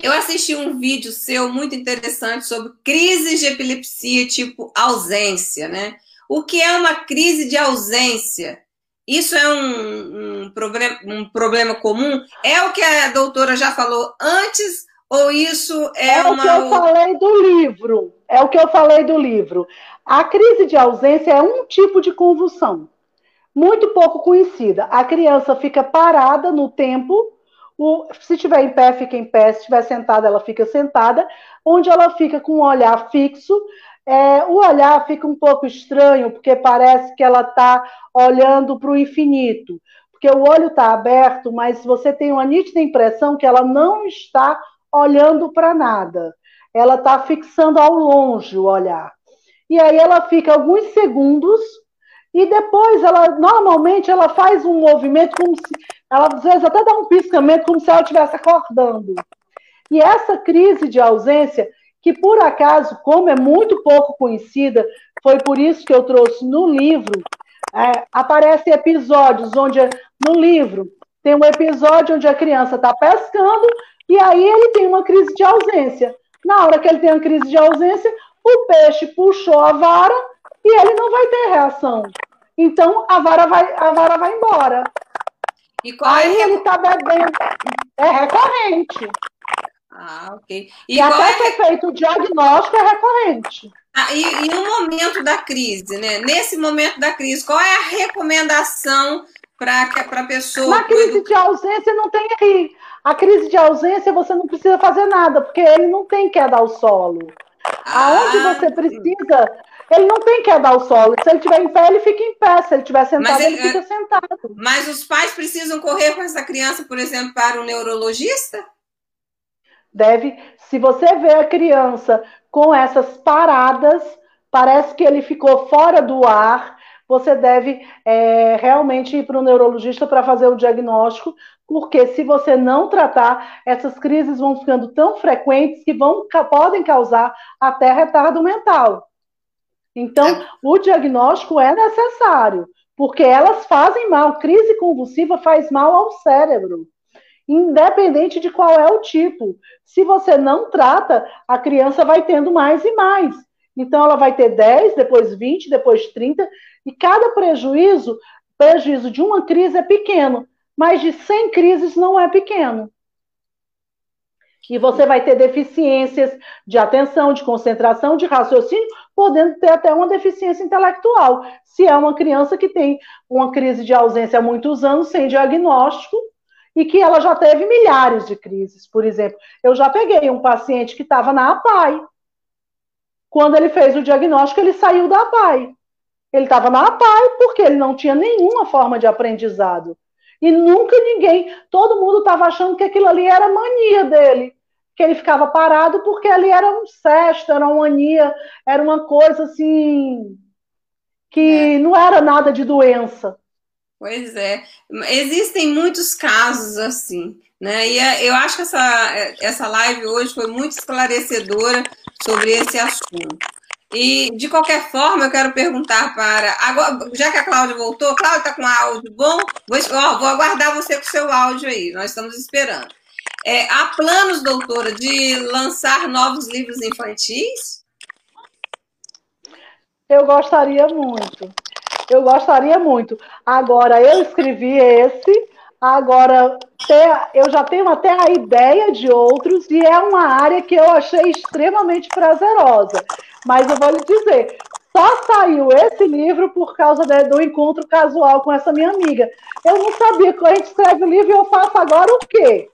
Eu assisti um vídeo seu muito interessante sobre crises de epilepsia tipo ausência, né? O que é uma crise de ausência? Isso é um, um, problema, um problema comum? É o que a doutora já falou antes ou isso é, é uma... o que eu falei do livro. É o que eu falei do livro. A crise de ausência é um tipo de convulsão, muito pouco conhecida. A criança fica parada no tempo, o, se estiver em pé, fica em pé, se estiver sentada, ela fica sentada, onde ela fica com o olhar fixo. É, o olhar fica um pouco estranho, porque parece que ela está olhando para o infinito. Porque o olho está aberto, mas você tem uma nítida impressão que ela não está olhando para nada. Ela está fixando ao longe o olhar. e aí ela fica alguns segundos e depois ela normalmente ela faz um movimento como se ela às vezes até dá um piscamento como se ela estivesse acordando. E essa crise de ausência, que por acaso, como é muito pouco conhecida, foi por isso que eu trouxe no livro, é, aparecem episódios onde no livro tem um episódio onde a criança está pescando e aí ele tem uma crise de ausência. Na hora que ele tem uma crise de ausência, o peixe puxou a vara e ele não vai ter reação. Então a vara vai, a vara vai embora. E qual é Aí é... ele está bebendo. É recorrente. Ah, ok. E, e até é... ser feito o diagnóstico é recorrente. Ah, e, e no momento da crise, né? Nesse momento da crise, qual é a recomendação para a pessoa. Na crise de ausência não tem aí. A crise de ausência você não precisa fazer nada, porque ele não tem queda ao solo. Ah, Aonde você precisa, ele não tem queda ao solo. Se ele estiver em pé, ele fica em pé. Se ele estiver sentado, ele, ele, fica sentado. Mas os pais precisam correr com essa criança, por exemplo, para o neurologista? Deve. Se você vê a criança com essas paradas, parece que ele ficou fora do ar, você deve é, realmente ir para o neurologista para fazer o diagnóstico, porque se você não tratar, essas crises vão ficando tão frequentes que vão, podem causar até retardo mental. Então, é. o diagnóstico é necessário, porque elas fazem mal. Crise convulsiva faz mal ao cérebro, independente de qual é o tipo. Se você não trata, a criança vai tendo mais e mais. Então, ela vai ter 10, depois 20, depois 30, e cada prejuízo, prejuízo de uma crise é pequeno, mas de 100 crises não é pequeno. E você vai ter deficiências de atenção, de concentração, de raciocínio, podendo ter até uma deficiência intelectual. Se é uma criança que tem uma crise de ausência há muitos anos, sem diagnóstico, e que ela já teve milhares de crises. Por exemplo, eu já peguei um paciente que estava na APAI. Quando ele fez o diagnóstico, ele saiu da APAI. Ele estava na APAI porque ele não tinha nenhuma forma de aprendizado. E nunca ninguém, todo mundo estava achando que aquilo ali era mania dele. Que ele ficava parado porque ali era um cesto, era uma mania, era uma coisa assim. que é. não era nada de doença. Pois é. Existem muitos casos assim. Né? E é, eu acho que essa, essa live hoje foi muito esclarecedora sobre esse assunto. E, de qualquer forma, eu quero perguntar para. Agora, já que a Cláudia voltou, Cláudia está com áudio bom? Vou, ó, vou aguardar você com seu áudio aí, nós estamos esperando. É, há planos, doutora, de lançar novos livros infantis? Eu gostaria muito. Eu gostaria muito. Agora, eu escrevi esse, agora eu já tenho até a ideia de outros, e é uma área que eu achei extremamente prazerosa. Mas eu vou lhe dizer, só saiu esse livro por causa do encontro casual com essa minha amiga. Eu não sabia que a gente escreve o livro e eu faço agora o quê?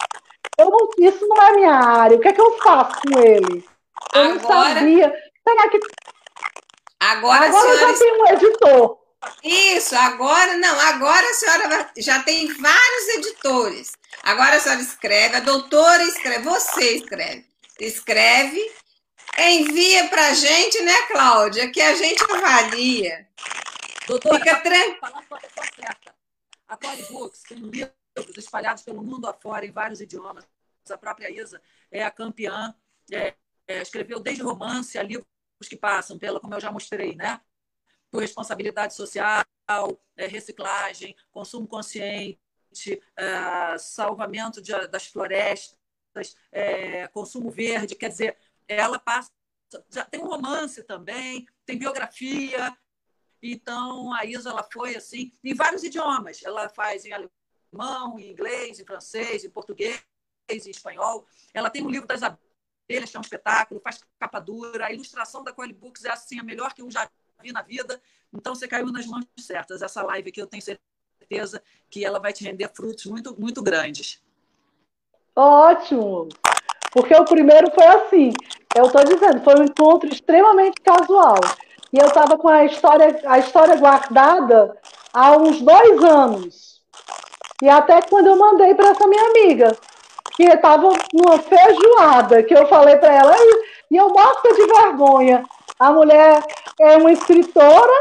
Eu não, isso não é minha área. O que é que eu faço com ele? Eu agora, não sabia. Será que. Agora, agora senhora... eu já tenho um editor. Isso, agora não, agora a senhora já tem vários editores. Agora a senhora escreve, a doutora escreve, você escreve. Escreve Envia para a gente, né, Cláudia? Que a gente avalia. Doutora, Fica tranquila. A Tori Books tem livros espalhados pelo mundo afora, em vários idiomas. A própria Isa é a campeã, é, é, escreveu desde romance a livros que passam pela, como eu já mostrei, né? Por responsabilidade social, é, reciclagem, consumo consciente, é, salvamento das florestas, é, consumo verde. Quer dizer, ela passa. Já tem um romance também, tem biografia. Então, a Isa ela foi assim, em vários idiomas. Ela faz em alemão, em inglês, em francês, em português, em espanhol. Ela tem um livro das abelhas, que é um espetáculo, faz capa dura. A ilustração da Coelho Books é assim, a melhor que eu já vi na vida. Então, você caiu nas mãos certas. Essa live aqui, eu tenho certeza que ela vai te render frutos muito, muito grandes. Ótimo! Porque o primeiro foi assim. Eu estou dizendo, foi um encontro extremamente casual. E eu estava com a história, a história guardada há uns dois anos. E até quando eu mandei para essa minha amiga, que estava numa feijoada, que eu falei para ela, e eu morta de vergonha. A mulher, é uma escritora,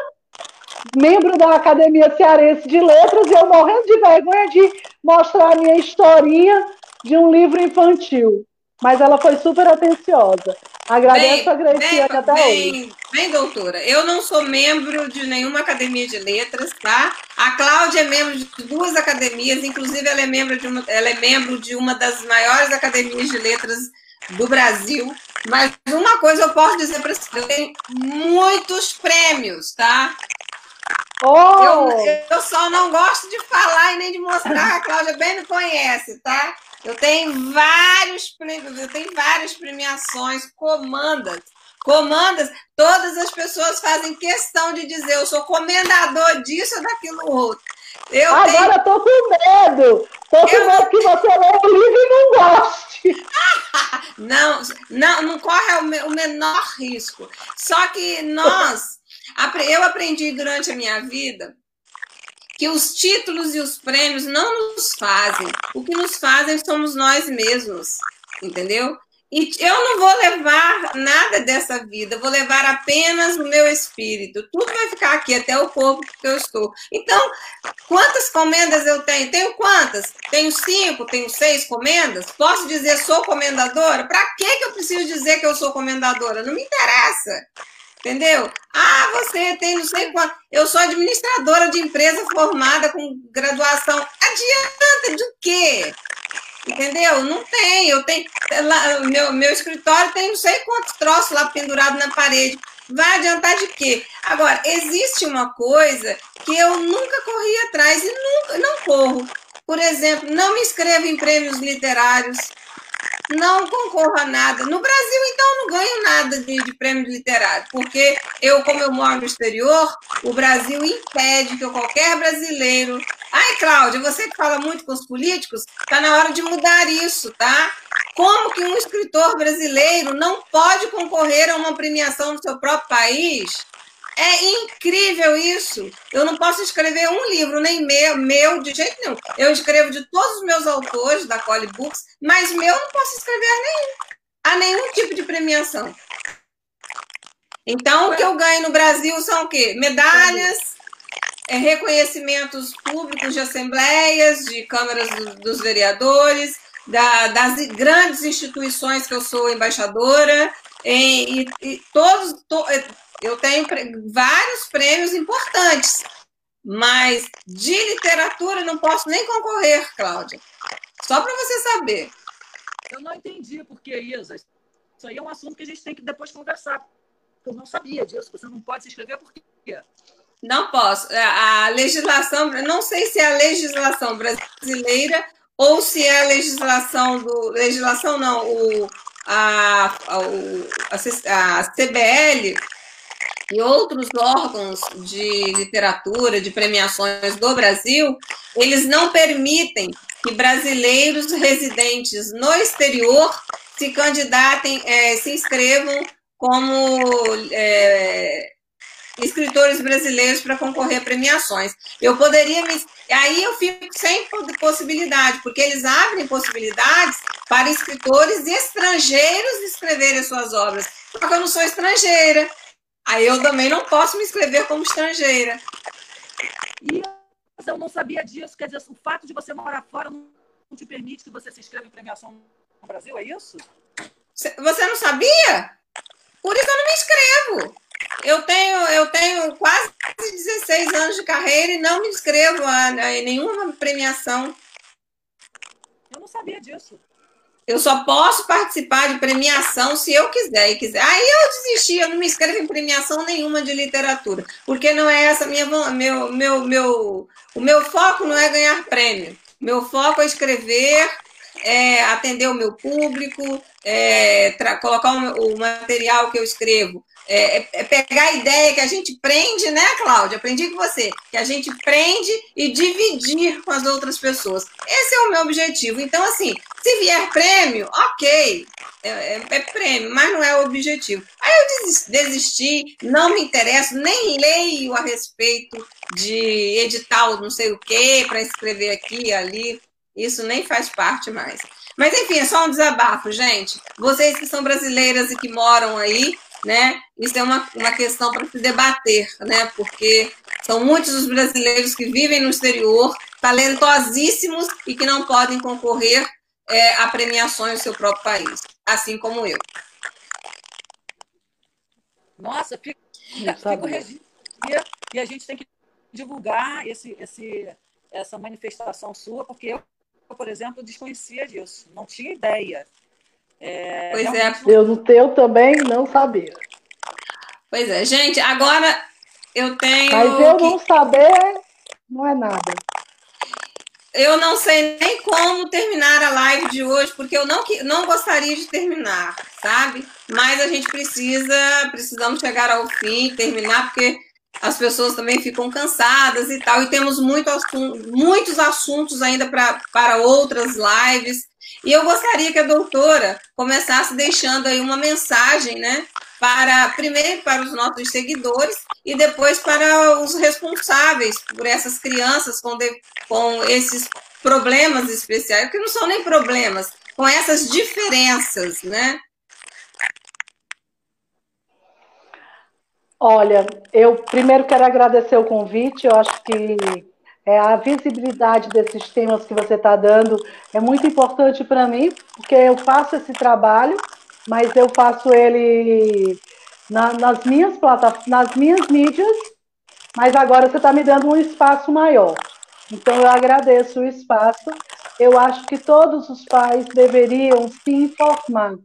membro da Academia Cearense de Letras, e eu morrendo de vergonha de mostrar a minha historinha de um livro infantil. Mas ela foi super atenciosa. Agradeço bem, a Graciane até bem, hoje. Bem, doutora, eu não sou membro de nenhuma academia de letras, tá? A Cláudia é membro de duas academias, inclusive ela é membro de uma, ela é membro de uma das maiores academias de letras do Brasil. Mas uma coisa eu posso dizer para você, eu tenho muitos prêmios, tá? Oh! Eu, eu só não gosto de falar e nem de mostrar, a Cláudia bem me conhece, tá? Eu tenho vários prêmios, eu tenho várias premiações, comandas. Comandas, todas as pessoas fazem questão de dizer, eu sou comendador disso ou daquilo outro. Eu Agora tenho... tô com medo. Tô com eu... medo que você lê o livro e não goste. [laughs] não, não, não corre o menor risco. Só que nós, eu aprendi durante a minha vida que os títulos e os prêmios não nos fazem. O que nos fazem somos nós mesmos, entendeu? E eu não vou levar nada dessa vida, vou levar apenas o meu espírito. Tudo vai ficar aqui, até o corpo que eu estou. Então, quantas comendas eu tenho? Tenho quantas? Tenho cinco, tenho seis comendas? Posso dizer sou comendadora? Para que eu preciso dizer que eu sou comendadora? Não me interessa. Entendeu? Ah, você tem não sei quanto. Eu sou administradora de empresa formada com graduação. Adianta de quê? Entendeu? Não tem. Eu tenho. Lá, meu, meu escritório tem não sei quantos troços lá pendurado na parede. Vai adiantar de quê? Agora, existe uma coisa que eu nunca corri atrás e nunca não corro. Por exemplo, não me inscrevo em prêmios literários não concorro a nada. No Brasil, então, não ganho nada de, de prêmio literário, porque eu, como eu moro no exterior, o Brasil impede que qualquer brasileiro. Ai, Cláudia, você que fala muito com os políticos, está na hora de mudar isso, tá? Como que um escritor brasileiro não pode concorrer a uma premiação no seu próprio país? É incrível isso. Eu não posso escrever um livro, nem meu, meu de jeito nenhum. Eu escrevo de todos os meus autores da Cole Books, mas meu não posso escrever nenhum, a nenhum tipo de premiação. Então, o que eu ganho no Brasil são o quê? Medalhas, é, reconhecimentos públicos de assembleias, de câmaras do, dos vereadores, da, das grandes instituições que eu sou embaixadora, e, todos, to, eu tenho vários prêmios importantes, mas de literatura não posso nem concorrer, Cláudia. Só para você saber. Eu não entendi porque, Isa. Isso aí é um assunto que a gente tem que depois conversar. Eu não sabia disso. Você não pode se inscrever por quê? Não posso. É, a legislação, não sei se é a legislação brasileira ou se é a legislação do. Legislação não, o, a, a, a, a CBL e outros órgãos de literatura, de premiações do Brasil, eles não permitem que brasileiros residentes no exterior se candidatem, é, se inscrevam como é, escritores brasileiros para concorrer a premiações. Eu poderia me. Aí eu fico sem possibilidade, porque eles abrem possibilidades para escritores estrangeiros escreverem suas obras. Só que eu não sou estrangeira, Aí eu também não posso me inscrever como estrangeira. E eu não sabia disso. Quer dizer, o fato de você morar fora não te permite que você se inscreva em premiação no Brasil, é isso? Você não sabia? Por isso eu não me inscrevo. Eu tenho, eu tenho quase 16 anos de carreira e não me inscrevo em nenhuma premiação. Eu não sabia disso. Eu só posso participar de premiação se eu quiser e quiser. Aí eu desisti, eu não me inscrevo em premiação nenhuma de literatura, porque não é essa minha meu meu meu o meu foco não é ganhar prêmio. Meu foco é escrever, é atender o meu público, é, colocar o, o material que eu escrevo é, é, é, pegar a ideia que a gente prende, né, Cláudia? Aprendi com você, que a gente prende e dividir com as outras pessoas. Esse é o meu objetivo. Então, assim, se vier prêmio, ok, é, é, é prêmio, mas não é o objetivo. Aí eu desisti, não me interesso, nem leio a respeito de edital não sei o quê, para escrever aqui ali. Isso nem faz parte mais. Mas enfim, é só um desabafo, gente. Vocês que são brasileiras e que moram aí, né? Isso é uma, uma questão para se debater, né? Porque são muitos os brasileiros que vivem no exterior, talentosíssimos e que não podem concorrer é, a premiações no seu próprio país, assim como eu. Nossa, fica, fica o registro e a gente tem que divulgar esse, esse, essa manifestação sua, porque eu, por exemplo, desconhecia disso, não tinha ideia. É, pois é. Eu, no teu também não sabia. Pois é, gente, agora eu tenho. Mas eu que... não saber não é nada. Eu não sei nem como terminar a live de hoje, porque eu não, não gostaria de terminar, sabe? Mas a gente precisa, precisamos chegar ao fim, terminar, porque as pessoas também ficam cansadas e tal, e temos muito, muitos assuntos ainda pra, para outras lives. E eu gostaria que a doutora começasse deixando aí uma mensagem, né? Para, primeiro para os nossos seguidores e depois para os responsáveis por essas crianças com, de, com esses problemas especiais, que não são nem problemas, com essas diferenças, né? Olha, eu primeiro quero agradecer o convite, eu acho que é, a visibilidade desses temas que você está dando é muito importante para mim, porque eu faço esse trabalho, mas eu faço ele na, nas minhas plataformas, nas minhas mídias, mas agora você está me dando um espaço maior. Então eu agradeço o espaço. Eu acho que todos os pais deveriam se informar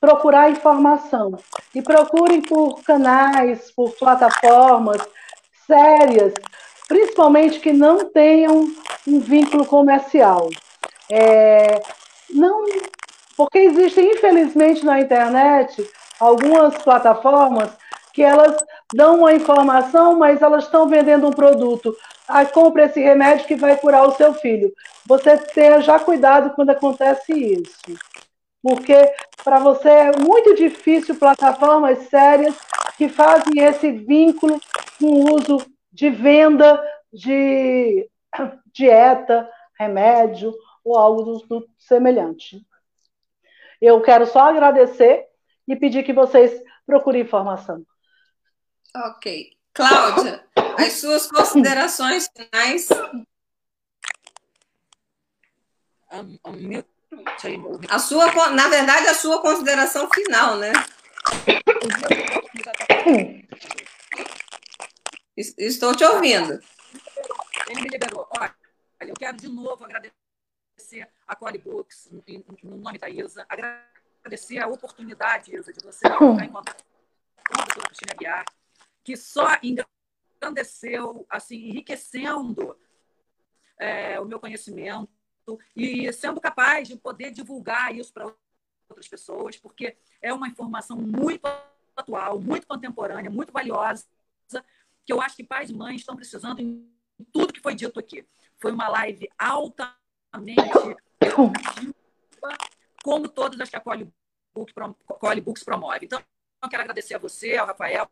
procurar informação. E procurem por canais, por plataformas sérias, principalmente que não tenham um vínculo comercial. É, não, porque existem, infelizmente, na internet algumas plataformas que elas dão uma informação, mas elas estão vendendo um produto. Ah, compre esse remédio que vai curar o seu filho. Você tenha já cuidado quando acontece isso porque para você é muito difícil plataformas sérias que fazem esse vínculo com o uso de venda de dieta, remédio ou algo do semelhante. Eu quero só agradecer e pedir que vocês procurem informação. Ok. Cláudia, [coughs] as suas considerações finais. A sua, na verdade, a sua consideração final, né? [coughs] Estou te ouvindo. Ele me liberou. Olha, eu quero de novo agradecer a Core Books, no nome da Isa, agradecer a oportunidade, Isa, de você estar em contato com a doutora Cristina Guiar, que só engrandeceu, assim, enriquecendo é, o meu conhecimento e sendo capaz de poder divulgar isso para outras pessoas, porque é uma informação muito atual, muito contemporânea, muito valiosa, que eu acho que pais e mães estão precisando em tudo que foi dito aqui. Foi uma live altamente como todas as que a Cole, Books promove. Então, eu quero agradecer a você, ao Rafael,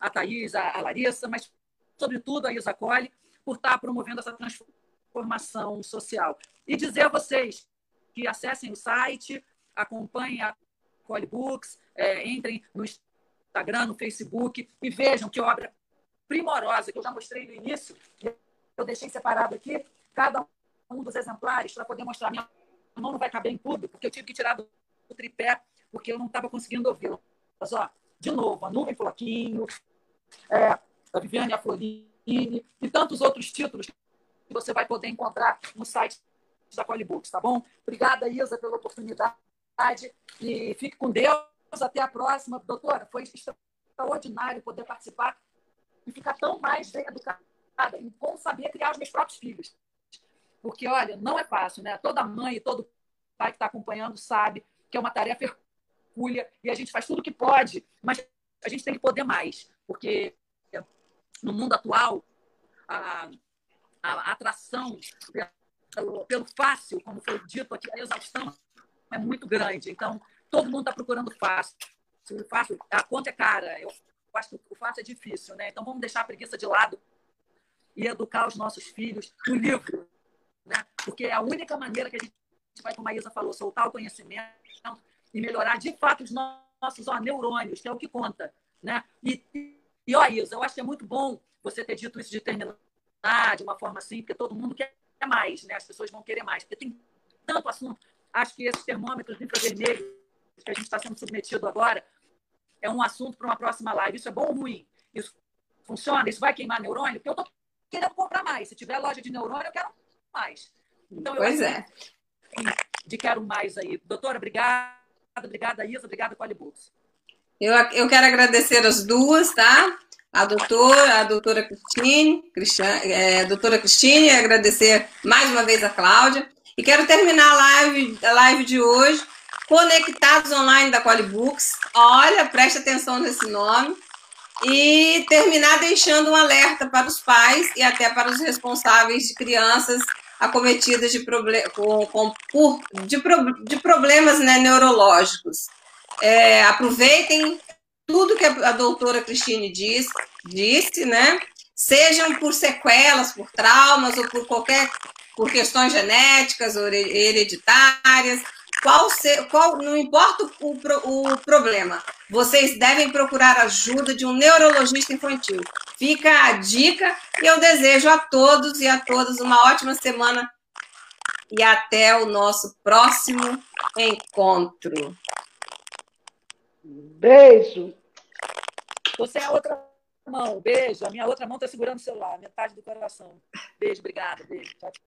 a Thaís, a Larissa, mas, sobretudo, a Isa Cole, por estar promovendo essa transformação formação social. E dizer a vocês que acessem o site, acompanhem a Cole Books, é, entrem no Instagram, no Facebook e vejam que obra primorosa, que eu já mostrei no início. Eu deixei separado aqui cada um dos exemplares para poder mostrar. Minha mão não vai caber em tudo, porque eu tive que tirar do tripé, porque eu não estava conseguindo ouvi-lo. Mas, ó, de novo, a Nuvem Floquinho, é, a Viviane Aflorine e tantos outros títulos que você vai poder encontrar no site da Colibooks, tá bom? Obrigada, Isa, pela oportunidade e fique com Deus. Até a próxima. Doutora, foi extraordinário poder participar e ficar tão mais bem educada em como saber criar os meus próprios filhos. Porque, olha, não é fácil, né? Toda mãe e todo pai que está acompanhando sabe que é uma tarefa hercúlea e a gente faz tudo o que pode, mas a gente tem que poder mais, porque no mundo atual, a, a atração pelo, pelo fácil, como foi dito aqui, a exaustão é muito grande. Então, todo mundo está procurando fácil. Fácil, a conta é cara. Eu acho que o fácil é difícil, né? Então, vamos deixar a preguiça de lado e educar os nossos filhos no livro, né? Porque é a única maneira que a gente vai, como a Isa falou, soltar o conhecimento e melhorar de fato os nossos ó, neurônios, que é o que conta. Né? E, e ó, Isa, eu acho que é muito bom você ter dito isso de terminar de uma forma assim, porque todo mundo quer mais, né? As pessoas vão querer mais, porque tem tanto assunto. Acho que esses termômetros infravermelhos que a gente está sendo submetido agora é um assunto para uma próxima live. Isso é bom ou ruim? Isso funciona? Isso vai queimar neurônio? Porque eu estou querendo comprar mais. Se tiver loja de neurônio, eu quero mais. Então, pois é. De quero mais aí. Doutora, obrigada. Obrigada, Isa. Obrigada, Polybooks. Eu, eu quero agradecer as duas, tá? A doutora, a doutora Cristine, é, a doutora Cristine, agradecer mais uma vez a Cláudia. E quero terminar a live, a live de hoje, conectados online da Qualibooks. Olha, preste atenção nesse nome. E terminar deixando um alerta para os pais e até para os responsáveis de crianças acometidas de, problem com, com, por, de, pro de problemas né, neurológicos. É, aproveitem tudo que a, doutora Cristine disse, disse, né? Sejam por sequelas, por traumas ou por qualquer por questões genéticas ou hereditárias, qual, se, qual não importa o, o problema, vocês devem procurar ajuda de um neurologista infantil. Fica a dica e eu desejo a todos e a todas uma ótima semana e até o nosso próximo encontro. Beijo. Você é a outra mão. Beijo. A minha outra mão está segurando o celular, metade do coração. Beijo, obrigada. Beijo. Tchau, tchau.